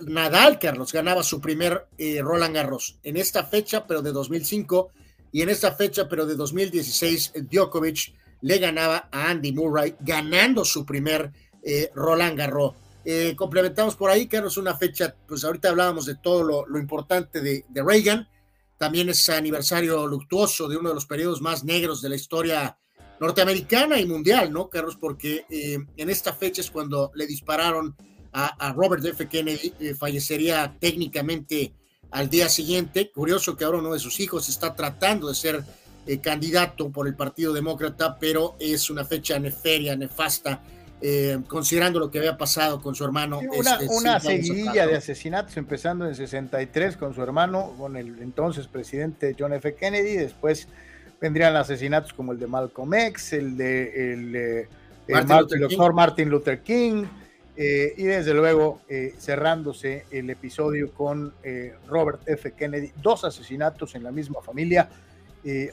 Nadal, Carlos, ganaba su primer eh, Roland Garros. En esta fecha, pero de 2005, y en esta fecha, pero de 2016, Djokovic le ganaba a Andy Murray, ganando su primer eh, Roland Garros. Eh, complementamos por ahí, Carlos, una fecha, pues ahorita hablábamos de todo lo, importante de, de, Reagan, también es aniversario luctuoso de uno de los periodos más negros de la historia norteamericana y mundial, ¿no, Carlos? Porque en esta fecha es cuando le dispararon a, Robert F. Kennedy, eh, fallecería técnicamente al día siguiente. Curioso que ahora uno de sus hijos está tratando de ser eh, candidato por el Partido Demócrata, pero es una fecha neferia, nefasta, considerando lo que había pasado con su hermano. una, este, una seguidilla de asesinatos, empezando en 63 con su hermano, con el entonces presidente John F. Kennedy, después vendrían asesinatos como el de Malcolm X, el de el, Martin doctor Martin Luther King, eh, y desde luego eh, cerrándose el episodio con eh, Robert F. Kennedy, dos asesinatos en la misma familia,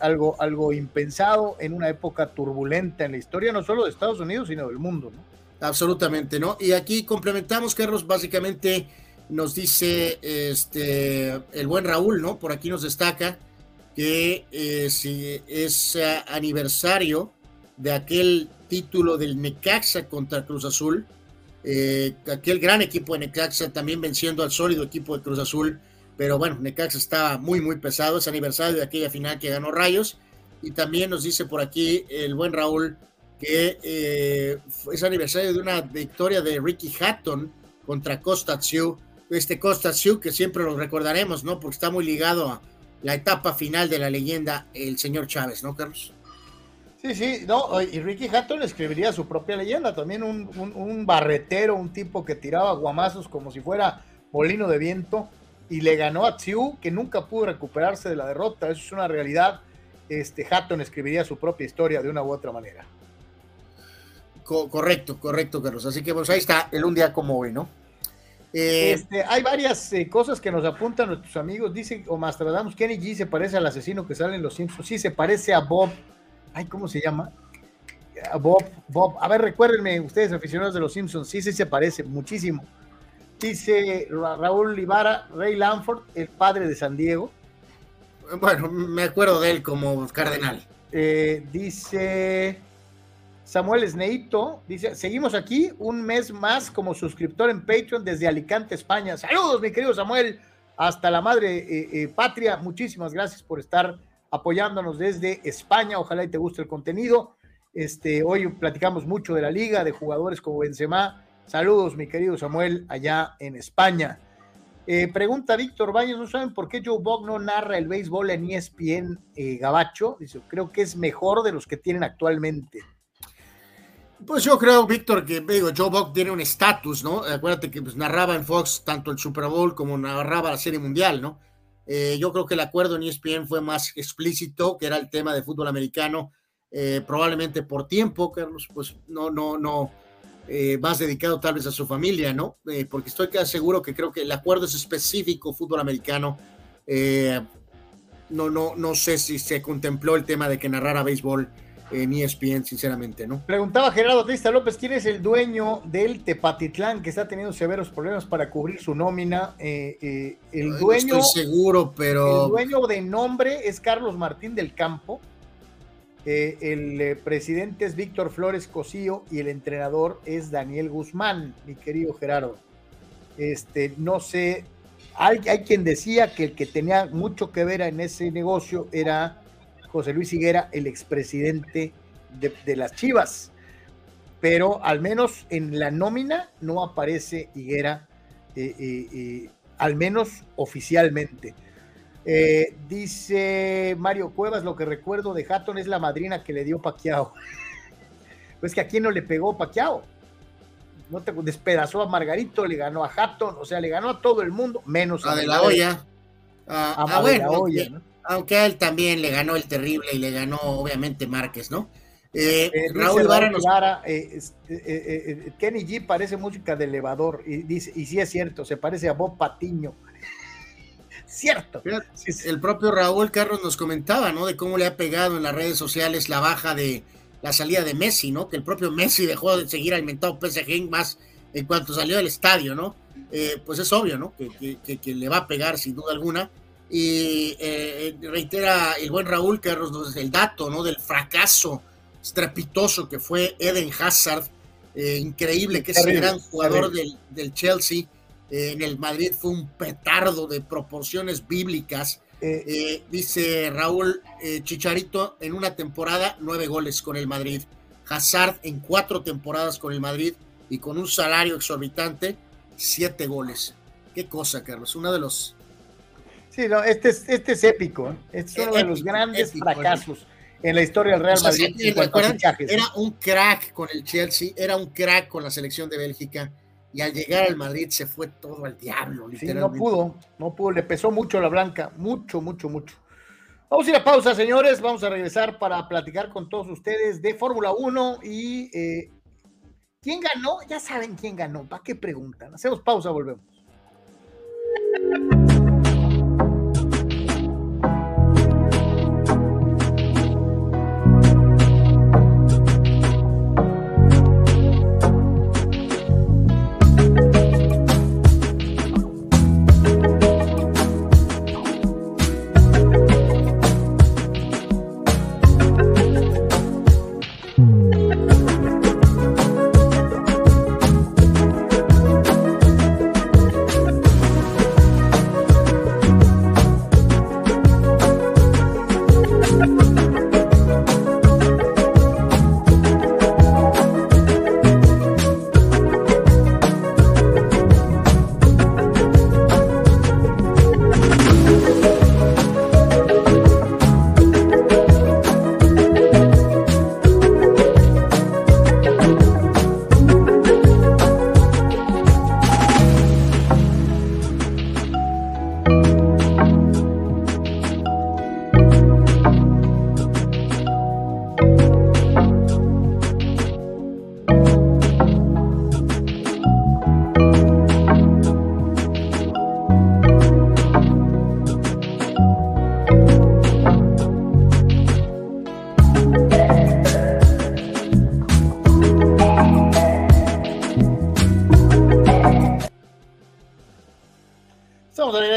algo, algo impensado en una época turbulenta en la historia, no solo de Estados Unidos, sino del mundo. ¿no? Absolutamente, ¿no? Y aquí complementamos, Carlos, básicamente nos dice este el buen Raúl, ¿no? Por aquí nos destaca que si es aniversario de aquel título del Necaxa contra Cruz Azul, eh, aquel gran equipo de Necaxa también venciendo al sólido equipo de Cruz Azul, pero bueno, Necaxa estaba muy, muy pesado, es aniversario de aquella final que ganó Rayos, y también nos dice por aquí el buen Raúl que eh, es aniversario de una victoria de Ricky Hatton contra Costa Sioux, este Costa Sioux que siempre lo recordaremos, ¿no? Porque está muy ligado a, la etapa final de la leyenda, el señor Chávez, ¿no, Carlos? Sí, sí, no, y Ricky Hatton escribiría su propia leyenda, también un, barretero, un tipo que tiraba guamazos como si fuera molino de viento y le ganó a Tsiu, que nunca pudo recuperarse de la derrota, eso es una realidad. Este Hatton escribiría su propia historia de una u otra manera. correcto, correcto, Carlos. Así que pues ahí está el un día como hoy, ¿no? Eh, este, hay varias eh, cosas que nos apuntan nuestros amigos. Dice Omastradamus, Kenny G se parece al asesino que sale en Los Simpsons. Sí, se parece a Bob. Ay, ¿cómo se llama? A Bob, Bob. A ver, recuérdenme, ustedes aficionados de Los Simpsons. Sí, sí se parece muchísimo. Dice Raúl Libara, Ray Lanford, el padre de San Diego. Bueno, me acuerdo de él como cardenal. Eh, dice Samuel Sneito dice, seguimos aquí un mes más como suscriptor en Patreon desde Alicante, España. Saludos, mi querido Samuel, hasta la madre eh, eh, patria. Muchísimas gracias por estar apoyándonos desde España. Ojalá y te guste el contenido. Este, hoy platicamos mucho de la liga, de jugadores como Benzema. Saludos, mi querido Samuel, allá en España. Eh, pregunta Víctor Baños, ¿no saben por qué Joe Bob no narra el béisbol en ESPN Gabacho? Dice, creo que es mejor de los que tienen actualmente. Pues yo creo, Víctor, que digo, Joe Buck tiene un estatus, ¿no? Acuérdate que pues, narraba en Fox tanto el Super Bowl como narraba la Serie Mundial, ¿no? Eh, yo creo que el acuerdo en ESPN fue más explícito, que era el tema de fútbol americano, eh, probablemente por tiempo, Carlos, pues no, no, no, eh, más dedicado tal vez a su familia, ¿no? porque estoy casi seguro que creo que el acuerdo es específico fútbol americano. no, no, no sé si se contempló el tema de que narrara béisbol en ESPN, sinceramente, ¿no? Preguntaba Gerardo Trista López, ¿quién es el dueño del Tepatitlán que está teniendo severos problemas para cubrir su nómina? Eh, eh, el dueño. estoy seguro, pero. El dueño de nombre es Carlos Martín del Campo. Eh, el presidente es Víctor Flores Cosío y el entrenador es Daniel Guzmán, mi querido Gerardo. Este, no sé, hay, hay quien decía que el que tenía mucho que ver en ese negocio era José Luis Higuera, el expresidente de, las Chivas. Pero al menos en la nómina no aparece Higuera, eh, eh, eh, al menos oficialmente. dice Mario Cuevas, lo que recuerdo de Hatton es la madrina que le dio Paquiao. pues que a quién no le pegó Paquiao. No te despedazó a Margarito, le ganó a Hatton, o sea, le ganó a todo el mundo, menos a, de la olla. A, a, la olla, ¿no? Aunque a él también le ganó el terrible y le ganó obviamente Márquez, ¿no? Eh, eh, Raúl Vara, eh, Kenny G parece música de elevador y dice y sí es cierto, se parece a Bob Patiño. cierto. El propio Raúl Carlos nos comentaba, ¿no? De cómo le ha pegado en las redes sociales la baja de la salida de Messi, ¿no? Que el propio Messi dejó de seguir alimentado PSG más en cuanto salió del estadio, ¿no? pues es obvio, ¿no? que le va a pegar sin duda alguna y eh, reitera el buen Raúl Carlos el dato ¿no? del fracaso estrepitoso que fue Eden Hazard, eh, increíble que ese gran jugador del, del Chelsea eh, en el Madrid fue un petardo de proporciones bíblicas. dice Raúl Chicharito en una temporada nueve goles con el Madrid, Hazard en cuatro temporadas con el Madrid y con un salario exorbitante siete goles. Qué cosa, Carlos, uno de los Sí, no, este es, este es épico. ¿eh? Este es uno de los grandes fracasos en la historia del Real Madrid. era un crack con el Chelsea, era un crack con la selección de Bélgica. Y al llegar al Madrid se fue todo al diablo, literalmente. no pudo, no pudo, le pesó mucho la blanca, mucho, mucho, mucho. Vamos a ir a pausa, señores. Vamos a regresar para platicar con todos ustedes de Fórmula 1 y eh, quién ganó. Ya saben quién ganó. ¿Para qué preguntan? Hacemos pausa, volvemos.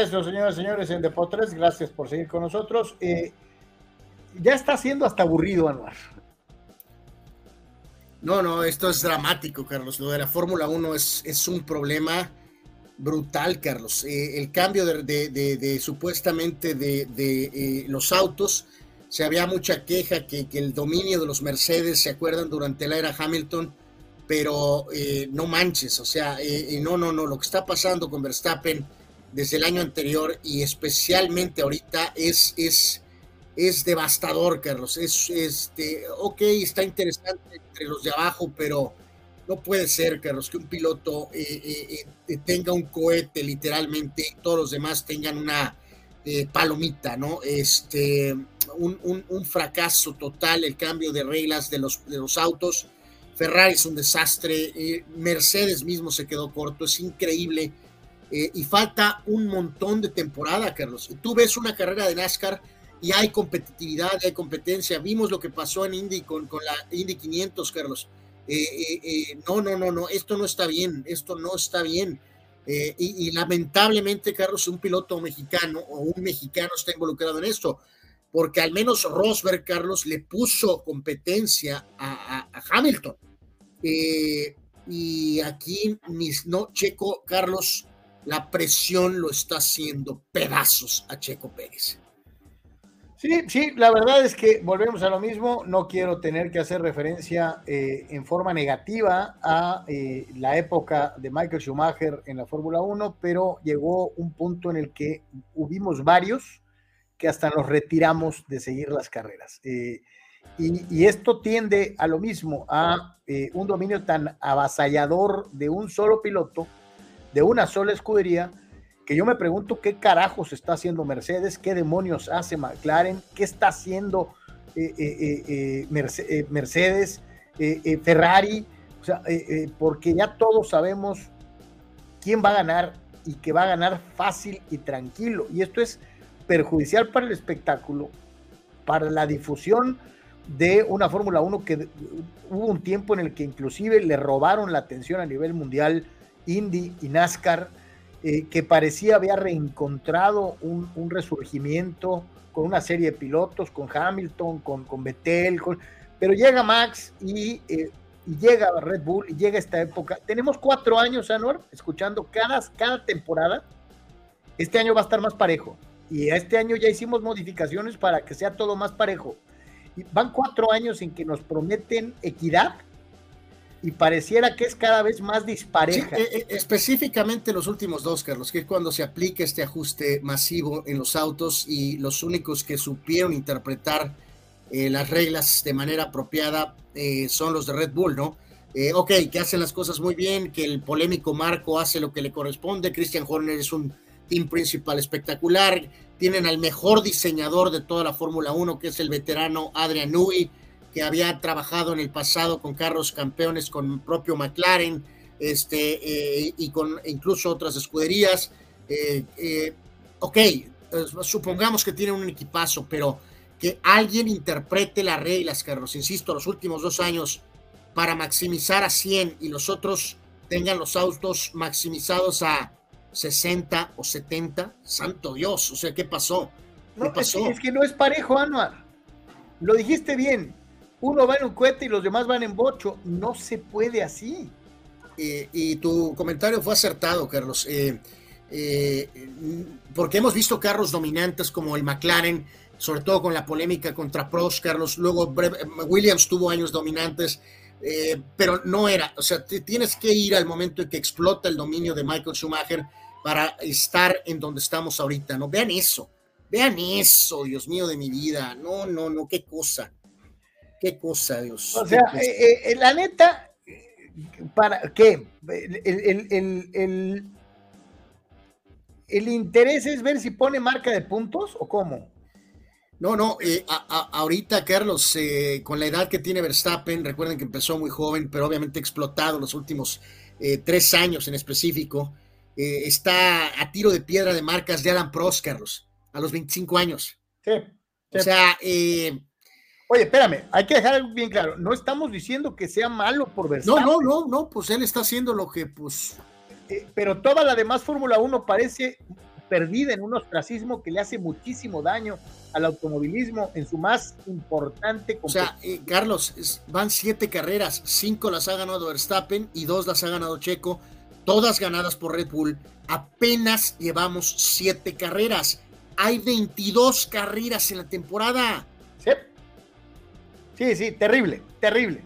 señores, en Deportes. Gracias por seguir con nosotros. Eh, ya está siendo hasta aburrido, Anuar. No, no, esto es dramático, Carlos. Lo de la Fórmula 1 es, es un problema brutal, Carlos. Eh, el cambio de, supuestamente de, eh, los autos, se había mucha queja que, el dominio de los Mercedes, ¿se acuerdan? Durante la era Hamilton, pero no manches, o sea, no, no, no, lo que está pasando con Verstappen desde el año anterior y especialmente ahorita es, es, es devastador, Carlos. Es, este, ok, está interesante entre los de abajo, pero no puede ser, Carlos, que un piloto eh, eh, eh, tenga un cohete literalmente y todos los demás tengan una palomita, ¿no? Este, un, un, fracaso total el cambio de reglas de los, de los autos. Ferrari es un desastre, Mercedes mismo se quedó corto, es increíble eh, y falta un montón de temporada, Carlos. Tú ves una carrera de NASCAR y hay competitividad, hay competencia. Vimos lo que pasó en Indy con, con la Indy 500, Carlos. no, no, no, no, esto no está bien, esto no está bien. y, lamentablemente, Carlos, un piloto mexicano o un mexicano está involucrado en esto, porque al menos Rosberg, Carlos, le puso competencia a, a Hamilton. y aquí, no, Checo, Carlos, la presión lo está haciendo pedazos a Checo Pérez. Sí, sí, la verdad es que volvemos a lo mismo. No quiero tener que hacer referencia eh, en forma negativa a eh, la época de Michael Schumacher en la Fórmula 1, pero llegó un punto en el que hubimos varios que hasta nos retiramos de seguir las carreras. Eh, y, y, esto tiende a lo mismo, a un dominio tan avasallador de un solo piloto de una sola escudería, que yo me pregunto qué carajos está haciendo Mercedes, qué demonios hace McLaren, qué está haciendo eh, eh, eh, Mercedes, Ferrari, o sea, porque ya todos sabemos quién va a ganar y que va a ganar fácil y tranquilo. Y esto es perjudicial para el espectáculo, para la difusión de una Fórmula 1 que hubo un tiempo en el que inclusive le robaron la atención a nivel mundial Indy y NASCAR, eh, que parecía haber reencontrado un, resurgimiento con una serie de pilotos, con Hamilton, con, con Vettel, pero llega Max y, eh, y, llega Red Bull y llega esta época. Tenemos cuatro años, Anor, escuchando cada, cada temporada. Este año va a estar más parejo. Y este año ya hicimos modificaciones para que sea todo más parejo. Y van cuatro años en que nos prometen equidad y pareciera que es cada vez más dispareja. Eh, eh, específicamente los últimos dos, Carlos, que es cuando se aplica este ajuste masivo en los autos y los únicos que supieron interpretar eh, las reglas de manera apropiada son los de Red Bull, ¿no? ok, que hacen las cosas muy bien, que el polémico Marco hace lo que le corresponde, Christian Horner es un team principal espectacular, tienen al mejor diseñador de toda la Fórmula 1, que es el veterano Adrian Newey, que había trabajado en el pasado con carros campeones, con propio McLaren, este, eh, y con incluso otras escuderías. Eh, eh, ok, supongamos que tiene un equipazo, pero que alguien interprete las reglas, Carlos, insisto, los últimos dos años, para maximizar a 100 y los otros tengan los autos maximizados a 60 o 70, santo Dios, o sea, ¿qué pasó? no, pasó? Es, que no es parejo, Anuar. Lo dijiste bien uno va en un cohete y los demás van en bocho. No se puede así. y tu comentario fue acertado, Carlos. Eh, eh, porque hemos visto carros dominantes como el McLaren, sobre todo con la polémica contra Prost, Carlos. Luego Williams tuvo años dominantes, eh, pero no era. O sea, tienes que ir al momento en que explota el dominio de Michael Schumacher para estar en donde estamos ahorita. No vean eso, vean eso, Dios mío de mi vida. No, no, no, qué cosa. Qué cosa, Dios. O sea, eh, eh, la neta, ¿para qué? El, el, interés es ver si pone marca de puntos o cómo. No, no, eh, ahorita, Carlos, con la edad que tiene Verstappen, recuerden que empezó muy joven, pero obviamente explotado los últimos tres años en específico, está a tiro de piedra de marcas de Alan Prost, Carlos, a los 25 años. Sí. O sea, eh, Oye, espérame, hay que dejar algo bien claro. No estamos diciendo que sea malo por Verstappen. No, no, no, no, pues él está haciendo lo que, pues. Eh, pero toda la demás Fórmula 1 parece perdida en un ostracismo que le hace muchísimo daño al automovilismo en su más importante O sea, eh, Carlos, van siete carreras, cinco las ha ganado Verstappen y dos las ha ganado Checo, todas ganadas por Red Bull. Apenas llevamos siete carreras. Hay 22 carreras en la temporada. Sí, sí, terrible, terrible.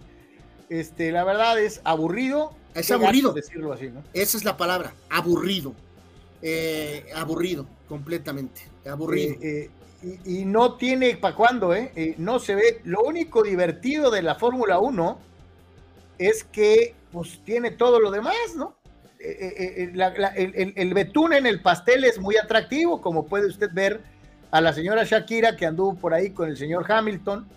Este, la verdad es aburrido. Es aburrido. Decirlo así, ¿no? Esa es la palabra, aburrido. Eh, aburrido, completamente. Aburrido. Eh, eh, y, no tiene para cuándo, ¿eh? No se ve. Lo único divertido de la Fórmula 1 es que, pues, tiene todo lo demás, ¿no? el, el betún en el pastel es muy atractivo, como puede usted ver a la señora Shakira que anduvo por ahí con el señor Hamilton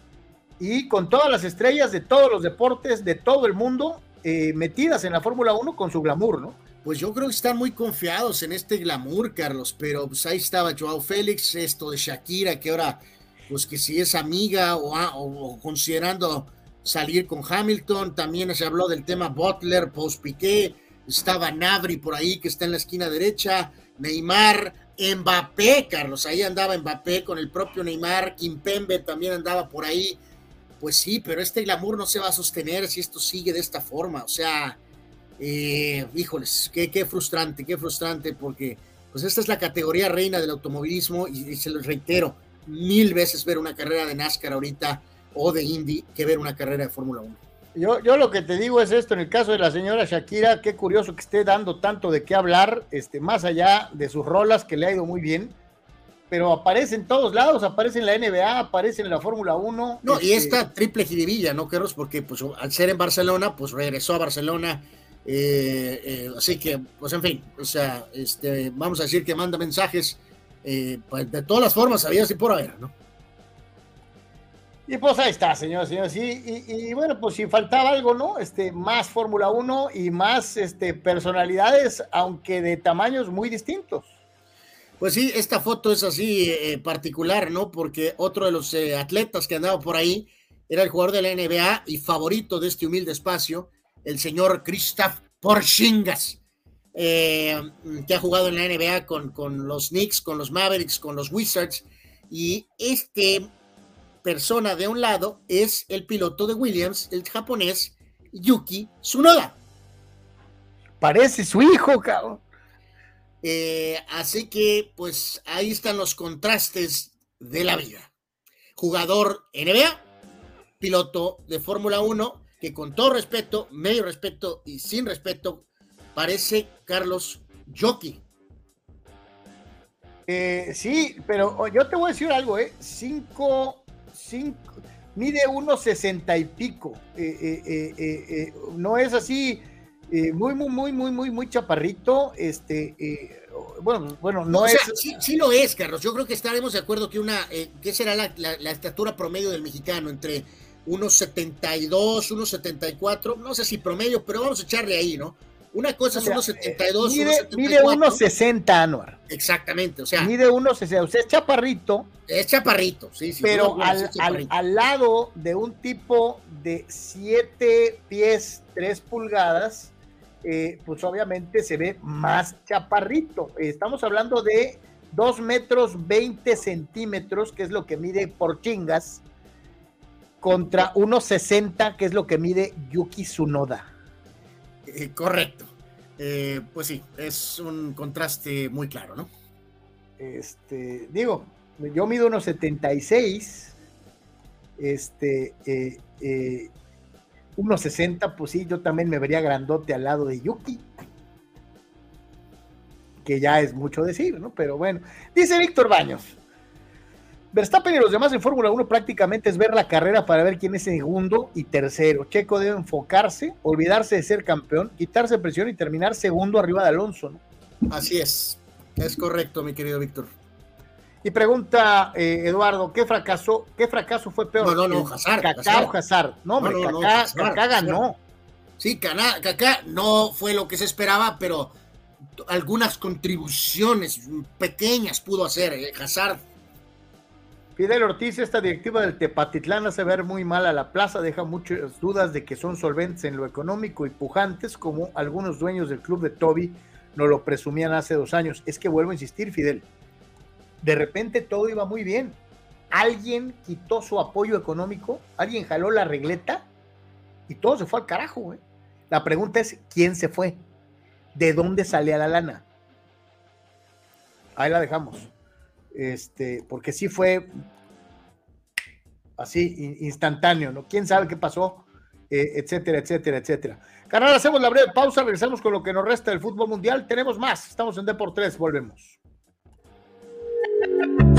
y con todas las estrellas de todos los deportes de todo el mundo eh, metidas en la Fórmula 1 con su glamour, ¿no? Pues yo creo que están muy confiados en este glamour, Carlos, pero pues ahí estaba Joao Félix, esto de Shakira, que ahora pues que si es amiga o, considerando salir con Hamilton, también se habló del tema Butler, post Piqué, estaba Navri por ahí que está en la esquina derecha, Neymar, Mbappé, Carlos, ahí andaba Mbappé con el propio Neymar, Kimpembe también andaba por ahí. Pues sí, pero este glamour no se va a sostener si esto sigue de esta forma. O sea, eh, híjoles, qué, qué, frustrante, qué frustrante, porque pues esta es la categoría reina del automovilismo y, se lo reitero, mil veces ver una carrera de NASCAR ahorita o de Indy que ver una carrera de Fórmula 1. Yo, yo lo que te digo es esto, en el caso de la señora Shakira, qué curioso que esté dando tanto de qué hablar, este, más allá de sus rolas que le ha ido muy bien, pero aparece en todos lados, aparece en la NBA, aparece en la Fórmula 1. No, y este esta triple jiribilla, ¿no, Carlos? Porque pues al ser en Barcelona, pues regresó a Barcelona, eh, eh, así que, pues en fin, o sea, este, vamos a decir que manda mensajes eh, pues, de todas las formas, había así por haber, ¿no? Y pues ahí está, señor, señor. Sí, y, bueno, pues si faltaba algo, ¿no? Este, más Fórmula 1 y más este, personalidades, aunque de tamaños muy distintos. Pues sí, esta foto es así eh, particular, ¿no? Porque otro de los eh, atletas que andaba por ahí era el jugador de la NBA y favorito de este humilde espacio, el señor Christoph Porzingis, eh, que ha jugado en la NBA con, con los Knicks, con los Mavericks, con los Wizards. Y este persona de un lado es el piloto de Williams, el japonés Yuki Tsunoda. Parece su hijo, cabrón. Eh, así que, pues ahí están los contrastes de la vida. Jugador NBA, piloto de Fórmula 1, que con todo respeto, medio respeto y sin respeto, parece Carlos Jockey. Eh, sí, pero yo te voy a decir algo, ¿eh? Cinco mide unos sesenta y pico. Eh, no es así muy, muy, muy, muy, muy, muy chaparrito. Este, bueno, bueno, no es. sí, lo es, Carlos. Yo creo que estaremos de acuerdo que una, ¿qué será la, la, estatura promedio del mexicano? Entre unos 72, unos 74, no sé si promedio, pero vamos a echarle ahí, ¿no? Una cosa es unos 72, mide, unos Mide unos 60, Anuar. Exactamente, o sea. Mide unos 60, usted es chaparrito. Es chaparrito, sí, sí. Pero al, al, lado de un tipo de 7 pies, 3 pulgadas, eh, pues obviamente se ve más chaparrito. Estamos hablando de 2 metros 20 centímetros, que es lo que mide por chingas, contra unos 60, que es lo que mide Yuki Tsunoda. Eh, correcto. Eh, pues sí, es un contraste muy claro, ¿no? Este, digo, yo mido unos 76, este, eh, unos 60, pues sí, yo también me vería grandote al lado de Yuki, que ya es mucho decir, ¿no? Pero bueno, dice Víctor Baños, Verstappen y los demás en Fórmula 1 prácticamente es ver la carrera para ver quién es segundo y tercero. Checo debe enfocarse, olvidarse de ser campeón, quitarse presión y terminar segundo arriba de Alonso. ¿no? Así es, es correcto, mi querido Víctor. Y pregunta eh, Eduardo, ¿qué fracaso, ¿qué fracaso fue peor? No, no, no, Hazard. Kaká o Hazard. No, hombre, no, Kaká, ganó. Sí, Kaká no fue lo que se esperaba, pero algunas contribuciones pequeñas pudo hacer. Eh, Hazard Fidel Ortiz, esta directiva del Tepatitlán hace ver muy mal a la plaza, deja muchas dudas de que son solventes en lo económico y pujantes, como algunos dueños del club de Toby nos lo presumían hace dos años. Es que vuelvo a insistir, Fidel, de repente todo iba muy bien. Alguien quitó su apoyo económico, alguien jaló la regleta y todo se fue al carajo. La pregunta es, ¿quién se fue? ¿De dónde salía la lana? Ahí la dejamos este, porque sí fue así, instantáneo, ¿no? ¿Quién sabe qué pasó? Eh, etcétera, etcétera, etcétera. Canal, hacemos la breve pausa, regresamos con lo que nos resta del fútbol mundial. Tenemos más, estamos en Deportes, volvemos. thank you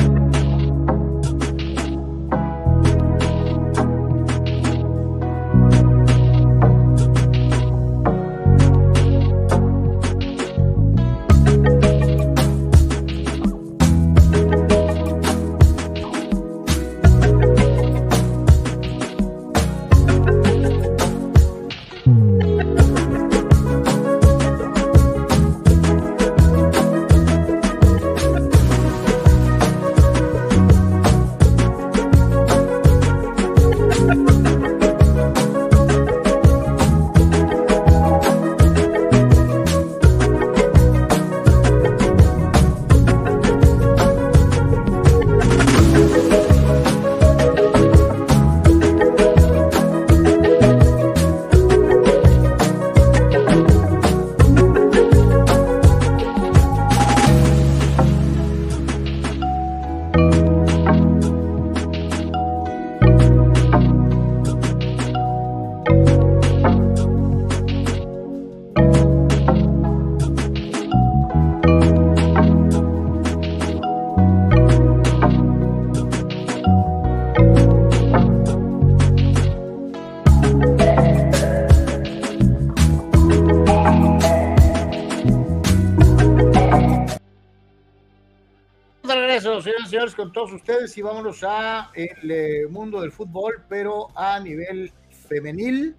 con todos ustedes y vámonos a el eh, mundo del fútbol, pero a nivel femenil.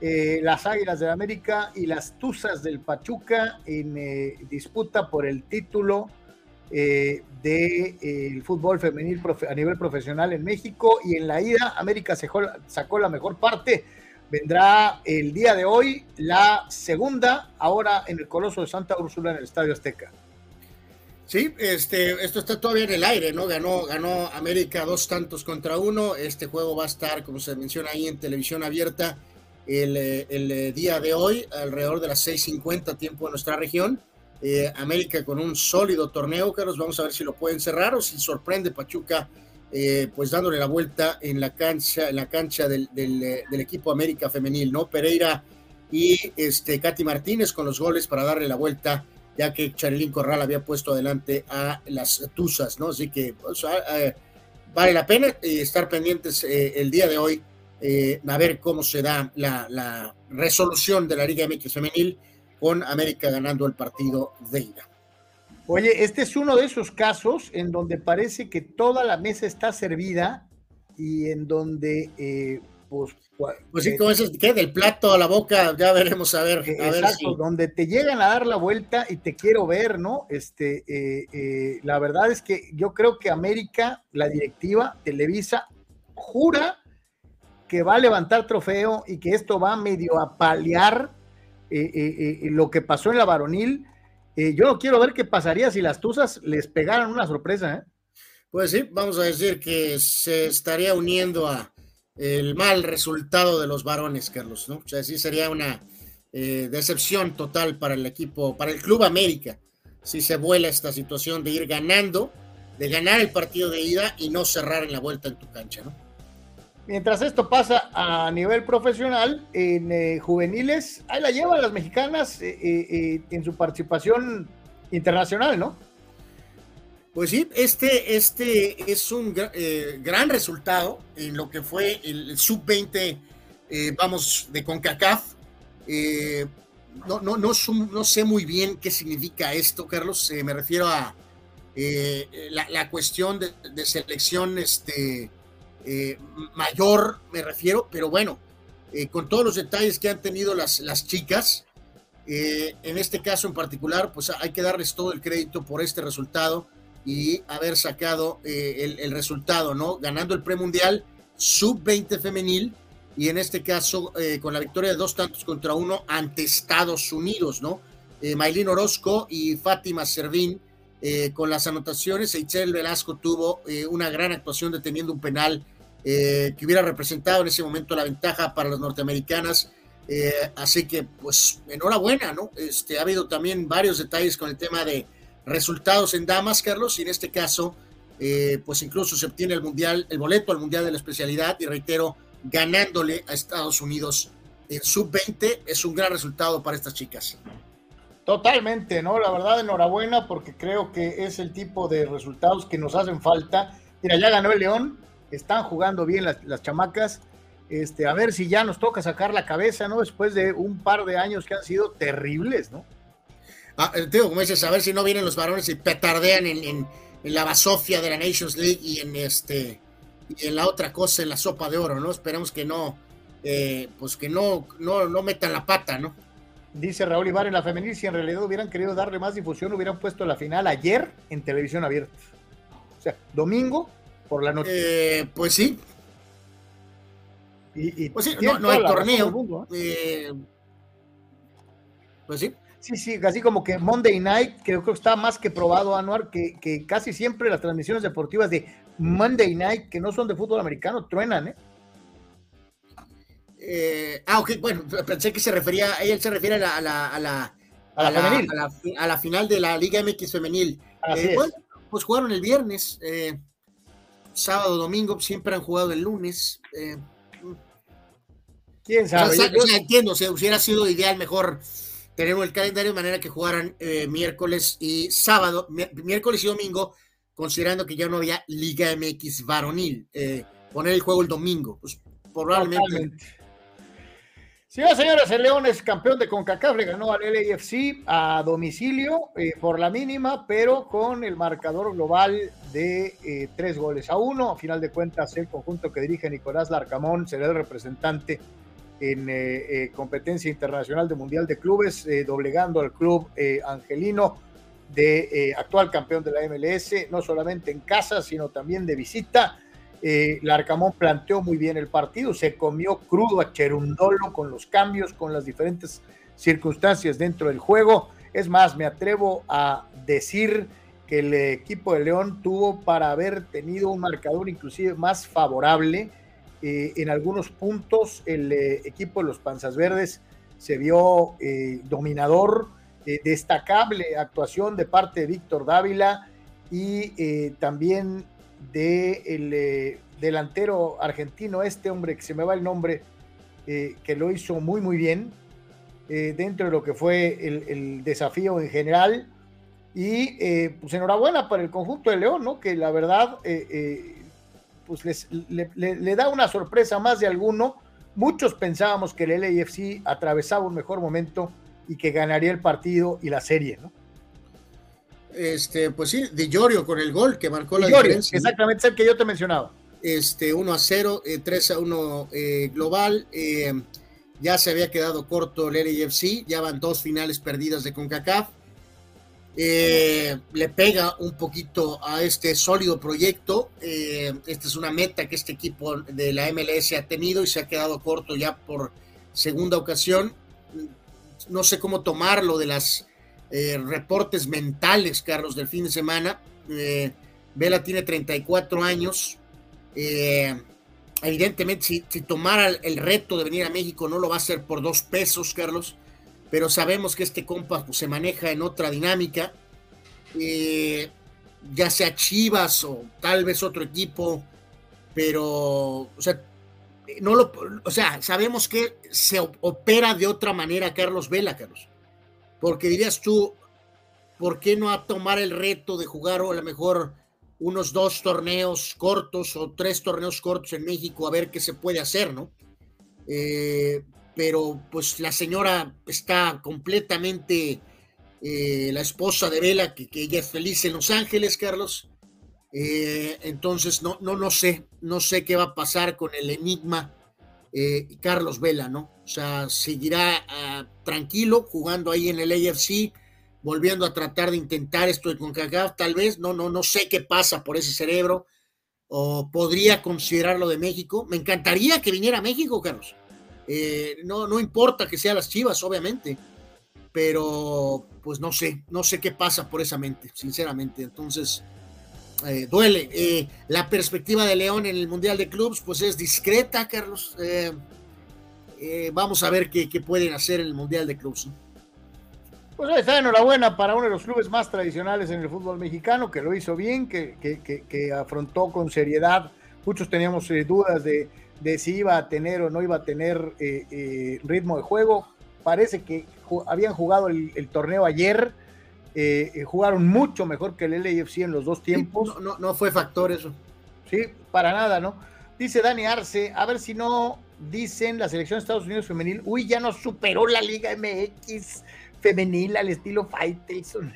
Eh, las Águilas de América y las Tuzas del Pachuca en eh, disputa por el título del de, fútbol femenil a nivel profesional en México y en la ida América sacó la mejor parte. Vendrá el día de hoy la segunda, ahora en el Coloso de Santa Úrsula en el Estadio Azteca. Sí, este, esto está todavía en el aire, ¿no? Ganó, ganó América dos tantos contra uno. Este juego va a estar, como se menciona ahí, en televisión abierta el, eh, eh, día de hoy, alrededor de las 6:50 tiempo de nuestra región. Eh, América con un sólido torneo, Carlos. Vamos a ver si lo pueden cerrar o si sorprende Pachuca, pues dándole la vuelta en la cancha, en la cancha del, del, del, equipo América Femenil, ¿no? Pereira y este, Katy Martínez con los goles para darle la vuelta ya que Charilín Corral había puesto adelante a las Tuzas, ¿no? Así que pues, vale la pena eh, estar pendientes eh, el día de hoy eh, a ver cómo se da la, resolución de la Liga MX Femenil con América ganando el partido de ida. Oye, este es uno de esos casos en donde parece que toda la mesa está servida y en donde pues pues sí, como eso, que del plato a la boca, ya veremos a ver. A ver donde te llegan a dar la vuelta y te quiero ver, ¿no? Este, eh, eh, la verdad es que yo creo que América, la directiva, Televisa, jura que va a levantar trofeo y que esto va medio a paliar eh, lo que pasó en la varonil. yo no quiero ver qué pasaría si las Tuzas les pegaran una sorpresa, ¿eh? Pues sí, vamos a decir que se estaría uniendo a, el mal resultado de los varones, Carlos, ¿no? O sea, sí sería una eh, decepción total para el equipo, para el Club América, si se vuela esta situación de ir ganando, de ganar el partido de ida y no cerrar en la vuelta en tu cancha, ¿no? Mientras esto pasa a nivel profesional, en eh, juveniles, ahí la llevan las mexicanas eh, en su participación internacional, ¿no? Pues sí, este, este es un eh, gran resultado en lo que fue el, sub-20, eh, vamos, de CONCACAF. Eh, no, no, no, no, sé muy bien qué significa esto, Carlos. me refiero a la, cuestión de, selección este, mayor, me refiero, pero bueno, con todos los detalles que han tenido las, las chicas, en este caso en particular, pues hay que darles todo el crédito por este resultado y haber sacado eh, el, resultado, ¿no? Ganando el premundial sub-20 femenil y en este caso eh, con la victoria de dos tantos contra uno ante Estados Unidos, ¿no? Eh, Orozco y Fátima Servín eh, con las anotaciones. Eichel Velasco tuvo una gran actuación deteniendo un penal que hubiera representado en ese momento la ventaja para las norteamericanas. así que, pues, enhorabuena, ¿no? Este, ha habido también varios detalles con el tema de resultados en damas, Carlos, y en este caso, eh, pues incluso se obtiene el mundial, el boleto al mundial de la especialidad, y reitero, ganándole a Estados Unidos en sub-20 es un gran resultado para estas chicas. Totalmente, ¿no? La verdad, enhorabuena, porque creo que es el tipo de resultados que nos hacen falta. Mira, ya ganó el León, están jugando bien las, las chamacas. Este, a ver si ya nos toca sacar la cabeza, ¿no? Después de un par de años que han sido terribles, ¿no? Ah, eh, digo, como dices, a ver si no vienen los varones y petardean en, la basofia de la Nations League y en este y en la otra cosa, en la sopa de oro, ¿no? Esperemos que no, eh, pues que no, no, no metan la pata, ¿no? Dice Raúl Ibar en la femenil, si en realidad hubieran querido darle más difusión, hubieran puesto la final ayer en televisión abierta. O sea, domingo por la noche. Eh, pues sí. Y, pues sí, no, hay torneo. pues sí. Sí, sí, así como que Monday Night, creo que está más que probado, Anuar, que, que casi siempre las transmisiones deportivas de Monday Night, que no son de fútbol americano, truenan, ¿eh? eh ah, ok, bueno, pensé que se refería, ella se refiere a la, a la, a la, a la, final de la Liga MX femenil. Eh, bueno, pues jugaron el viernes, eh, sábado, domingo, siempre han jugado el lunes. ¿Quién sabe? O sea, entiendo, si hubiera sido ideal mejor tenemos el calendario de manera que jugaran eh, miércoles y sábado, miércoles y domingo, considerando que ya no había Liga MX varonil. Eh, poner el juego el domingo, pues probablemente. Señoras y señores, el León es campeón de CONCACAF, le ganó al LAFC a domicilio eh, por la mínima, pero con el marcador global de tres goles a uno. A final de cuentas, el conjunto que dirige Nicolás Larcamón será el representante en eh, competencia internacional de Mundial de Clubes, doblegando al club angelino de actual campeón de la MLS, no solamente en casa, sino también de visita eh, Larcamón planteó muy bien el partido, se comió crudo a Cherundolo con los cambios, con las diferentes circunstancias dentro del juego. Es más, me atrevo a decir que el equipo de León tuvo para haber tenido un marcador inclusive más favorable. Eh, en algunos puntos el eh, equipo de los Panzas Verdes se vio eh, dominador, destacable actuación de parte de Víctor Dávila y también de el delantero argentino, este hombre que se me va el nombre, que lo hizo muy, muy bien dentro de lo que fue el, desafío en general. Y pues enhorabuena para el conjunto de León, ¿no? Que la verdad, pues le, da una sorpresa más de alguno. Muchos pensábamos que el LAFC atravesaba un mejor momento y que ganaría el partido y la serie, ¿no? Este, pues sí, Di Llorio con el gol que marcó la diferencia. Exactamente, es el que yo te mencionaba. Este, 1 a 0, 3 eh, a 1 eh, global. Eh, ya se había quedado corto el LAFC, ya van dos finales perdidas de CONCACAF. Le pega un poquito a este sólido proyecto. esta es una meta que este equipo de la MLS ha tenido y se ha quedado corto ya por segunda ocasión. No sé cómo tomarlo de las eh, reportes mentales, Carlos, del fin de semana. Eh, Vela tiene 34 años. Eh, evidentemente, si, tomara el, reto de venir a México, no lo va a hacer por dos pesos, Carlos. Pero sabemos que este compa se maneja en otra dinámica. ya sea Chivas o tal vez otro equipo. Pero, o sea, no lo, o sea, sabemos que se opera de otra manera Carlos Vela, Carlos. Porque dirías tú, ¿por qué no a tomar el reto de jugar o a lo mejor unos dos torneos cortos o tres torneos cortos en México a ver qué se puede hacer, ¿no? Eh, pero pues la señora está completamente, eh, la esposa de Vela, que, ella es feliz en Los Ángeles, Carlos. Eh, entonces no, no, no sé, no sé qué va a pasar con el enigma Carlos Vela, ¿no? O sea, seguirá ah, tranquilo jugando ahí en el AFC, volviendo a tratar de intentar esto de CONCACAF, tal vez, no, no, no sé qué pasa por ese cerebro, o podría considerarlo de México. Me encantaría que viniera a México, Carlos. Eh, no, no importa que sea las Chivas, obviamente, pero pues no sé, no sé qué pasa por esa mente, sinceramente. Entonces, eh, duele. Eh, la perspectiva de León en el Mundial de Clubs, pues es discreta, Carlos. Vamos a ver qué, pueden hacer en el Mundial de Clubes. Pues está enhorabuena para uno de los clubes más tradicionales en el fútbol mexicano, que lo hizo bien, que, que, afrontó con seriedad. Muchos teníamos dudas de, si iba a tener o no iba a tener eh, ritmo de juego. Parece que habían jugado el, torneo ayer, jugaron mucho mejor que el LAFC en los dos tiempos. no, no, no fue factor eso. Sí, para nada, ¿no? Dice Dani Arce, a ver si no dicen la selección de Estados Unidos femenil, uy, ya nos superó la Liga MX femenil al estilo Faitelson.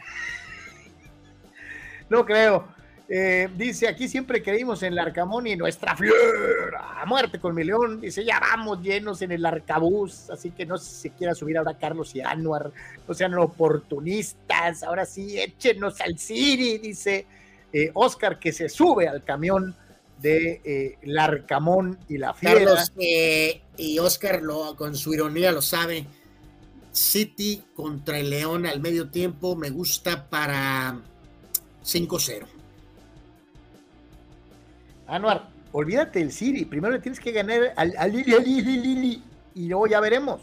no creo. Eh, dice, aquí siempre creímos en el Arcamón y nuestra flor, a muerte con mi león. Dice, ya vamos llenos en el arcabús, así que no se quiera subir ahora Carlos y Anuar, no sean oportunistas, ahora sí, échenos al Ciri, dice eh, Oscar que se sube al camión de eh, Larcamón y la Fiera. Carlos eh, y Oscar lo, con su ironía lo sabe. City contra el León al medio tiempo me gusta para 5-0. Anuar, olvídate del City. Primero le tienes que ganar al, Lili, Lili, Lili, y luego ya veremos.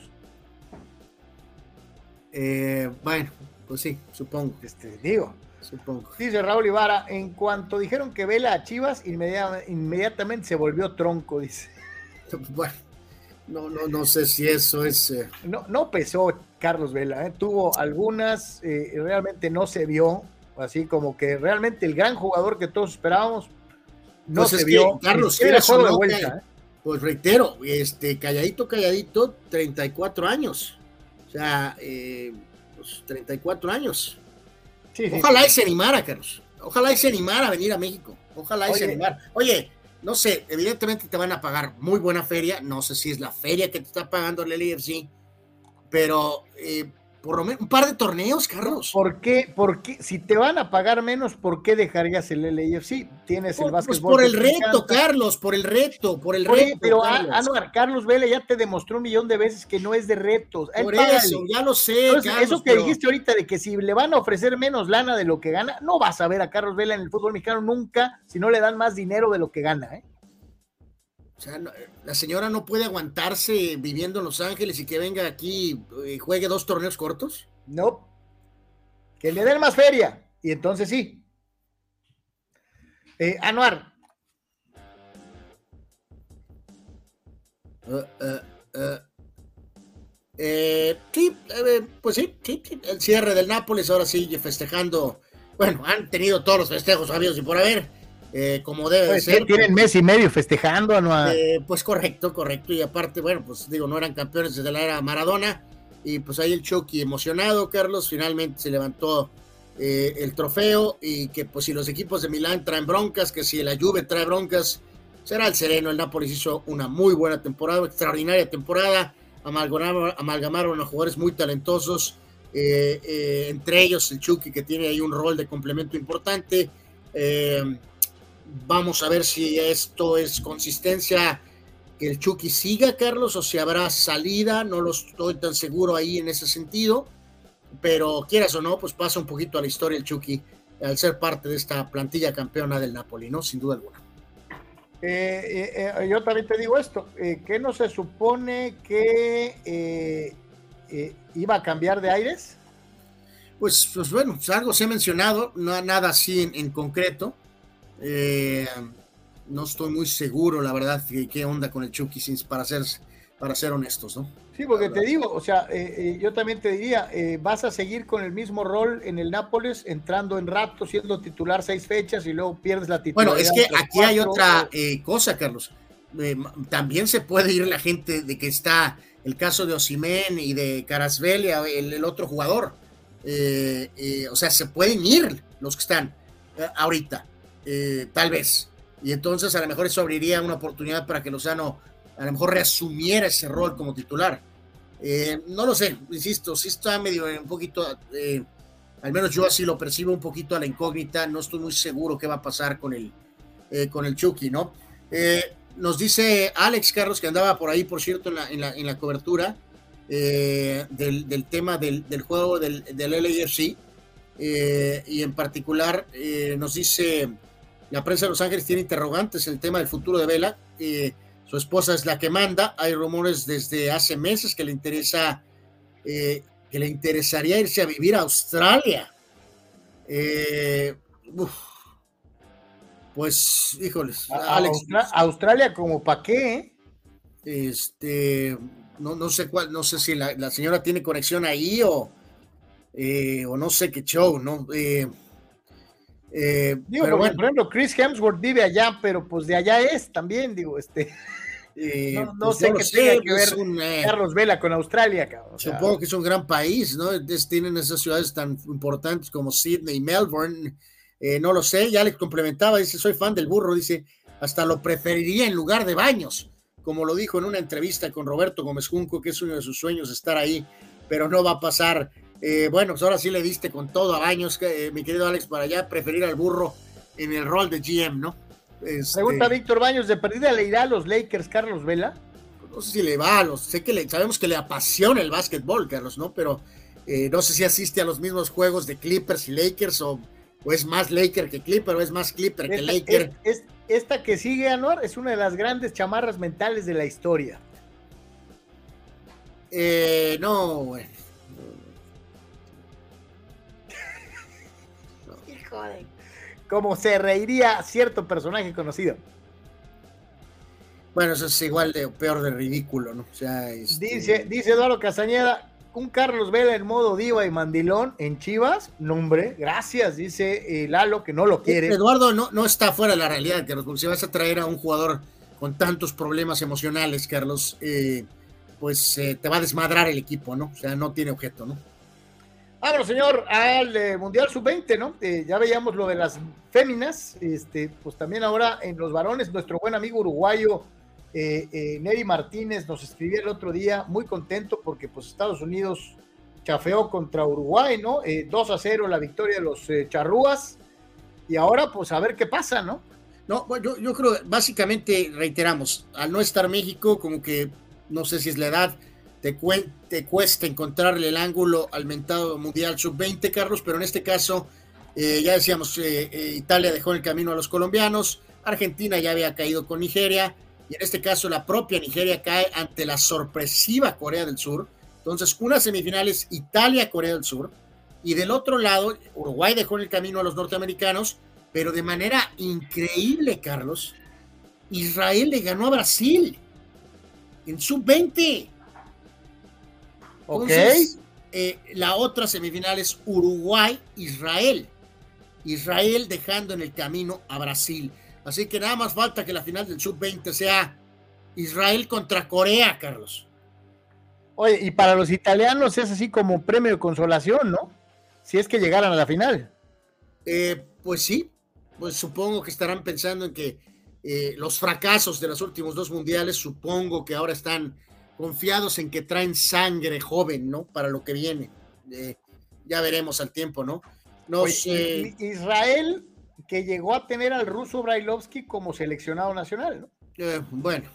Eh, bueno, pues sí, supongo. Este, digo, Supongo. Dice Raúl Ibarra, en cuanto dijeron que Vela a Chivas, inmediatamente se volvió tronco, dice. Bueno, no, no, no sé si eso es... Eh, no, no pesó Carlos Vela, ¿eh? tuvo algunas, eh, realmente no se vio, así como que realmente el gran jugador que todos esperábamos no pues se vio. Carlos, quieras o, no, Pues reitero, este, calladito, calladito, 34 años. O sea, eh, pues 34 años. Ojalá y se animara, Carlos. Ojalá y se animara a venir a México. Ojalá y se animara. Oye, no sé, evidentemente te van a pagar muy buena feria. No sé si es la feria que te está pagando el LFC, pero eh, por lo menos un par de torneos, Carlos. ¿Por qué? ¿Por qué? Si te van a pagar menos, ¿por qué dejarías el LAFC? Tienes el básquetbol. Pues por el reto, Carlos, por el reto, por el reto. Pero Carlos. Carlos Vela ya te demostró un millón de veces que no es de retos. Por eso, ya lo sé. eso que dijiste ahorita de que si le van a ofrecer menos lana de lo que gana, no vas a ver a Carlos Vela en el fútbol mexicano nunca si no le dan más dinero de lo que gana, ¿eh? O sea, la señora no puede aguantarse viviendo en Los Ángeles y que venga aquí y juegue dos torneos cortos. No. Que le den más feria. Y entonces sí. Eh, Anuar. Uh, uh, uh. Eh, sí, eh, pues sí, sí, el cierre del Nápoles, ahora sí, festejando. Bueno, han tenido todos los festejos sabios y por haber eh, como debe pues, ser. Tienen mes y medio festejando, eh, pues correcto, correcto. Y aparte, bueno, pues digo, no eran campeones desde la era Maradona. Y pues ahí el Chucky emocionado, Carlos, finalmente se levantó eh, el trofeo. Y que pues si los equipos de Milán traen broncas, que si la Juve trae broncas, será el sereno. El Nápoles hizo una muy buena temporada, extraordinaria temporada. Amalgamaron, amalgamaron a jugadores muy talentosos. entre ellos el Chucky, que tiene ahí un rol de complemento importante. Eh, Vamos a ver si esto es consistencia que el Chucky siga, Carlos, o si habrá salida. No lo estoy tan seguro ahí en ese sentido. Pero quieras o no, pues pasa un poquito a la historia el Chucky al ser parte de esta plantilla campeona del Napoli, ¿no? Sin duda alguna. Eh, eh, eh, yo también te digo esto, ¿qué no se supone que iba a cambiar de aires? Pues, pues bueno, pues algo se ha mencionado, no nada así en concreto. Eh, no estoy muy seguro, la verdad, qué onda con el Chucky, para ser, para ser honestos, ¿no? Sí, porque te digo, o sea, eh, eh, yo también te diría, vas a seguir con el mismo rol en el Nápoles, entrando en rato, siendo titular seis fechas y luego pierdes la titularidad. Bueno, es que aquí hay otra cosa, Carlos. también se puede ir la gente de que está el caso de Osimén y de Carasvelia, el, el otro jugador. o sea, se pueden ir los que están ahorita. Eh, tal vez. Y entonces a lo mejor eso abriría una oportunidad para que Lozano a lo mejor reasumiera ese rol como titular. Eh, no lo sé, insisto, si está medio un poquito, eh, al menos yo así lo percibo un poquito a la incógnita, no estoy muy seguro qué va a pasar con el, con el Chucky, ¿no? nos dice Alex Carlos, que andaba por ahí, por cierto, en la, en la, cobertura del, tema del, juego del, del LAFC, y en particular nos dice la prensa de Los Ángeles tiene interrogantes en el tema del futuro de Vela. su esposa es la que manda. Hay rumores desde hace meses que le interesa, eh, que le interesaría irse a vivir a Australia. Eh, pues, híjoles, Australia como para qué? Este, no, no sé cuál, no sé si la, señora tiene conexión ahí o, eh, o no sé qué show, ¿no? Eh, digo, pero bueno. por ejemplo, Chris Hemsworth vive allá, pero pues de allá es también, digo, este. Eh, no, pues sé qué tiene que ver eh, Carlos Vela con Australia, cabrón. supongo que es un gran país, ¿no? tienen esas ciudades tan importantes como Sydney y Melbourne. no lo sé, ya le complementaba, dice, soy fan del burro, dice, hasta lo preferiría en lugar de baños, como lo dijo en una entrevista con Roberto Gómez Junco, que es uno de sus sueños estar ahí, pero no va a pasar eh, bueno, pues ahora sí le diste con todo a Baños, eh, mi querido Alex, para ya preferir al burro en el rol de GM, ¿no? Este, Pregunta Víctor Baños, ¿de perdida le irá a los Lakers Carlos Vela? No sé si le va a los, sé que le, sabemos que le apasiona el básquetbol, Carlos, ¿no? Pero eh, no sé si asiste a los mismos juegos de Clippers y Lakers o, es más Laker que Clipper o es más Clipper que Laker. esta que sigue, Anuar, es una de las grandes chamarras mentales de la historia. no, bueno Como se reiría cierto personaje conocido. Bueno, eso es igual de peor de ridículo, ¿no? O sea, este, dice, dice Eduardo Castañeda, un Carlos Vela en modo diva y mandilón en Chivas, nombre, gracias, dice eh, Lalo, que no lo quiere. Eduardo no, no está fuera de la realidad, que porque si vas a traer a un jugador con tantos problemas emocionales, Carlos, eh, pues eh, te va a desmadrar el equipo, ¿no? O sea, no tiene objeto, ¿no? Vámonos, señor, al eh, Mundial Sub-20, ¿no? ya veíamos lo de las féminas, este, pues también ahora en los varones, nuestro buen amigo uruguayo Neri Martínez nos escribía el otro día, muy contento porque pues Estados Unidos chafeó contra Uruguay, ¿no? 2 a 0 la victoria de los charrúas, y ahora pues a ver qué pasa, ¿no? No, yo, yo creo, básicamente, reiteramos, al no estar México, como que, no sé si es la edad, te, cuesta encontrarle el ángulo al mentado Mundial Sub-20, Carlos, pero en este caso, eh, ya decíamos, eh, eh, Italia dejó el camino a los colombianos, Argentina ya había caído con Nigeria, y en este caso la propia Nigeria cae ante la sorpresiva Corea del Sur. Entonces, una semifinal es Italia-Corea del Sur, y del otro lado, Uruguay dejó el camino a los norteamericanos, pero de manera increíble, Carlos, Israel le ganó a Brasil en sub-20. Ok. Eh, la otra semifinal es Uruguay-Israel. Israel dejando en el camino a Brasil. Así que nada más falta que la final del sub-20 sea Israel contra Corea, Carlos. Oye, y para los italianos es así como premio de consolación, ¿no? Si es que llegaran a la final. Eh, pues sí, pues supongo que estarán pensando en que eh, los fracasos de los últimos dos mundiales, supongo que ahora están confiados en que traen sangre joven, ¿no? Para lo que viene. Eh, ya veremos al tiempo, ¿no? no sé. Israel, que llegó a tener al ruso Brailovsky como seleccionado nacional, ¿no? Eh, bueno,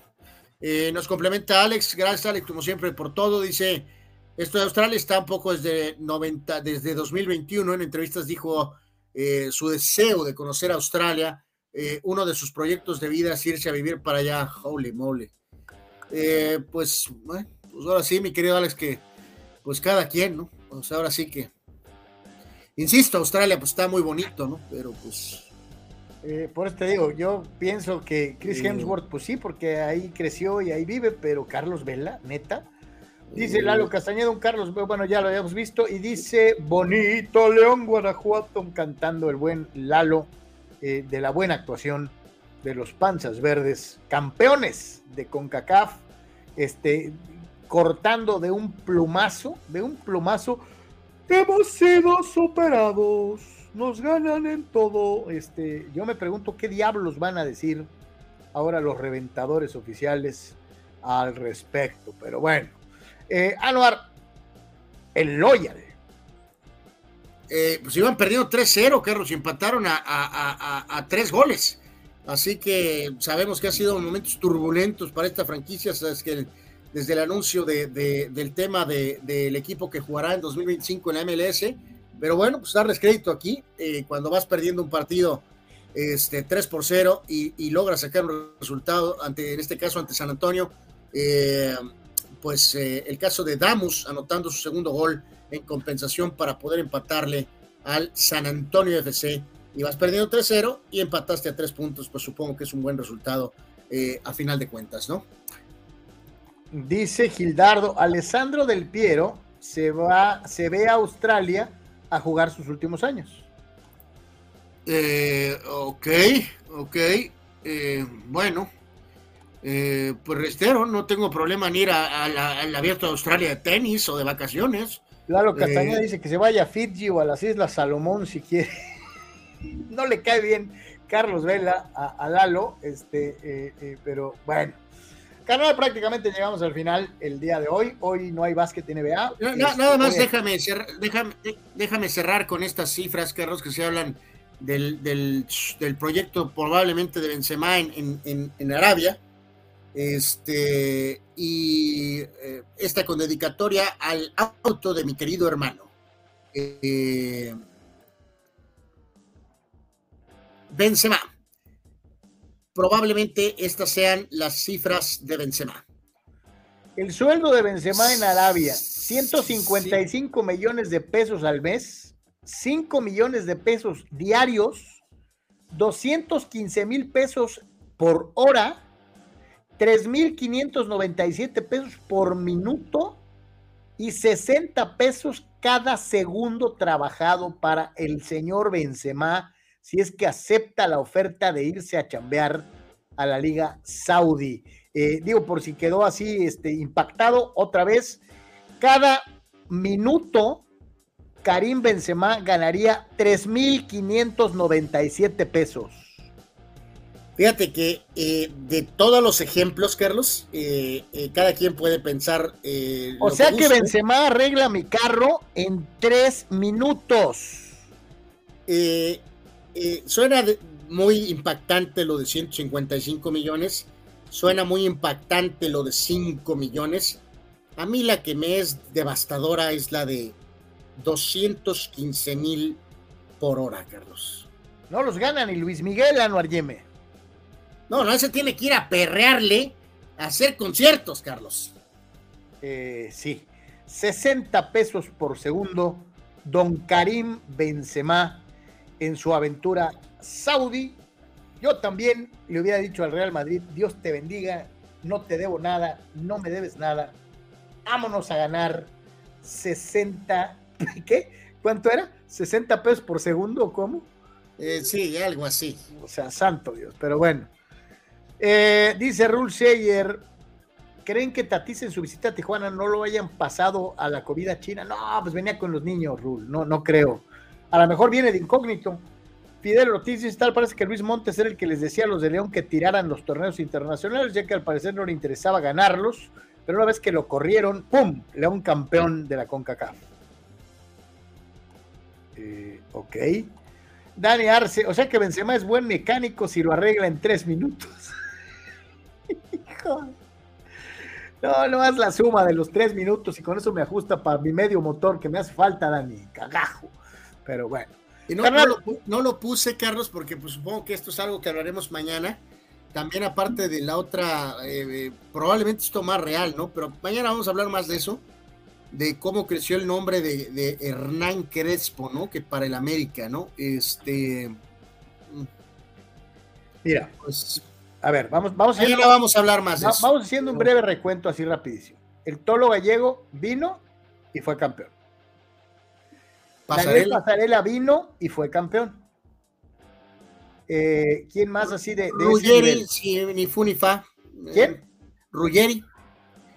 nos complementa Alex, gracias Alex, como siempre, por todo. Dice, esto de Australia está un poco desde 90, desde 2021, en entrevistas dijo eh, su deseo de conocer Australia, eh, uno de sus proyectos de vida es irse a vivir para allá, holy moly. Eh, pues, pues ahora sí, mi querido Alex, que pues cada quien, ¿no? Pues ahora sí que, insisto, Australia pues está muy bonito, ¿no? Pero pues... por eso te digo, yo pienso que Chris Hemsworth, pues sí, porque ahí creció y ahí vive, pero Carlos Vela, neta, Dice Lalo Castañeda, un Carlos, bueno, ya lo habíamos visto, y dice Bonito León Guanajuato, cantando el buen Lalo eh, de la buena actuación de los Panzas Verdes, campeones de CONCACAF, este, cortando de un plumazo, de un plumazo, hemos sido superados, nos ganan en todo. Este, yo me pregunto qué diablos van a decir ahora los reventadores oficiales al respecto, pero bueno. Eh, Anuar, el Loyal. Eh, pues iban perdiendo 3-0, Carlos, y empataron a, tres goles. Así que sabemos que ha sido momentos turbulentos para esta franquicia, sabes que desde el anuncio del tema del equipo que jugará en 2025 en la MLS, pero bueno, pues darles crédito aquí, eh, cuando vas perdiendo un partido este, 3 por 0 y, y logras sacar un resultado, ante, en este caso ante San Antonio, eh, pues eh, el caso de Damus anotando su segundo gol en compensación para poder empatarle al San Antonio FC. Y vas perdiendo 3-0 y empataste a tres puntos, pues supongo que es un buen resultado eh, a final de cuentas, ¿no? Dice Gildardo, Alessandro del Piero se va, se ve a Australia a jugar sus últimos años. Eh, ok, ok. bueno, eh, pues restero, no tengo problema en ir al abierto de Australia de tenis o de vacaciones. Lalo Castañeda eh, dice que se vaya a Fiji o a las Islas Salomón si quiere. No le cae bien Carlos Vela a, Lalo, este, eh, pero bueno. Canal, prácticamente llegamos al final el día de hoy. Hoy no hay básquet NBA. Este, nada más déjame, cerrar, déjame, cerrar con estas cifras, Carlos, que se hablan del, del, proyecto probablemente de Benzema en, en, en Arabia. Este, y eh, esta con dedicatoria al auto de mi querido hermano. Eh, Benzema. Probablemente estas sean las cifras de Benzema. El sueldo de Benzema en Arabia, 155 millones de pesos al mes, 5 millones de pesos diarios, 215 mil pesos por hora 3.597 pesos por minuto y 60 pesos cada segundo trabajado para el señor Benzema si es que acepta la oferta de irse a chambear a la Liga Saudí. Eh, digo, por si quedó así este, impactado otra vez, cada minuto Karim Benzema ganaría 3.597 pesos. Fíjate que eh, de todos los ejemplos, Carlos, eh, eh, cada quien puede pensar. o sea que, Benzema arregla mi carro en tres minutos. Suena muy impactante lo de 155 millones. Suena muy impactante lo de 5 millones. A mí la que me es devastadora es la de 215 mil por hora, Carlos. No los gana ni Luis Miguel Anuar Yeme. No, no, ese tiene que ir a perrearle a hacer conciertos, Carlos. Eh, sí, 60 pesos por segundo, don Karim Benzema en su aventura saudí. Yo también le hubiera dicho al Real Madrid, Dios te bendiga, no te debo nada, no me debes nada, vámonos a ganar 60, ¿qué? ¿Cuánto era? ¿60 pesos por segundo o cómo? Eh, sí, algo así. O sea, santo Dios, pero bueno. Eh, dice Rul Sheyer, ¿creen que Tatis en su visita a Tijuana no lo hayan pasado a la comida china? No, pues venía con los niños, Rul, no, no creo. A lo mejor viene de incógnito. Fidel Ortiz y tal, parece que Luis Montes era el que les decía a los de León que tiraran los torneos internacionales, ya que al parecer no le interesaba ganarlos, pero una vez que lo corrieron, ¡pum! León campeón de la CONCACAF. Eh, ok. Dani Arce, o sea que Benzema es buen mecánico si lo arregla en tres minutos. No, no haz la suma de los tres minutos y con eso me ajusta para mi medio motor que me hace falta, Dani. Cagajo. Pero bueno. Y no, no, lo, puse, Carlos, porque pues, supongo que esto es algo que hablaremos mañana. También aparte de la otra, eh, eh, probablemente esto más real, ¿no? Pero mañana vamos a hablar más de eso, de cómo creció el nombre de, de Hernán Crespo, ¿no? Que para el América, ¿no? Este... Mira, pues a ver, vamos, vamos, haciendo, vamos a hablar más Vamos haciendo un breve recuento así rapidísimo. El Tolo Gallego vino y fue campeón. Pasarela, Pasarela vino y fue campeón. Eh, ¿Quién más así de, de Ruggeri, ni fu ni fa. ¿Quién? Eh, Ruggeri.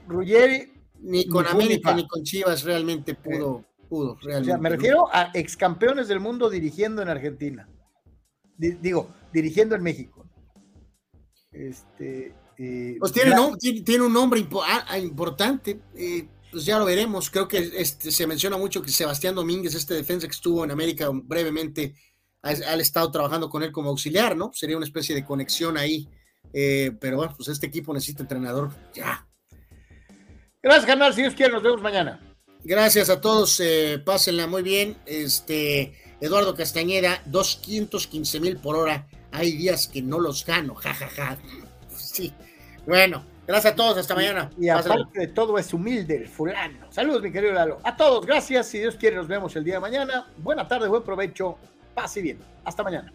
Ruggeri. Ni con América ni, con Chivas realmente pudo, eh, pudo realmente. O sea, me refiero a ex campeones del mundo dirigiendo en Argentina. digo, dirigiendo en México. Este, eh, pues tiene, tiene, un nombre ah, importante, pues ya lo veremos. Creo que este, se menciona mucho que Sebastián Domínguez, este defensa que estuvo en América brevemente, ha, estado trabajando con él como auxiliar, ¿no? Sería una especie de conexión ahí. Eh, pero bueno, pues este equipo necesita entrenador ya. Gracias, canal. Si Dios quiere, nos vemos mañana. Gracias a todos. pásenla muy bien. Este Eduardo Castañeda, 215 mil por hora hay días que no los gano, jajaja. Sí, bueno, gracias a todos, hasta mañana. Y aparte de todo es humilde el fulano. Saludos, mi querido Lalo. A todos, gracias. Si Dios quiere, nos vemos el día de mañana. Buena tarde, buen provecho. Pase bien. Hasta mañana.